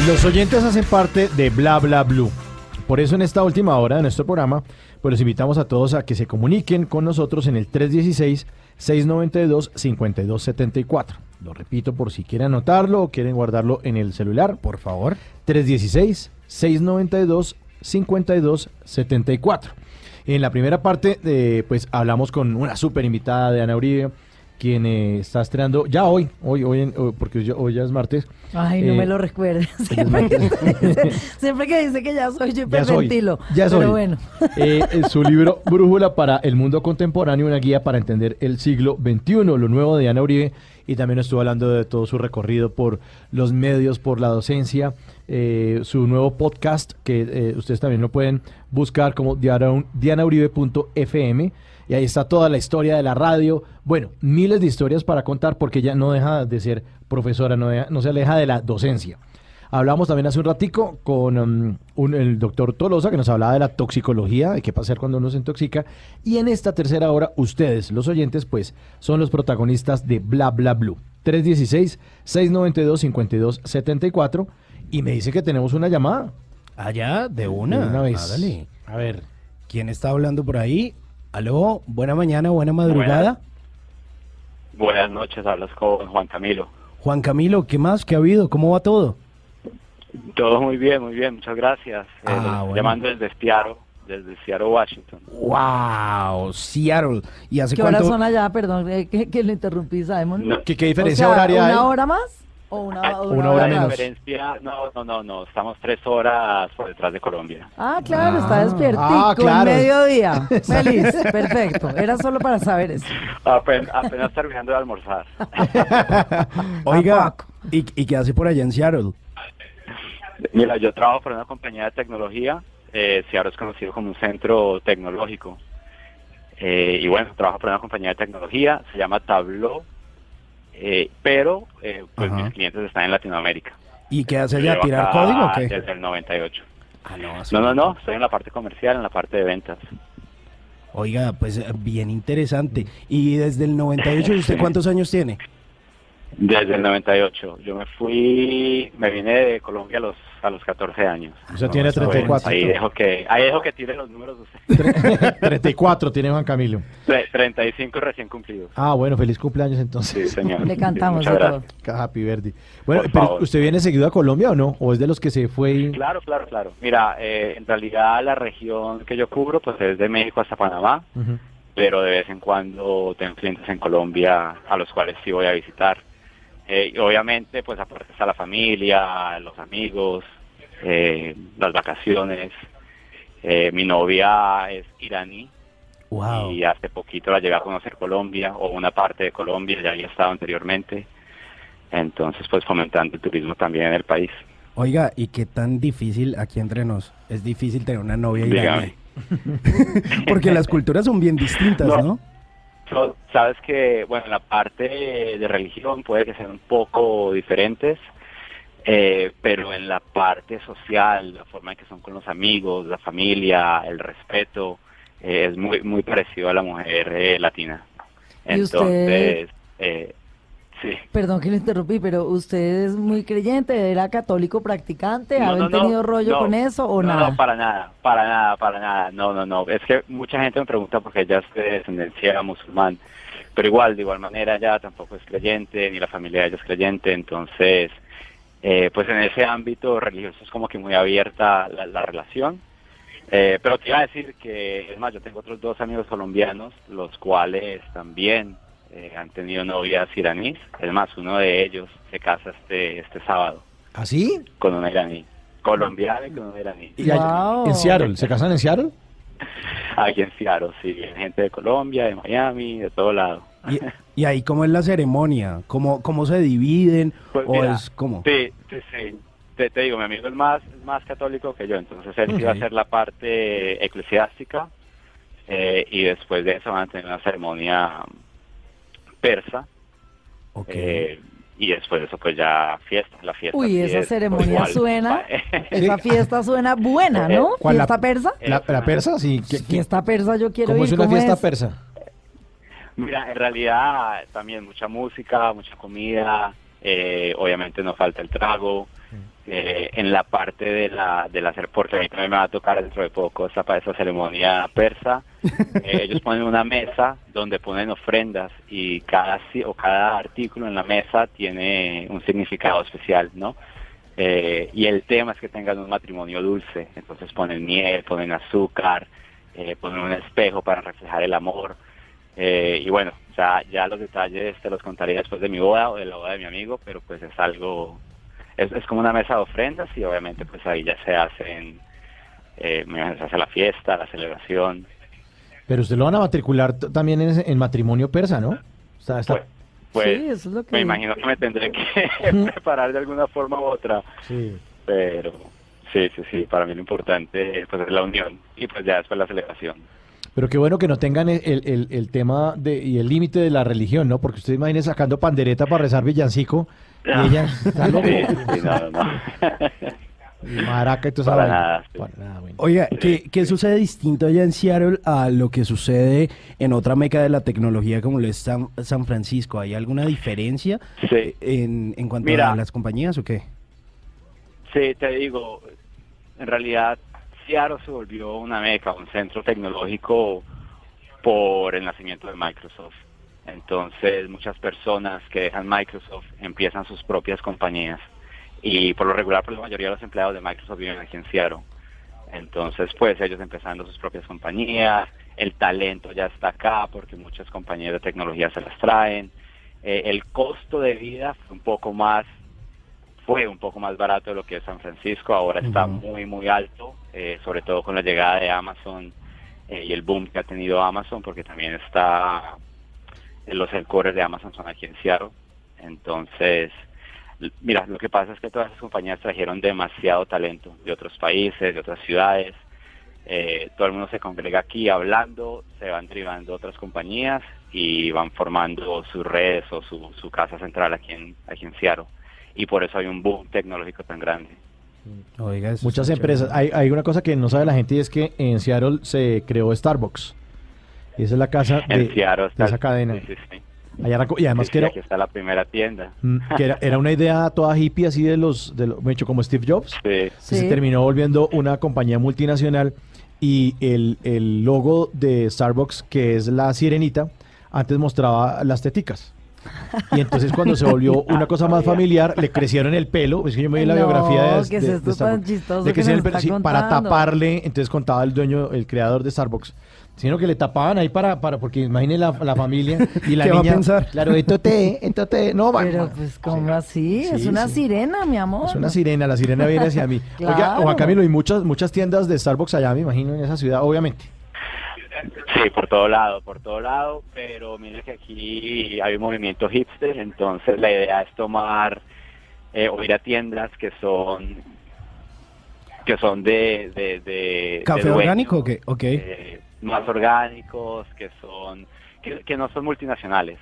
Los oyentes hacen parte de Bla Bla Blue. Por eso en esta última hora de nuestro programa, pues los invitamos a todos a que se comuniquen con nosotros en el 316-692-5274. Lo repito por si quieren anotarlo o quieren guardarlo en el celular. Por favor. 316-692-5274. En la primera parte, eh, pues hablamos con una súper invitada de Ana Uribe, quien eh, está estrenando ya hoy, hoy, hoy, en- hoy, porque hoy, ya- hoy ya es martes. Ay, no Eh, me lo recuerdes. <laughs> Siempre que, siempre que dice que ya soy, yo Ya soy. hiperventilo. Ya soy. Pero bueno. Eh, eh, su libro Brújula para el mundo contemporáneo, una guía para entender el siglo XXI, lo nuevo de Ana Uribe, y también estuvo hablando de todo su recorrido por los medios, por la docencia, eh, su nuevo podcast, que eh, ustedes también lo pueden buscar como diana- dianauribe.fm, y ahí está toda la historia de la radio, bueno, miles de historias para contar, porque ella no deja de ser profesora, no, deja- no se aleja de la docencia. Hablamos también hace un ratico con um, un- el doctor Tolosa que nos hablaba de la toxicología, de qué pasa cuando uno se intoxica. Y en esta tercera hora, ustedes, los oyentes, pues son los protagonistas de Bla Bla Blue. 316-692-5274. Y me dice que tenemos una llamada. Allá, de una. De una vez. A ver. ¿Quién está hablando por ahí? Aló, buena mañana, buena madrugada. Buenas noches, hablas con Juan Camilo. Juan Camilo, ¿qué más? ¿Qué ha habido? ¿Cómo va todo? Todo muy bien, muy bien, muchas gracias. Eh, Ah, estoy bueno. Llamando desde Seattle, desde Seattle, Washington. ¡Wow! Seattle. ¿Y hace ¿Qué horas cuánto? son allá? Perdón, eh, que, que le interrumpí, Simon. No. ¿Qué, qué diferencia O sea, horaria ¿Una hay? hora más? ¿O una, Ah, o una hora La menos. diferencia, no, no, no, no, estamos tres horas por detrás de Colombia. Ah, claro, está despiertico Ah, claro. en mediodía. <laughs> Feliz, perfecto. Era solo para saber eso. Apenas, apenas terminando de almorzar. <laughs> Oiga, ¿y, ¿y qué hace por allá en Seattle? Mira, yo trabajo para una compañía de tecnología. Eh, Seattle es conocido como un centro tecnológico. Eh, y bueno, trabajo para una compañía de tecnología, se llama Tableau. Eh, pero eh, pues Ajá. mis clientes están en Latinoamérica. ¿Y qué hace allá? ¿Tirar código o qué? Desde el 98. Ah, no, No, no, no, estoy en la parte comercial, en la parte de ventas. Oiga, pues eh, bien interesante. ¿Y desde el 98 usted <laughs> cuántos años tiene? Desde el 98. Yo me fui, me vine de Colombia a los a los 14 años. O sea, tiene Entonces, 34. Ahí dejo que ahí dejo que tire los números usted. <laughs> 34 tiene Juan Camilo. Tre- 35 recién cumplidos. Ah, bueno, feliz cumpleaños entonces. Sí, señor. Le cantamos Muchas de gracias. Happy Verdi. Bueno, Por pero favor. ¿usted viene seguido a Colombia o no? ¿O es de los que se fue y... Claro, claro, claro. Mira, eh, en realidad la región que yo cubro pues es de México hasta Panamá, pero de vez en cuando tengo clientes en Colombia a los cuales sí voy a visitar. Eh, y obviamente pues aparte está la familia, los amigos, eh, las vacaciones. Eh, mi novia es iraní Wow. y hace poquito la llegué a conocer Colombia o una parte de Colombia, ya había estado anteriormente. Entonces pues fomentando el turismo también en el país. Oiga, ¿y qué tan difícil aquí entre nos? Es difícil tener una novia iraní. <laughs> Porque las culturas son bien distintas, No. ¿no? So- Sabes que, bueno, la parte de religión puede que sean un poco diferentes, eh, pero en la parte social, la forma en que son con los amigos, la familia, el respeto, eh, es muy muy parecido a la mujer eh, latina. Entonces, eh, sí. Perdón que le interrumpí, pero ¿usted es muy creyente? ¿Era católico practicante? No, ¿Habían no, no, tenido rollo con eso o no, nada? No, para nada, para nada, para nada. No, no, no. Es que mucha gente me pregunta porque ella es de descendencia musulmán, pero igual, de igual manera, ella tampoco es creyente, ni la familia de ella es creyente, entonces, eh, pues en ese ámbito religioso es como que muy abierta la, la relación. Eh, pero te iba a decir que, es más, yo tengo otros dos amigos colombianos, los cuales también eh, han tenido novias iraníes. Es más, uno de ellos se casa este, este sábado ¿Así? con una iraní. Colombiana y con una iraní. ¿Y allá- Wow. ¿En Seattle? ¿Se casan en Seattle? <laughs> Aquí en Seattle, sí, gente de Colombia, de Miami, de todo lado. Y, y ahí, ¿cómo es la ceremonia? ¿Cómo, cómo se dividen? Pues ¿O mira, es como? Sí, sí, sí. Te, te digo, mi amigo es más, más católico que yo, entonces él va a hacer la parte eclesiástica eh, y después de eso van a tener una ceremonia persa Ok. eh, y después de eso pues ya fiesta, la fiesta. Uy, esa es ceremonia igual. suena, <laughs> esa fiesta suena buena, ¿no? ¿Cuál, la- ¿Fiesta persa? ¿La, la persa? Sí. ¿Qué- qué- Fiesta persa, yo quiero ¿Cómo ir. es una ¿cómo fiesta es? persa? Mira, en realidad también mucha música, mucha comida, eh, obviamente no falta el trago, eh, en la parte de la, de la cer- porque a mí también me va a tocar dentro de poco esa, pa- esa ceremonia persa. Eh, <laughs> ellos ponen una mesa donde ponen ofrendas y cada, o cada artículo en la mesa tiene un significado especial, ¿no? Eh, y el tema es que tengan un matrimonio dulce, entonces ponen miel, ponen azúcar, eh, ponen un espejo para reflejar el amor. Eh, y bueno, ya, ya los detalles te los contaré después de mi boda o de la boda de mi amigo, pero pues es algo, es, es como una mesa de ofrendas y obviamente pues ahí ya se hacen, eh, se hace la fiesta, la celebración. Pero usted lo van a matricular también en, en matrimonio persa, ¿no? O sea, está- Pues Sí, eso es lo que- me imagino que me tendré que <laughs> <laughs> preparar de alguna forma u otra. Sí. Pero sí, sí, sí, para mí lo importante pues es la unión y pues ya después la celebración. Pero qué bueno que no tengan el, el- el tema de, y el límite de la religión, ¿no? Porque usted imagine sacando pandereta para rezar villancico y ella está loco. Sí, sí, no, no. <laughs> Y maraca y Para vaina. nada, sí. Para nada, bueno. Oiga, ¿qué, qué sucede distinto allá en Seattle a lo que sucede en otra meca de la tecnología como lo es San, San Francisco? ¿Hay alguna diferencia Sí. en, en cuanto Mira. a las compañías o qué? Sí, te digo, en realidad Seattle se volvió una meca, un centro tecnológico por el nacimiento de Microsoft. Entonces muchas personas que dejan Microsoft empiezan sus propias compañías y por lo regular pues la mayoría de los empleados de Microsoft viven aquí en Seattle. Entonces pues ellos empezando sus propias compañías, el talento ya está acá porque muchas compañías de tecnología se las traen. Eh, el costo de vida fue un poco más fue un poco más barato de lo que es San Francisco, ahora está muy, muy alto, eh, sobre todo con la llegada de Amazon eh, y el boom que ha tenido Amazon, porque también está, los headquarters de Amazon son aquí en Seattle. Entonces, mira, lo que pasa es que todas esas compañías trajeron demasiado talento de otros países, de otras ciudades. Eh, todo el mundo se congrega aquí hablando, se van derivando otras compañías y van formando sus redes o su, su casa central aquí en, aquí en Seattle. Y por eso hay un boom tecnológico tan grande. Oiga, Muchas empresas. Hay, hay una cosa que no sabe la gente y es que en Seattle se creó Starbucks. Y esa es la casa <laughs> de, esa cadena. sí, sí, sí. Allá arrancó- y además Sí, que era, aquí está la primera tienda. mm, que era, era una idea toda hippie así de los, de los hecho como Steve Jobs. Sí. que Sí. Se terminó volviendo una compañía multinacional y el, el logo de Starbucks, que es la sirenita, antes mostraba las teticas. Y entonces cuando se volvió <laughs> una cosa más familiar, le crecieron el pelo. Es que yo me vi la No, biografía de, ¿qué es de- esto de tan Starbucks. chistoso Le que crecieron el pelo, sí, para taparle, entonces contaba el dueño, el creador de Starbucks. Sino que le tapaban ahí para, para porque imagine la, la familia y la <laughs> ¿Qué va a niña. pensar? Claro, esto te, esto te, no va. Pero pues, ¿cómo así? Sí, es una sí. sirena, mi amor. Es una sirena, la sirena viene hacia mí. <laughs> Oiga, Claro. Juan Camilo, y muchas, muchas tiendas de Starbucks allá, me imagino, en esa ciudad, obviamente. Sí, por todo lado, por todo lado, pero mire que aquí hay un movimiento hipster, entonces la idea es tomar eh, o ir a tiendas que son que son de, de, de ¿Café de orgánico o qué? Ok. eh, más orgánicos, que son que, que no son multinacionales.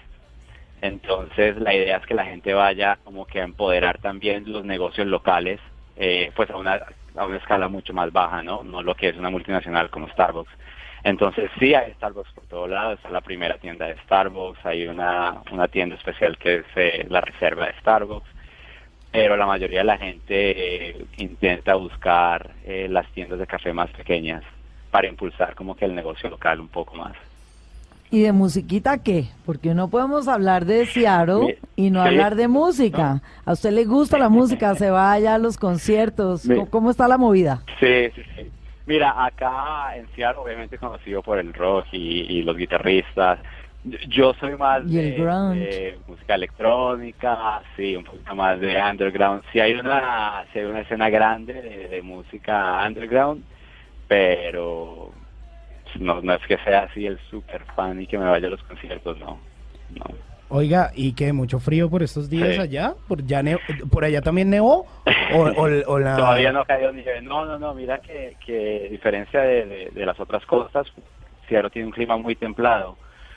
Entonces la idea es que la gente vaya como que a empoderar también los negocios locales, eh, pues a una, a una escala mucho más baja, ¿no? No lo que es una multinacional como Starbucks. Entonces sí hay Starbucks por todos lados, está la primera tienda de Starbucks, hay una, una tienda especial que es eh, la reserva de Starbucks, pero la mayoría de la gente eh, intenta buscar eh, las tiendas de café más pequeñas para impulsar como que el negocio local un poco más. ¿Y de musiquita qué? Porque no podemos hablar de Seattle y no hablar de música. ¿A usted le gusta la música? ¿Se va allá a los conciertos? ¿Cómo, está la movida? Sí, sí, sí. Mira, acá en Seattle obviamente conocido por el rock y, y los guitarristas. Yo- soy más Y de, de música electrónica, sí, un poquito más de underground. Sí hay una, sí hay una escena grande de, de música underground, pero no, no es que sea así el super fan y que me vaya a los conciertos, no. no. Oiga, ¿y qué? ¿Mucho frío por estos días Sí. allá? ¿Por, ya ne- ¿Por allá también nevó? ¿O, o- o la... Todavía no ha caído nieve. No, no, no, mira que, que a diferencia de, de- de las otras costas, Seattle tiene un clima muy templado.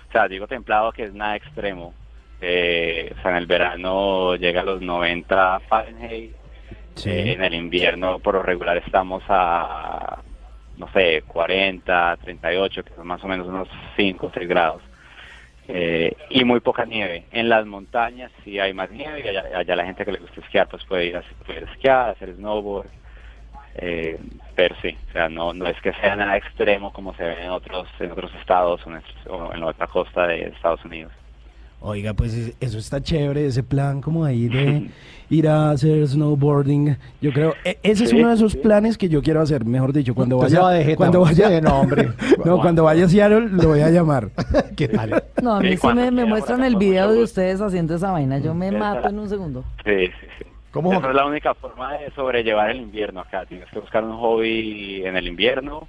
O sea, digo templado que es nada extremo. Eh, o sea, en el verano llega a los 90 Fahrenheit. Sí. Eh, en el invierno, por lo regular, estamos a, no sé, 40, 38, que son más o menos unos 5 o 6 grados. eh, y muy poca nieve. En las montañas sí hay más nieve y allá, allá la gente que le gusta esquiar pues puede ir a puede esquiar, hacer snowboard. Eh, pero sí, o sea, no, no es que sea nada extremo como se ve en otros, en otros estados o en, o en la otra costa de Estados Unidos. Oiga, pues es- eso está chévere, ese plan como ahí de <laughs> ir a hacer snowboarding. Yo creo, e- ese es uno de esos planes que yo quiero hacer, mejor dicho, cuando vaya, va de jeta, cuando vaya, Sí, <laughs> no, hombre. no, cuando vaya a Seattle lo voy a llamar. <laughs> ¿Qué tal? No, a mí Sí, me, me muestran el video de ustedes haciendo esa vaina. Yo me mato en un segundo. Sí, sí, sí. ¿Cómo? Esa es la única forma de sobrellevar el invierno acá. Tienes que buscar un hobby en el invierno.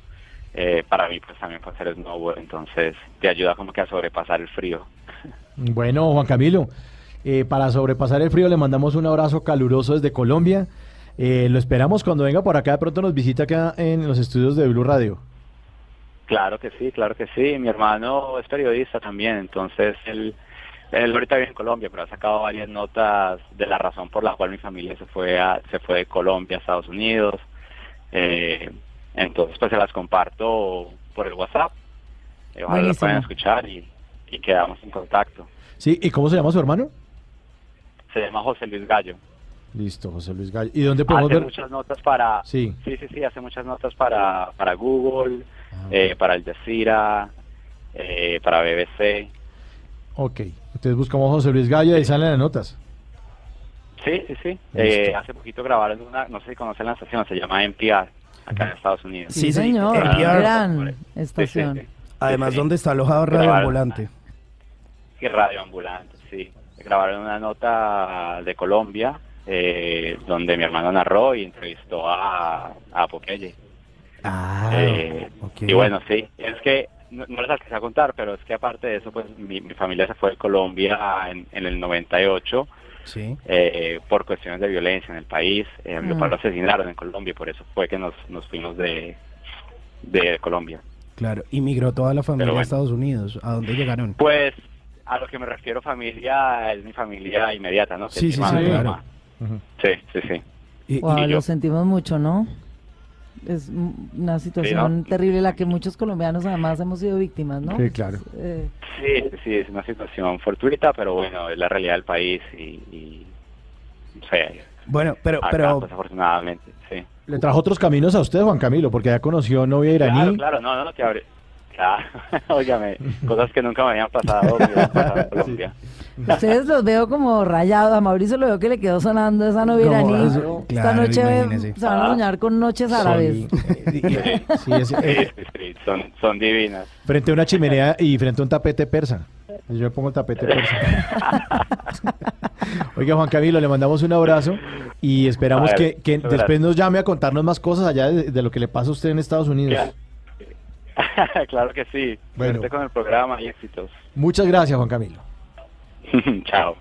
Eh, para mí, pues también para hacer snowboard, entonces te ayuda como que a sobrepasar el frío. <laughs> Bueno, Juan Camilo, eh, para sobrepasar el frío le mandamos un abrazo caluroso desde Colombia. Eh, lo esperamos cuando venga por acá, de pronto nos visita acá en los estudios de Blue Radio. Claro que sí, claro que sí. Mi hermano es periodista también, entonces él, él ahorita vive en Colombia, pero ha sacado varias notas de la razón por la cual mi familia se fue a, se fue de Colombia a Estados Unidos. Eh, entonces pues se las comparto por el WhatsApp. Eh, Ojalá lo puedan escuchar y, y quedamos en contacto. Sí, ¿y cómo se llama su hermano? Se llama José Luis Gallo. Listo, José Luis Gallo. ¿Y dónde podemos Hace ver? muchas notas para Sí. sí sí sí hace muchas notas para para Google eh, para Al Jazeera eh, para BBC Ok, entonces buscamos José Luis Gallo y salen las notas. sí sí sí Eh, hace poquito grabaron una no sé si conocen la estación se llama NPR acá en Estados Unidos Sí, señor. Gran estación. Sí, sí, sí. Además, Sí, sí. ¿dónde está alojado Radio Grabaron- Ambulante? y Radio Ambulante sí grabaron una nota de Colombia eh, donde mi hermano narró y entrevistó a a Popeye Ah, Eh. Y bueno, sí, es que no, no les alcancé a contar, pero es que aparte de eso, pues mi, mi familia se fue de Colombia en, en el 98 Sí. eh, por cuestiones de violencia en el país. Eh, papá lo asesinaron en Colombia y por eso fue que nos, nos fuimos de, de Colombia. Claro, y migró toda la familia bueno. a Estados Unidos. ¿A dónde llegaron? Pues a lo que me refiero familia es mi familia inmediata, ¿no? Que Sí, sí, sí, claro. Sí, sí, sí. Y- Wow, y yo. lo sentimos mucho, ¿no? Es una situación terrible la que muchos colombianos además hemos sido víctimas, ¿no? Sí, claro. Eh, Sí, sí, es una situación fortuita, pero bueno, es la realidad del país y, y Bueno, pero, acá, pero pues afortunadamente, sí. Le trajo otros caminos a usted, Juan Camilo, porque ya conoció novia iraní. Claro, claro, no, no, no te abre. Claro, <laughs> óigame, cosas que nunca me habían pasado, me habían pasado en <laughs> Colombia. Ustedes los veo como rayados. A Mauricio lo veo que le quedó sonando esa iraní. raro. Esta Claro, noche imagínese. se van a soñar con noches árabes. Sí, sí, es- Sí, eh, sí, sí, son, son divinas. frente a una chimenea y frente a un tapete persa. Yo me pongo el tapete persa. <laughs> Oiga, Juan Camilo, le mandamos un abrazo y esperamos ver, que, después nos llame a contarnos más cosas allá de, de lo que le pasa a usted en Estados Unidos. <laughs> claro que sí. Bueno. Suerte con el programa y éxitos. Muchas gracias, Juan Camilo. <laughs> Chao.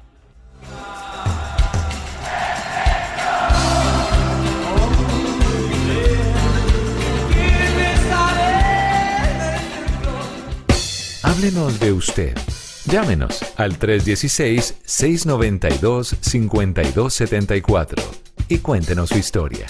Háblenos de usted. Llámenos al 316-692-5274 y cuéntenos su historia.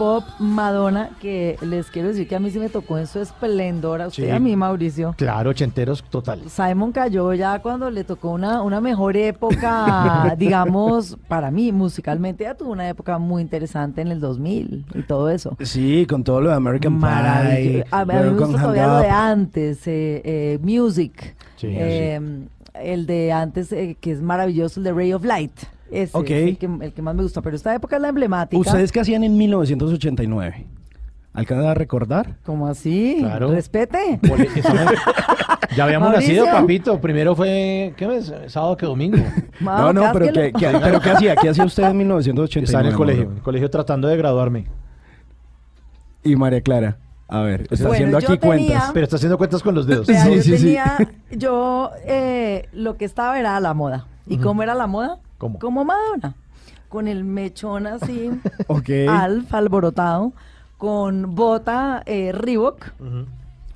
Pop Madonna, que les quiero decir que a mí sí me tocó en su esplendor, a usted Sí. a mí, Mauricio. Claro, ochenteros total. Simon cayó ya cuando le tocó una, una mejor época, <laughs> digamos, para mí, musicalmente ya tuvo una época muy interesante en el 2000 y todo eso. Sí, con todo lo de American. Pie. A, a mí me gusta todavía lo de antes, eh, eh, Music. Sí, eh, El de antes, eh, que es maravilloso, el de Ray of Light. Ese Ok. es el que, el que más me gusta. Pero esta época es la emblemática. ¿Ustedes qué hacían en 1989? ¿Alcanzan a recordar? ¿Cómo así? Claro. Respete. <laughs> Ya habíamos Mauricio. nacido, papito. Primero fue, ¿qué mes? Sábado que domingo. <laughs> No, no, pero ¿qué, qué- <laughs> pero ¿qué hacía? ¿Qué hacía usted en 1989? Estaba en el colegio, en Mauro? el colegio tratando de graduarme. Y María Clara, a ver, está Bueno, haciendo yo aquí tenía- cuentas. Pero está haciendo cuentas con los dedos. Vea, yo tenía, yo, eh, lo que estaba era la moda. ¿Y cómo era la moda? ¿Cómo? Como Madonna. Con el mechón así, <laughs> Ok. alfa, alborotado, con bota eh, Reebok,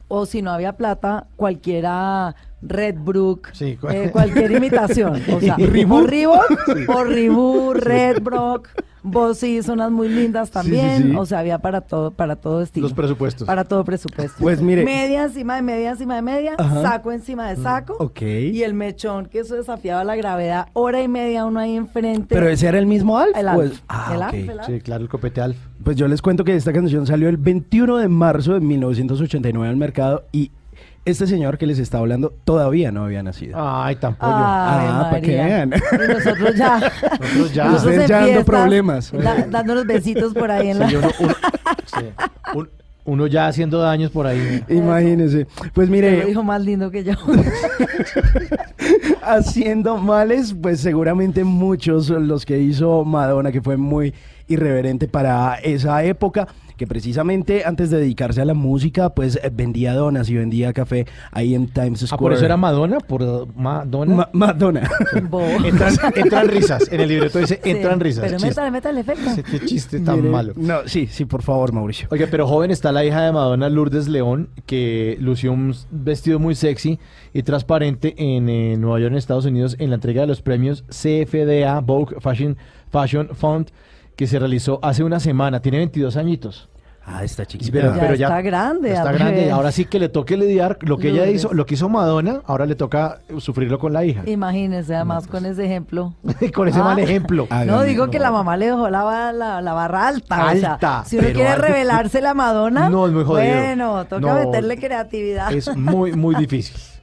o si no había plata, cualquiera Red Brook, Sí, eh, cualquier imitación. O sea, <laughs> ¿Y o Reebok? Reebok, o Reebok, Red Brook, vos sí, son unas muy lindas también. sí. O sea, había para todo, para todo estilo. Los presupuestos. Para todo presupuesto. Pues mire- Media encima de media encima de media, Ajá. saco encima de saco. Ok. Y el mechón, que eso desafiaba la gravedad, hora y media uno ahí enfrente. ¿Pero ese era el mismo Alf? El Alf. es- Ah, El ok. Alf, el Alf. Sí, claro, el copete Alf. Pues yo les cuento que esta canción salió el 21 de marzo de 1989 al mercado y este señor que les está hablando todavía no había nacido. Ay, tampoco. Ay, Ah, para que María. vean. Y nosotros ya. Nosotros ya. nosotros Ustedes ya dando problemas. da- dándonos besitos por ahí en la. Sí, uno, uno- sí. Un- uno ya haciendo daños por ahí. Imagínense. Pues mire, lo dijo más lindo que yo. <laughs> haciendo males, pues seguramente muchos los que hizo Madonna, que fue muy irreverente para esa época, que precisamente antes de dedicarse a la música, pues eh, vendía donas y vendía café ahí en Times Square. Ah, por eso era Madonna, por Madonna. Ma- Madonna. <laughs> Entran, entran risas. En el libreto dice Sí, entran risas. Pero Chiste. métale, métale efecto. Sí, Qué chiste tan Mire, malo. No, sí, sí, por favor, Mauricio. Oye, pero joven está la hija de Madonna, Lourdes León, que lució un vestido muy sexy y transparente en eh, Nueva York, en Estados Unidos, en la entrega de los premios CFDA Vogue Fashion, Fashion Fund, que se realizó hace una semana. Tiene 22 añitos. Ah, está chiquita. Pero, Ya pero está grande, Está grande. Ahora sí que le toque lidiar lo que ella hizo, lo que hizo Madonna, ahora le toca sufrirlo con la hija. Imagínense, además, <laughs> con ese ejemplo. con ese Ah. mal ejemplo. No, digo que la mamá le dejó la, la, la barra alta. o sea, Alta, si uno quiere alta. revelarse la Madonna, <laughs> No, es muy jodido. bueno, toca No, meterle creatividad. Es muy, muy difícil. <laughs>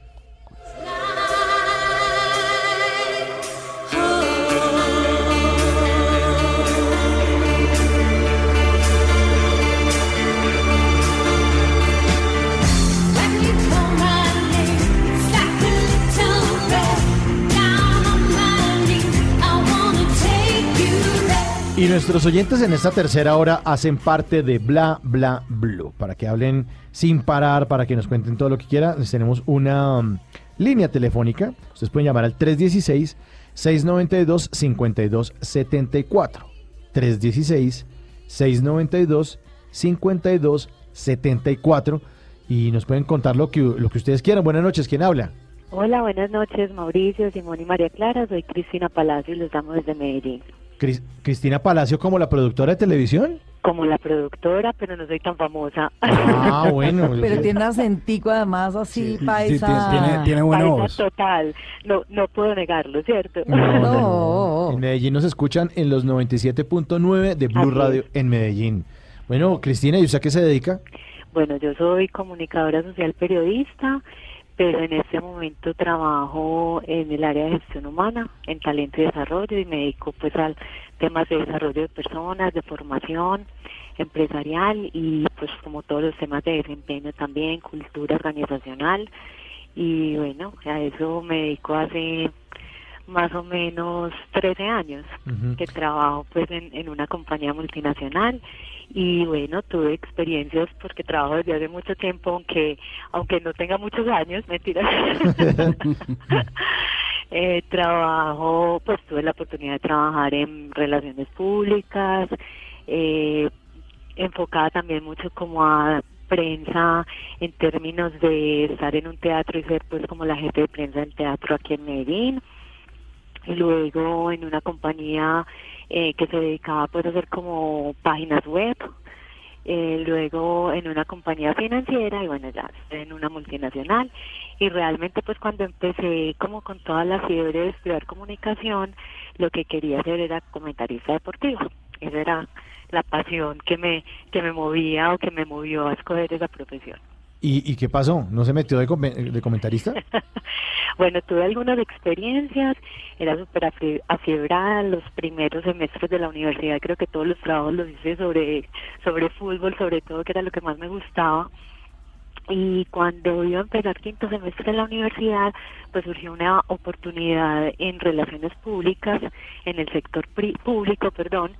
Y nuestros oyentes en esta tercera hora hacen parte de Bla Bla Blue. Para que hablen sin parar, para que nos cuenten todo lo que quieran. Les tenemos una um, línea telefónica. Ustedes pueden llamar al 316-692-5274. 316-692-5274. Y nos pueden contar lo que, lo que ustedes quieran. Buenas noches, ¿quién habla? Hola, buenas noches, Mauricio, Simón y María Clara. Soy Cristina Palacio y los damos desde Medellín. Cris- Cristina Palacio como la productora de televisión. Como la productora, pero no soy tan famosa. Ah, <laughs> bueno. Pero tiene un acentico además así, paisa. tiene- tiene buena Paisa voz. total. No, no puedo negarlo, ¿cierto? No, No. no. En Medellín nos escuchan en los 97.9 de Blue Así Radio en Medellín. Bueno, Cristina, ¿y usted a qué se dedica? Bueno, yo soy comunicadora social periodista, pero en este momento trabajo en el área de gestión humana, en talento y desarrollo, y me dedico pues al temas de desarrollo de personas, de formación empresarial y pues como todos los temas de desempeño también, cultura organizacional. Y bueno, a eso me dedico hace más o menos 13 años que trabajo pues en, en una compañía multinacional. Y bueno tuve experiencias porque trabajo desde hace mucho tiempo aunque aunque no tenga muchos años mentiras. <laughs> <laughs> Eh, trabajo pues tuve la oportunidad de trabajar en relaciones públicas eh, enfocada también mucho como a prensa en términos de estar en un teatro y ser pues como la jefe de prensa del teatro aquí en Medellín luego en una compañía eh, que se dedicaba pues a hacer como páginas web, eh, luego en una compañía financiera y bueno ya en una multinacional. Y realmente pues cuando empecé como con toda la fiebre de estudiar comunicación lo que quería hacer era comentarista deportivo. Esa era la pasión que me que me movía o que me movió a escoger esa profesión ¿Y, y qué pasó? ¿No se metió de, come- de comentarista? <laughs> Bueno, tuve algunas experiencias, era súper afie- afiebrada los primeros semestres de la universidad, creo que todos los trabajos los hice sobre, sobre fútbol, sobre todo, que era lo que más me gustaba. Y cuando iba a empezar quinto semestre en la universidad, pues surgió una oportunidad en relaciones públicas, en el sector público, perdón,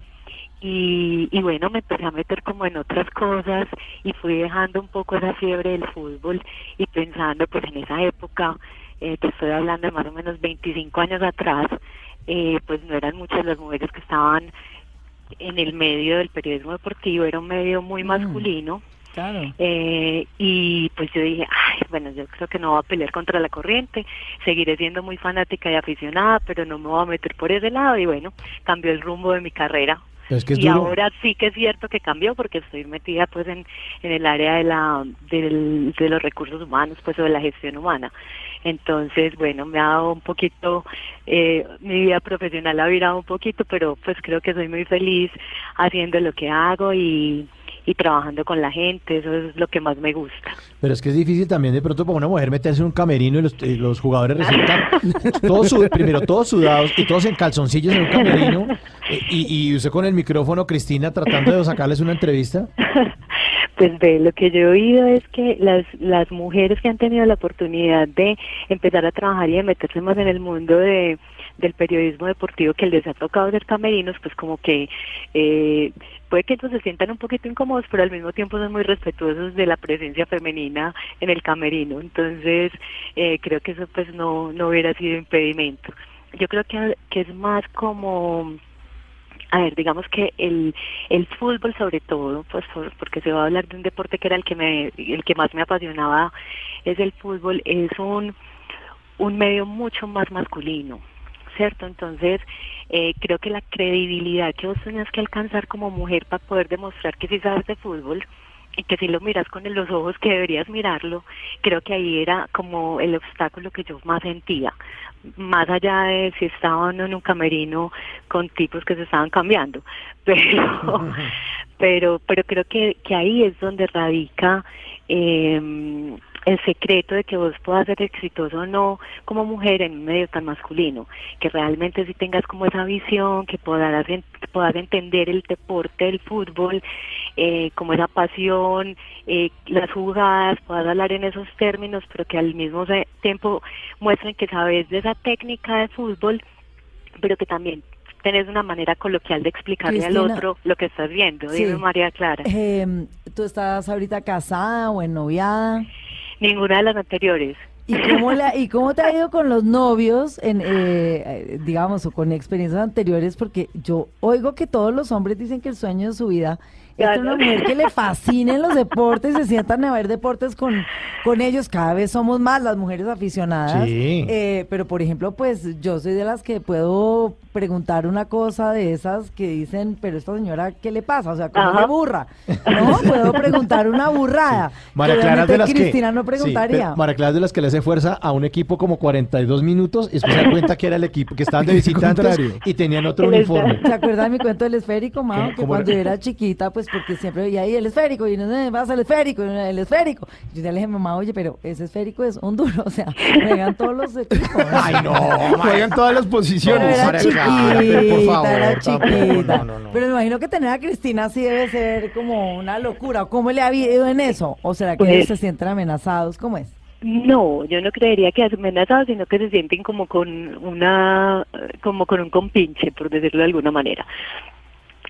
y, y bueno, me empecé a meter como en otras cosas y fui dejando un poco esa fiebre del fútbol y pensando pues en esa época, eh, te estoy hablando de más o menos 25 años atrás, eh, pues no eran muchas las mujeres que estaban en el medio del periodismo deportivo, era un medio muy masculino. Claro. Eh, y pues yo dije, ay, bueno, yo creo que no voy a pelear contra la corriente, seguiré siendo muy fanática y aficionada, pero no me voy a meter por ese lado y bueno, cambió el rumbo de mi carrera. Pero es que es y duro. ahora sí que es cierto que cambió porque estoy metida pues en, en el área de la del- de los recursos humanos pues o de la gestión humana. Entonces bueno me ha dado un poquito eh, mi vida profesional ha virado un poquito pero pues creo que soy muy feliz haciendo lo que hago y y trabajando con la gente. Eso es lo que más me gusta. Pero es que es difícil también de pronto para una mujer meterse en un camerino y los, y los jugadores resultan <laughs> todos primero todos sudados y todos en calzoncillos en un camerino <laughs> y, y usted con el micrófono, Cristina, tratando de sacarles una entrevista. <laughs> Pues ve, lo que yo he oído es que las, las mujeres que han tenido la oportunidad de empezar a trabajar y de meterse más en el mundo de, del periodismo deportivo que les ha tocado ser camerinos, pues como que eh, puede que ellos se sientan un poquito incómodos, pero al mismo tiempo son muy respetuosos de la presencia femenina en el camerino. Entonces, eh, creo que eso pues no, no hubiera sido impedimento. Yo creo que, que es más como a ver, digamos que el, el fútbol sobre todo, pues por- porque se va a hablar de un deporte que era el que me, el que más me apasionaba, es el fútbol, es un, un medio mucho más masculino, ¿cierto? Entonces, eh, creo que la credibilidad que vos tenías que alcanzar como mujer para poder demostrar que sí sabes de fútbol y que si lo miras con los ojos que deberías mirarlo, creo que ahí era como el obstáculo que yo más sentía, más allá de si estaba no en un camerino con tipos que se estaban cambiando, <laughs> pero <laughs> pero pero creo que, que ahí es donde radica eh, el secreto de que vos puedas ser exitoso o no como mujer en un medio tan masculino, que realmente si tengas como esa visión, que puedas, en- puedas entender el deporte del fútbol, eh, como esa pasión, eh, las jugadas, puedas hablar en esos términos, pero que al mismo tiempo muestren que sabes de esa técnica de fútbol, pero que también tenés una manera coloquial de explicarle al otro lo que estás viendo. Sí. Dime, María Clara. Em, ¿Tú estás ahorita casada o ennoviada? Ninguna de las anteriores. ¿Y cómo, le ha- ¿Y cómo te ha ido con los novios, en, eh, eh, digamos, o con experiencias anteriores? Porque yo oigo que todos los hombres dicen que el sueño de su vida es tener una mujer que le fascinen los deportes, se sientan a ver deportes con, con ellos. Cada vez somos más las mujeres aficionadas. Sí. Eh, pero, por ejemplo, pues yo soy de las que puedo preguntar una cosa de esas que dicen, pero esta señora, ¿qué le pasa? O sea, ¿cómo se burra? No, <laughs> puedo preguntar una burrada. María que Clara es de las que Cristina no sí, preguntaría. María Clara es de las que le hace fuerza a un equipo como 42 minutos y después se da cuenta que era el equipo que estaban de <laughs> visitantes y tenían otro uniforme. ¿Se acuerda de mi cuento del esférico, Mao? Que cuando era? yo era chiquita, pues porque siempre veía ahí el esférico y no sé, vas al esférico, y el esférico. Yo ya le dije a mi mamá, oye, pero ese esférico es un duro, <laughs> o sea, juegan todos los equipos. <laughs> Ay, no, Juegan todas las Pero posiciones. era chiquita, pero por favor, era tampoco, chiquita. no, no, no. Pero me imagino que tener a Cristina sí debe ser como una locura. ¿Cómo le ha ido en eso? ¿O será que Pues- ellos se sienten amenazados? ¿Cómo es? No, yo no creería que amenazados, sino que se sienten como con una, como con un compinche, por decirlo de alguna manera.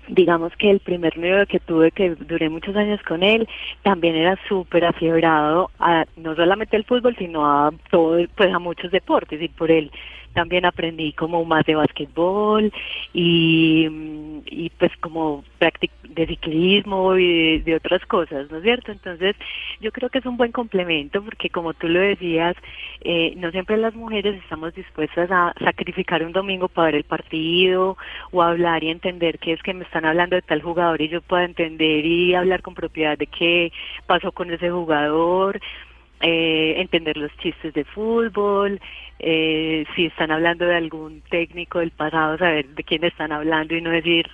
Digamos que el primer novio que tuve, que duré muchos años con él, también era súper afiebrado a no solamente el fútbol, sino a todo, pues a muchos deportes, y por él también aprendí como más de basquetbol y, pues como práctica de ciclismo y de, otras cosas, ¿no es cierto? Entonces yo creo que es un buen complemento porque como tú lo decías, eh, no siempre las mujeres estamos dispuestas a sacrificar un domingo para ver el partido o hablar y entender que es que me están hablando de tal jugador y yo pueda entender y hablar con propiedad de qué pasó con ese jugador eh, entender los chistes de fútbol, eh, si están hablando de algún técnico del pasado, saber de quién están hablando y no decir,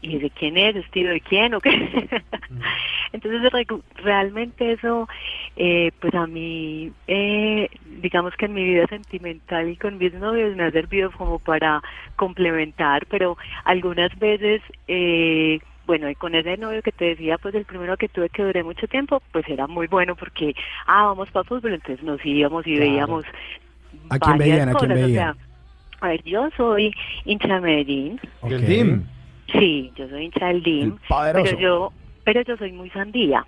¿y de quién es? ¿Estilo de quién? ¿O qué? <laughs> Entonces, re- realmente eso, eh, pues a mí, eh, digamos que en mi vida sentimental y con mis novios me ha servido como para complementar, pero algunas veces... Eh, bueno, y con ese novio que te decía, pues el primero que tuve que duré mucho tiempo, pues era muy bueno porque, ah, vamos para fútbol, entonces nos íbamos y Claro. veíamos ¿A quién varias veían? ¿A quién cosas, o veían? sea, a ver, yo soy hincha de Medellín. El DIM. Sí, yo soy hincha del DIM, pero yo, pero yo soy muy sandía.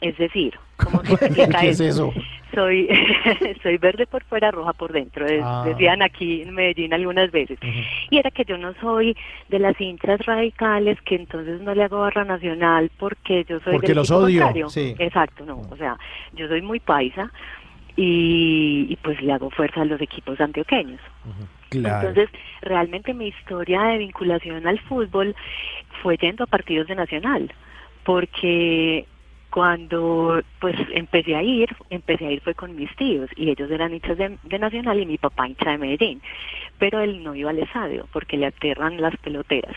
Es decir, ¿cómo se <laughs> explica ¿Qué es eso? Soy, <laughs> soy verde por fuera, roja por dentro, de- Ah. decían aquí en Medellín algunas veces. Y era que yo no soy de las hinchas radicales que entonces no le hago barra nacional porque yo soy Porque del los odio, contrario. sí. Exacto, no, o sea, yo soy muy paisa y, y pues le hago fuerza a los equipos antioqueños. Claro. Entonces, realmente mi historia de vinculación al fútbol fue yendo a partidos de Nacional, porque cuando pues empecé a ir, empecé a ir fue con mis tíos y ellos eran hinchas de, de Nacional y mi papá hincha de Medellín, pero él no iba al estadio porque le aterran las peloteras.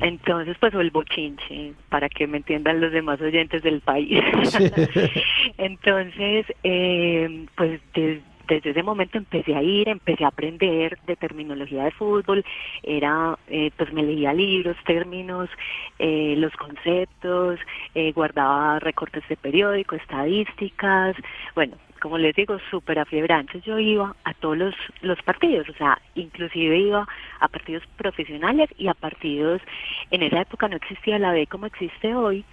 Entonces, pues, o el bochinche, para que me entiendan los demás oyentes del país. <laughs> Entonces, eh, pues, des- desde ese momento empecé a ir, empecé a aprender de terminología de fútbol, era, eh, pues, me leía libros, términos, eh, los conceptos, eh, guardaba recortes de periódico, estadísticas, bueno, como les digo, súper afiebrante. Yo iba a todos los partidos, o sea, inclusive iba a partidos profesionales y a partidos, en esa época no existía la B como existe hoy,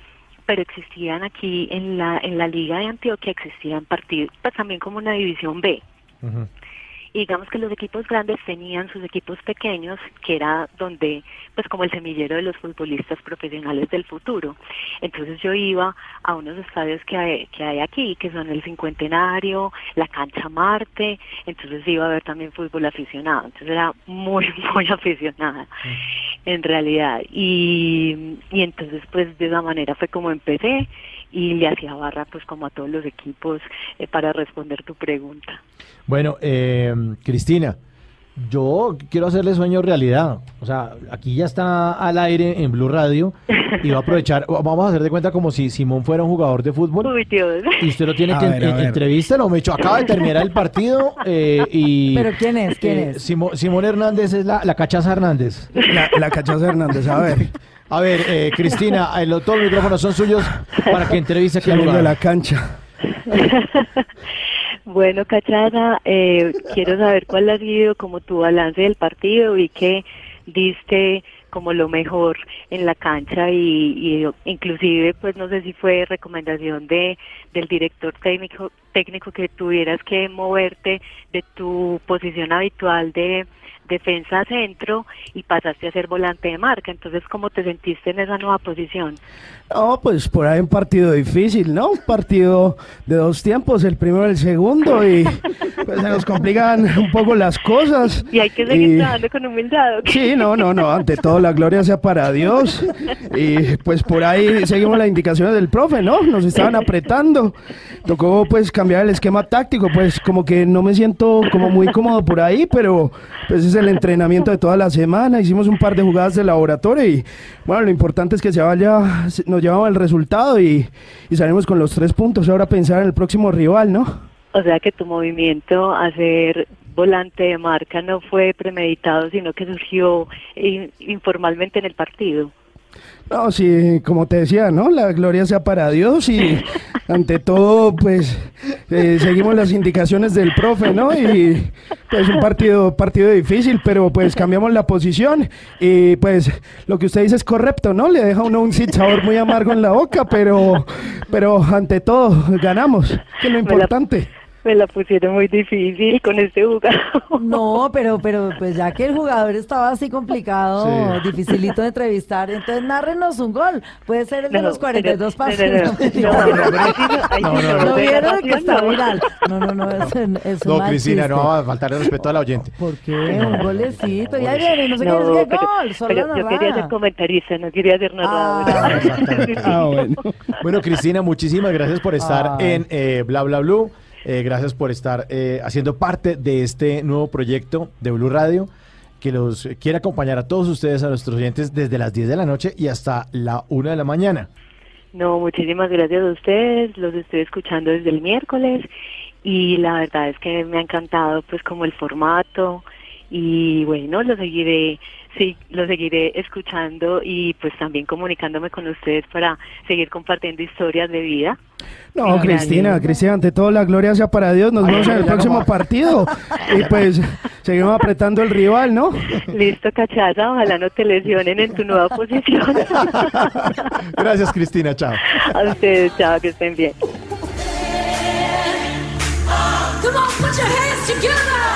pero existían aquí en la, en la Liga de Antioquia, existían partidos, pues también como una división B. Y digamos que los equipos grandes tenían sus equipos pequeños, que era donde, pues como el semillero de los futbolistas profesionales del futuro. Entonces yo iba a unos estadios que hay, que hay aquí, que son el Cincuentenario, la Cancha Marte, entonces iba a ver también fútbol aficionado. Entonces era muy, <laughs> muy aficionada, en realidad. Y, y entonces pues de esa manera fue como empecé y le hacía barra pues como a todos los equipos eh, para responder tu pregunta. Bueno, eh, Cristina, yo quiero hacerle sueño realidad. O sea, aquí ya está al aire en Blue Radio y va a aprovechar. <laughs> Vamos a hacer de cuenta como si Simón fuera un jugador de fútbol. Uy, Dios. Y usted lo tiene A que ver, en- ver. entrevístalo, me hecho, acaba de terminar el partido eh, y... ¿Pero quién es? ¿Quién eh, es? Simo- Simón Hernández es la, la cachaza Hernández. La, la cachaza Hernández, a ver. <laughs> A ver, eh, <laughs> Cristina, eh, lo- todos los micrófonos son suyos para que entreviste aquí al de la cancha. <laughs> Bueno, Cachaza, eh, quiero saber cuál ha sido como tu balance del partido. Vi que diste como lo mejor en la cancha y, y inclusive, pues no sé si fue recomendación de del director técnico técnico que tuvieras que moverte de tu posición habitual de defensa centro y pasaste a ser volante de marca. Entonces, ¿cómo te sentiste en esa nueva posición? No, pues por ahí un partido difícil, ¿no? Un partido de dos tiempos, el primero y el segundo, y <laughs> pues se nos complican un poco las cosas. Y hay que seguir Y- trabajando con humildad. Sí, no, no, no, ante todo la gloria sea para Dios. Y pues por ahí seguimos las indicaciones del profe, ¿no? Nos estaban apretando. Tocó pues cambiar el esquema táctico, pues como que no me siento como muy cómodo por ahí, pero pues es el entrenamiento de toda la semana. Hicimos un par de jugadas de laboratorio y bueno, lo importante es que se vaya, nos llevamos el resultado y, y salimos con los tres puntos. Ahora pensar en el próximo rival, ¿no? O sea que tu movimiento a ser volante de marca no fue premeditado, sino que surgió in- informalmente en el partido. No, sí, como te decía, ¿no? La gloria sea para Dios y <laughs> ante todo, pues, eh, seguimos las indicaciones del profe, ¿no? Y pues un partido, partido difícil, pero pues cambiamos la posición y pues lo que usted dice es correcto, ¿no? Le deja uno un sabor muy amargo en la boca, pero, pero ante todo ganamos, que es lo la- importante. Me la pusieron muy difícil con este jugador. No, pero, pero pues ya que el jugador estaba así complicado, Sí. dificilito de entrevistar, entonces nárrenos un gol. Puede ser el de No, los 42 pero- pases. no, no, no, no, no, ahí sí no- ahí sí no, ¿No no, vieron no, que no, está no. viral? No, no, no, es, es No, Cristina, no va a faltarle respeto al oyente. ¿Por qué? Un golecito. Ya viene, no sé No, qué es que gol, solo pero yo quería ser comentarista, no quería hacer nada. Ah, bueno. Bueno, Cristina, muchísimas gracias por estar en eh, Bla Bla Blue. Eh, gracias por estar eh, haciendo parte de este nuevo proyecto de Blue Radio que los quiere acompañar a todos ustedes, a nuestros oyentes, desde las 10 de la noche y hasta la 1 de la mañana. No, muchísimas gracias a ustedes, los estoy escuchando desde el miércoles y la verdad es que me ha encantado pues como el formato y bueno, lo seguiré, sí, lo seguiré escuchando y pues también comunicándome con ustedes para seguir compartiendo historias de vida. No, Cristina, gracias. Cristina, ante todo la gloria sea para Dios. Nos vemos en el próximo partido. Y pues <laughs> seguimos apretando el rival, ¿no? Listo, cachaza, ojalá no te lesionen en tu nueva posición. <laughs> Gracias, Cristina. Chao. a ustedes, chao, que estén bien. Come on, put your hands together.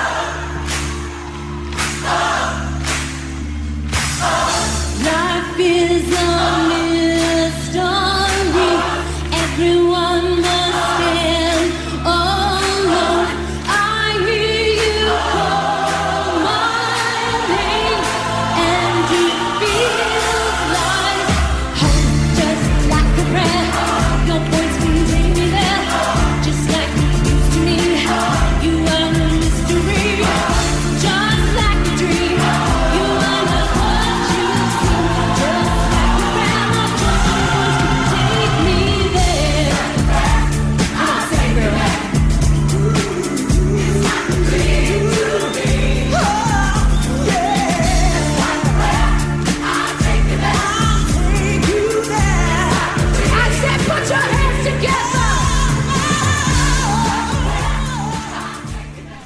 Life is a mystery. Everyone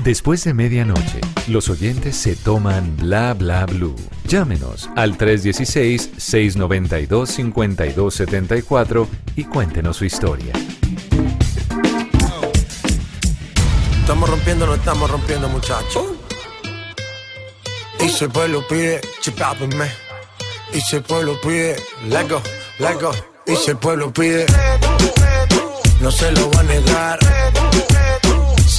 Después de medianoche, los oyentes se toman Bla Bla Blue. Llámenos al 316-692-5274 y cuéntenos su historia. Estamos rompiendo, no estamos rompiendo, muchachos. Y si pueblo pide, chipápenme. Y si pueblo pide, let go, let go. Y si pueblo pide, no se lo va a negar.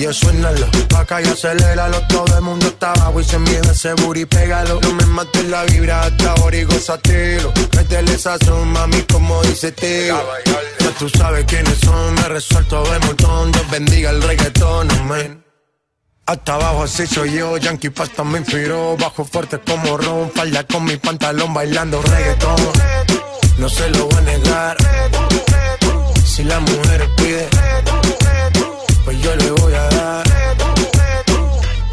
DJ suénalo, acá y aceléralo Todo el mundo está abajo y se mide ese booty, pégalo. No me mates la vibra hasta ahora y gózatelo Métele esa son, mami, como dice Teo Ya tú sabes quiénes son, me resuelto de montón. Dios bendiga el reggaetón, amén. Hasta abajo así soy yo, Yankee Pasta me inspiró. Bajo fuerte como Ron, falda con mi pantalón bailando reggaetón. No se lo voy a negar. Si la mujer pide pues yo le voy a dar.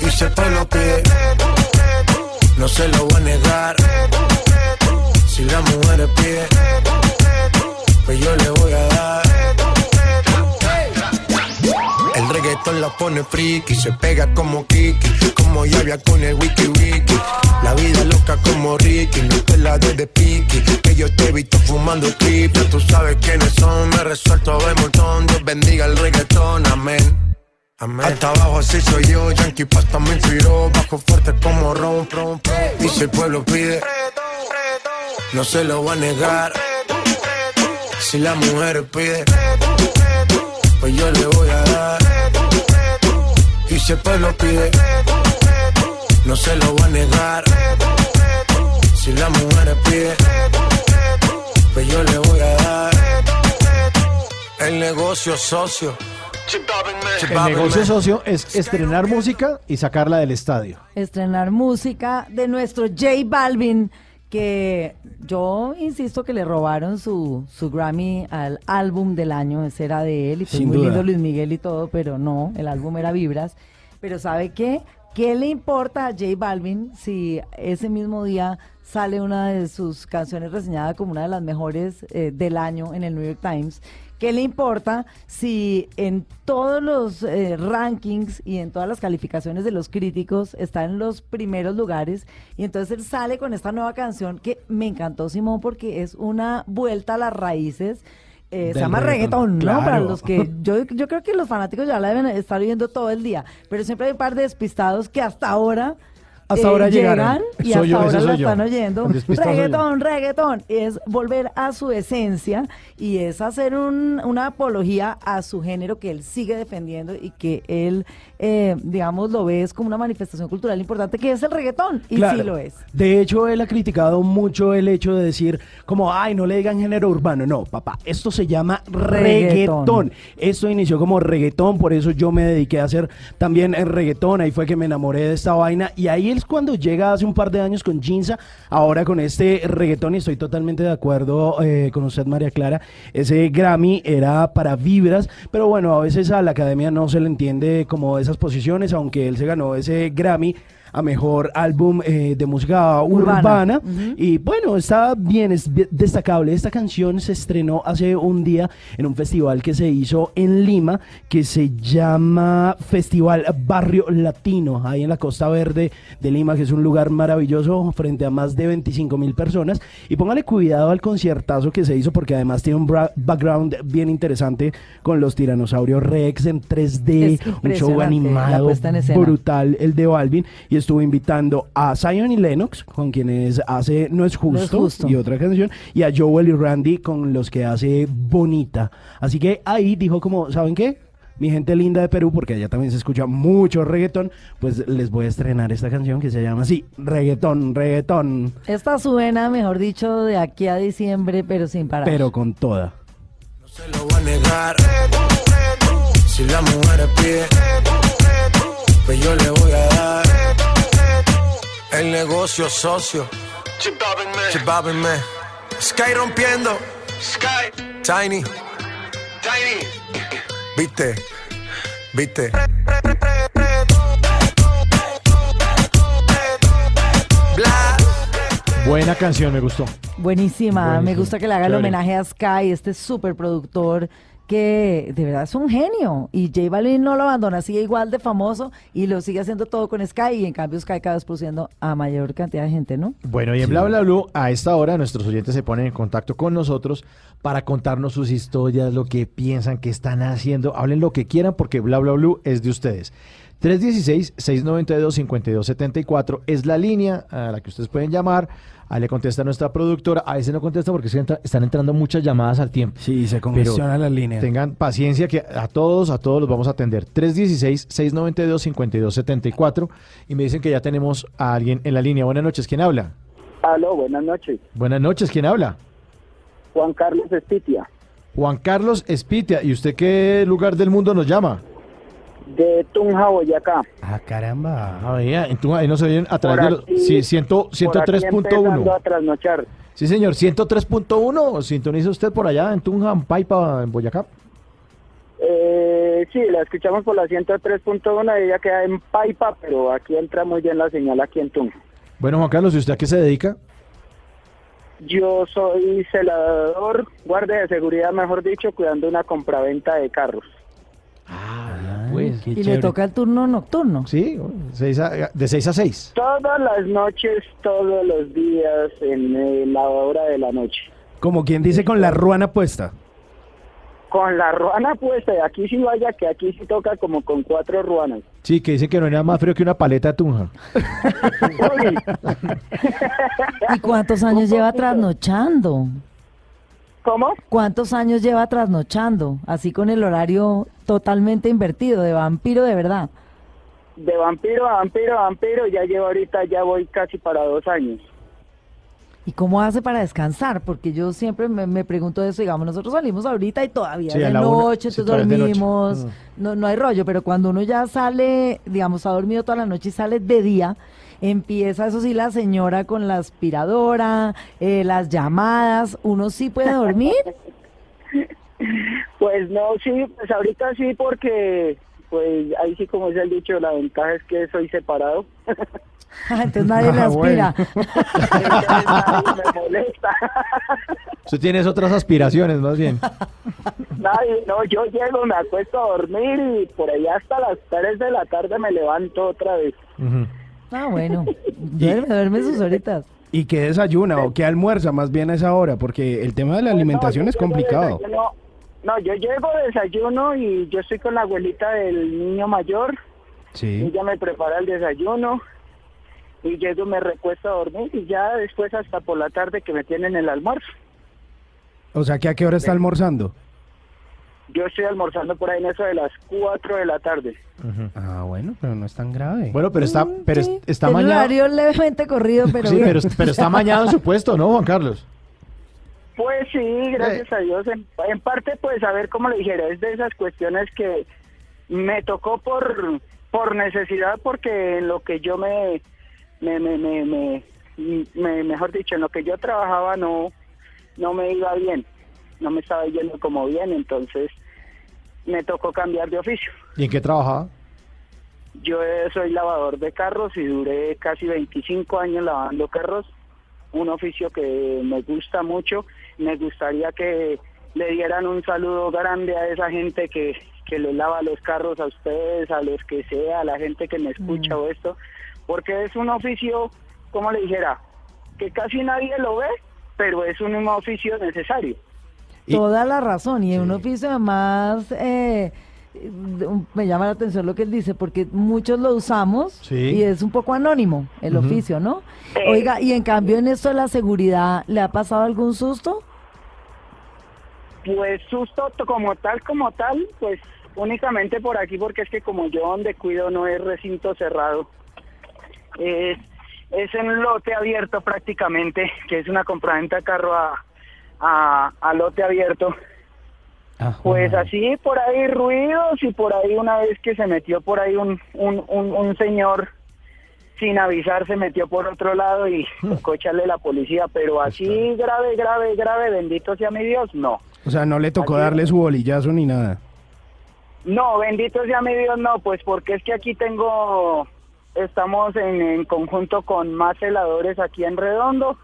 Y si el pueblo pide, no se lo voy a negar. Si la mujer pide, pues yo le voy a dar. Reggaetón la pone friki, se pega como Kiki, como Yavia con el wiki wiki. La vida loca como Ricky, no te la de de que yo te he visto fumando. Ya tú sabes quiénes son, me resuelto de montón. Dios bendiga el reggaetón, amén. Amén. Hasta abajo así soy yo, Yankee Pasta me inspiró, bajo fuerte como Ron, Ron, Ron. Y si el pueblo pide, no se lo va a negar. Si la mujer pide, pues yo le voy a dar. Y si el pueblo pide, no se lo va a negar. Si la mujer pide, pues yo le voy a dar. El negocio socio. El negocio socio es estrenar música y sacarla del estadio. estrenar música de nuestro J Balvin, que yo insisto que le robaron su, su Grammy al álbum del año, ese era de él, y fue Sin muy duda. lindo Luis Miguel y todo, pero no, el álbum era Vibras. Pero ¿sabe qué? ¿Qué le importa a J Balvin si ese mismo día sale una de sus canciones reseñada como una de las mejores eh, del año en el New York Times? ¿Qué le importa si en todos los eh, rankings y en todas las calificaciones de los críticos está en los primeros lugares? Y entonces él sale con esta nueva canción que me encantó, Simón, porque es una vuelta a las raíces. Eh, se llama reggaetón, reggaetón, ¿no? Para los que <laughs> yo, yo creo que los fanáticos ya la deben estar oyendo todo el día, pero siempre hay un par de despistados que hasta ahora Hasta eh, ahora llegaron. llegan y Soy yo, hasta ese ahora la yo. están oyendo. Yo. Reggaetón, reggaetón, es volver a su esencia y es hacer un- una apología a su género que él sigue defendiendo y que él, eh, digamos, lo ve es como una manifestación cultural importante que es el reggaetón y Claro. sí lo es. De hecho, él ha criticado mucho el hecho de decir como, ay, no le digan género urbano. No, papá, esto se llama reggaetón. Reggaetón. Esto inició como reggaetón, por eso yo me dediqué a hacer también el reggaetón. Ahí fue que me enamoré de esta vaina. Y ahí es cuando llega hace un par de años con Jinza, ahora con este reggaetón. Y estoy totalmente de acuerdo eh, con usted, María Clara. Ese Grammy era para vibras, pero bueno, a veces a la academia no se le entiende como esas posiciones, aunque él se ganó ese Grammy a mejor álbum eh, de música Urbana. Y bueno, está bien, es destacable. Esta canción se estrenó hace un día en un festival que se hizo en Lima, que se llama Festival Barrio Latino, ahí en la Costa Verde de Lima, que es un lugar maravilloso frente a más de 25 mil personas. Y póngale cuidado al conciertazo que se hizo, porque además tiene un background bien interesante con los tiranosaurios Rex en 3D, Es un show animado brutal, el de Balvin, y estuvo invitando a Zion y Lennox, con quienes hace No es Justo, Justo. y otra canción, y a Joel y Randy, con los que hace Bonita. Así que ahí dijo como, ¿saben qué? Mi gente linda de Perú, porque allá también se escucha mucho reggaetón, pues les voy a estrenar esta canción que se llama así, reggaetón, reggaetón, Esta suena, mejor dicho, de aquí a diciembre, pero sin parar. pero con toda. lo voy a negar. Si la mujer pide, pues yo le voy a dar. El negocio socio. Chipábenme. Sky rompiendo. Sky. Tiny. Tiny. Viste. Viste. Bla. Buena canción, me gustó. Buenísima, me gusta que le haga el Chévere. homenaje a Sky, este super productor que de verdad es un genio y J Balvin no lo abandona, sigue igual de famoso y lo sigue haciendo todo con Sky y en cambio Sky cada vez produciendo a mayor cantidad de gente, ¿no? Bueno, y en Bla Bla Blue, a esta hora nuestros oyentes se ponen en contacto con nosotros para contarnos sus historias, lo que piensan, que están haciendo. Hablen lo que quieran porque Bla Bla Blue es de ustedes. 316-692-5274 es la línea a la que ustedes pueden llamar. Ahí le contesta nuestra productora. A veces no contesta porque se entra- están entrando muchas llamadas al tiempo. Sí, se Pero congestionan las líneas. Tengan paciencia que a todos, a todos los vamos a atender. 316-692-5274 y me dicen que ya tenemos a alguien en la línea. Buenas noches, ¿quién habla? Aló, buenas noches. Buenas noches, ¿quién habla? Juan Carlos Espitia, Juan Carlos Espitia. ¿Y usted qué lugar del mundo nos llama? De Tunja, Boyacá. Ah, caramba. Ah, en Tunja, ahí nos oyen a través de los sí, ciento- por aquí empezando 103.1. a trasnochar. Sí, señor, 103.1. ¿Sintoniza usted por allá en Tunja, en Paipa, en Boyacá? Eh, sí, la escuchamos por la 103.1, ella queda en Paipa, pero aquí entra muy bien la señal aquí en Tunja. Bueno, Juan Carlos, ¿y usted a qué se dedica? Yo soy celador, guardia de seguridad, mejor dicho, cuidando una compraventa de carros. Pues, y le toca el turno nocturno. Sí, seis a- de 6 a 6. Todas las noches, todos los días, en eh, la hora de la noche. Como quien dice con la ruana puesta. Con la ruana puesta, y aquí sí vaya, que aquí sí toca como con cuatro ruanas. Sí, que dicen que no hay nada más frío que una paleta de Tunja. <laughs> ¿Y cuántos años lleva trasnochando? ¿Cómo? ¿Cuántos años lleva trasnochando? Así con el horario totalmente invertido, de vampiro de verdad. De vampiro a vampiro a vampiro, ya llevo ahorita, ya voy casi para dos años. ¿Y cómo hace para descansar? Porque yo siempre me, me pregunto eso, digamos, nosotros salimos ahorita y todavía Sí, de una, noche, sí, entonces todavía es de noche. dormimos, Mm. no, no hay rollo, pero cuando uno ya sale, digamos, ha dormido toda la noche y sale de día, empieza eso sí la señora con la aspiradora, eh, las llamadas, uno sí puede dormir. <laughs> Pues no, sí, pues ahorita sí, porque pues ahí sí como se ha dicho, la ventaja es que soy separado. <laughs> Entonces nadie le <laughs> Ah, aspira. Entonces nadie me molesta. Tú tienes otras aspiraciones, más bien. Nadie, no, yo llego, me acuesto a dormir y por ahí hasta las 3 de la tarde me levanto otra vez. Ah, bueno. <laughs> Duerme, duerme sus horitas. ¿Y qué desayuna o qué almuerza más bien a esa hora? Porque el tema de la alimentación es complicado. no, yo llego, desayuno y yo estoy con la abuelita del niño mayor. Sí. Ella me prepara el desayuno y llego, me recuesto a dormir y ya después hasta por la tarde que me tienen el almuerzo. O sea, que ¿a qué hora está almorzando? Yo estoy almorzando por ahí en eso de las 4 de la tarde. Ah, bueno, pero no es tan grave. Bueno, pero está, pero es- está un mañado. horario levemente corrido, pero Sí, bien. pero, pero está mañado en su puesto, ¿no, Juan Carlos? Pues sí, gracias a Dios. En, en parte, pues, a ver cómo le dijera, es de esas cuestiones que me tocó por por necesidad, porque en lo que yo me, me, me, me, me- me- mejor dicho, en lo que yo trabajaba no, no me iba bien, no me estaba yendo como bien, entonces me tocó cambiar de oficio. ¿Y en qué trabajaba? Yo eh, soy lavador de carros y duré casi 25 años lavando carros, un oficio que me gusta mucho. Me gustaría que le dieran un saludo grande a esa gente que, que le lava los carros a ustedes, a los que sea, a la gente que me escucha o esto, porque es un oficio, como le dijera, que casi nadie lo ve, pero es un oficio necesario. Toda la razón. Y en un oficio además eh, me llama la atención lo que él dice, porque muchos lo usamos Sí. y es un poco anónimo el oficio, ¿no? Oiga, y en cambio en esto de la seguridad, ¿le ha pasado algún susto? Pues susto como tal, como tal, pues únicamente por aquí, porque es que como yo donde cuido no es recinto cerrado, es, es en un lote abierto prácticamente, que es una compraventa de carro a, a, a lote abierto. Pues así por ahí ruidos y por ahí una vez que se metió por ahí un, un, un, un señor sin avisar se metió por otro lado y tocó echarle la policía, pero así grave, grave, grave, bendito sea mi Dios, no. O sea, no le tocó darle su bolillazo ni nada. No, bendito sea mi Dios, no, pues porque es que aquí tengo, estamos en, en conjunto con más celadores aquí en Redondo,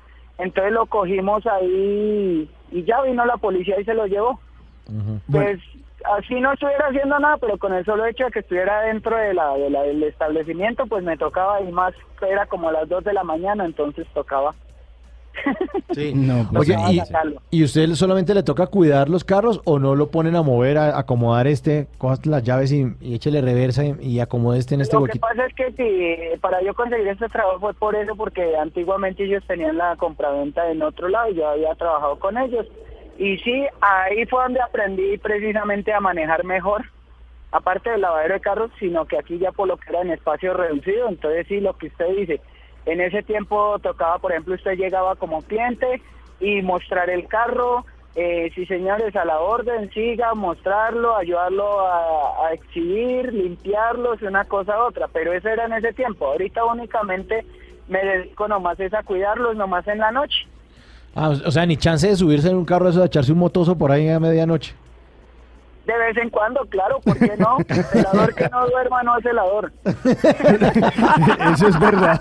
entonces lo cogimos ahí y ya vino la policía y se lo llevó. Pues así no estuviera haciendo nada, pero con el solo hecho de que estuviera dentro de la, de la- del establecimiento, pues me tocaba y más, era como las 2 de la mañana, entonces tocaba. <laughs> Sí. No, pues, Oye, ¿y. ¿y usted solamente le toca cuidar los carros o no lo ponen a mover, a acomodar este, cojas las llaves y, y échele reversa y, y acomode este en este Lo que huequito? pasa es que si, para yo conseguir este trabajo fue por eso, porque antiguamente ellos tenían la compraventa en otro lado y yo había trabajado con ellos. Y sí, ahí fue donde aprendí precisamente a manejar mejor, aparte del lavadero de carros, sino que aquí ya por lo que era en espacio reducido, entonces sí, lo que usted dice, en ese tiempo tocaba, por ejemplo, usted llegaba como cliente y mostrar el carro, eh, sí señores, a la orden, siga, mostrarlo, ayudarlo a, exhibir, limpiarlo, es una cosa a otra, pero eso era en ese tiempo, ahorita únicamente me dedico nomás es a cuidarlos, nomás en la noche. Ah, o sea, ni chance de subirse en un carro eso, de echarse un motoso por ahí a medianoche. De vez en cuando, claro, ¿por qué no? Celador que no duerma no es celador. <laughs> Eso es verdad.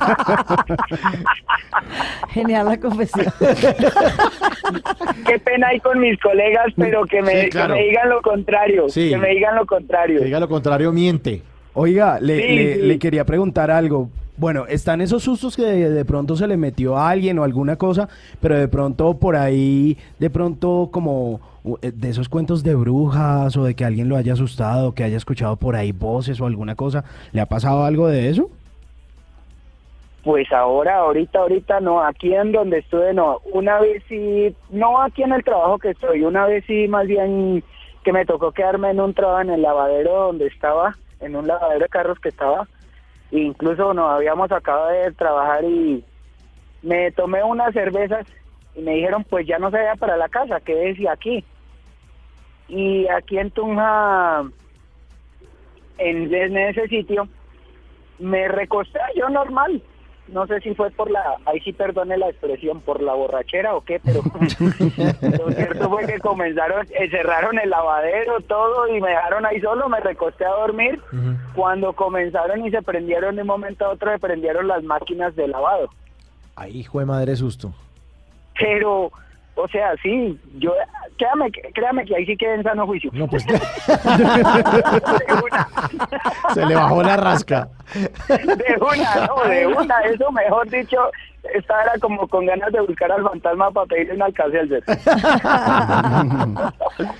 Genial la confesión. Qué pena ahí con mis colegas, pero que me, Sí, claro. que me digan lo contrario, Sí. que me digan lo contrario. Que diga lo contrario, miente. Oiga, le, Sí, le- sí. le quería preguntar algo. Bueno, están esos sustos que de, de pronto se le metió a alguien o alguna cosa, pero de pronto por ahí, de pronto como de esos cuentos de brujas o de que alguien lo haya asustado, que haya escuchado por ahí voces o alguna cosa, ¿le ha pasado algo de eso? Pues ahora, ahorita, ahorita no, aquí en donde estuve no, una vez sí, no aquí en el trabajo que estoy, una vez sí más bien que me tocó quedarme en un trabajo en el lavadero donde estaba, en un lavadero de carros que estaba, e incluso nos habíamos acabado de trabajar y me tomé unas cervezas y me dijeron pues ya no se vaya para la casa, quédese aquí. Y aquí en Tunja, en, en ese sitio, me recosté yo normal no sé si fue por la, ahí sí perdone la expresión, por la borrachera o qué, pero <laughs> lo cierto fue que comenzaron, eh, cerraron el lavadero, todo, y me dejaron ahí solo, me recosté a dormir. Cuando comenzaron y se prendieron de un momento a otro, se prendieron las máquinas de lavado. Hijo de madre susto. Pero, o sea, sí, yo, créame, que- créame que ahí sí quedé en sano juicio. No, pues <laughs> <laughs> se le bajó la rasca. De una, no, de una, eso mejor dicho, esta era como con ganas de buscar al fantasma para pedirle un alcacelser. <laughs>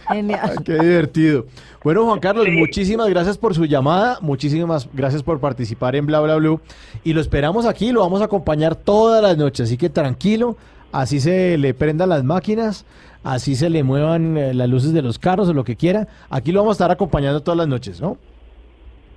Genial. Qué divertido. Bueno, Juan Carlos, muchísimas gracias por su llamada, muchísimas gracias por participar en Bla Bla Blue y lo esperamos aquí, lo vamos a acompañar todas las noches, así que tranquilo, así se le prendan las máquinas, así se le muevan eh, las luces de los carros o lo que quiera, aquí lo vamos a estar acompañando todas las noches, ¿no?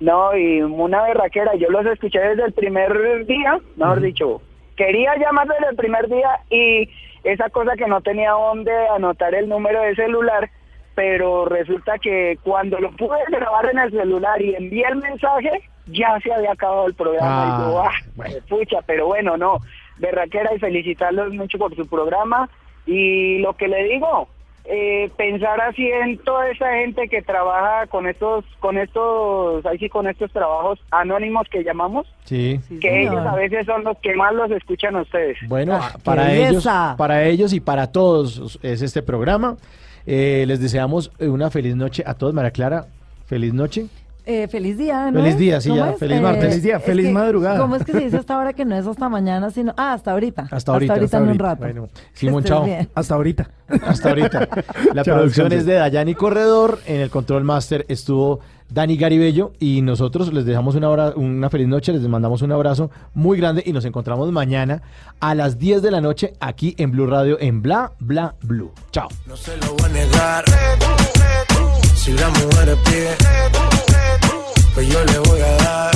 No, y una berraquera, yo los escuché desde el primer día, mejor dicho, quería llamar desde el primer día y esa cosa que no tenía dónde anotar el número de celular, pero resulta que cuando lo pude grabar en el celular y envié el mensaje, ya se había acabado el programa. y yo, Ah, ah, pucha, pero bueno, no, berraquera y felicitarlos mucho por su programa y lo que le digo, eh, pensar así en toda esa gente que trabaja con estos, con estos, ahí sí, con estos trabajos anónimos que llamamos, Sí. que ellos a veces son los que más los escuchan a ustedes. Bueno, Ah, para ellos, para ellos y para todos es este programa. Eh, les deseamos una feliz noche a todos, María Clara. Feliz noche. Eh, feliz día, ¿no? Feliz día, sí, ¿Cómo ya, es? feliz martes. Feliz día, es feliz que, madrugada. ¿Cómo es que se dice hasta ahora que no es hasta mañana, sino... Ah, hasta ahorita. Hasta ahorita. hasta en un ahorita. rato. Bueno, <laughs> Simón, chao. bien. Hasta ahorita. Hasta ahorita. <laughs> La Chao, producción es de Dayani Corredor. En el control master estuvo Dani Garibello. Y nosotros les dejamos una, hora, una feliz noche. Les mandamos un abrazo muy grande. Y nos encontramos mañana a las 10 de la noche aquí en Blue Radio en Bla Bla Blue. Chao. No se lo voy a negar. Si la mujer pide, pues yo le voy a dar.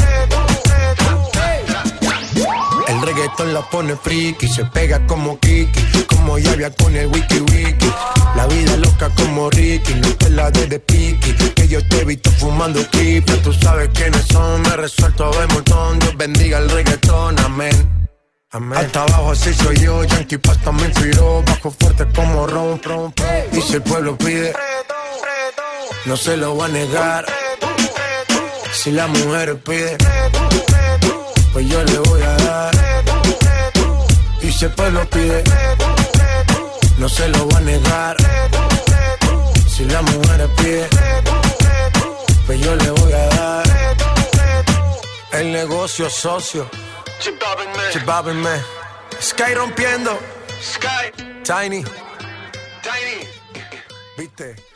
El reggaetón la pone friki, se pega como Kiki, como Yavia con el wiki wiki. La vida loca como Ricky, no te la de de piqui, que yo te he visto fumando triple. Tú sabes quiénes son, me resuelto de montón. Dios bendiga el reggaetón, amén. Amén. Hasta abajo así soy yo, Yankee Pasta me inspiró, bajo fuerte como ron, ron, ron. Y si el pueblo pide, no se lo va a negar. Si la mujer pide, pues yo le voy a dar. Y si el pueblo pide, no se lo va a negar. Si la mujer pide, pues yo le voy a dar. El negocio socio. Chip Man. Sky rompiendo. Sky. Tiny. Tiny. Viste.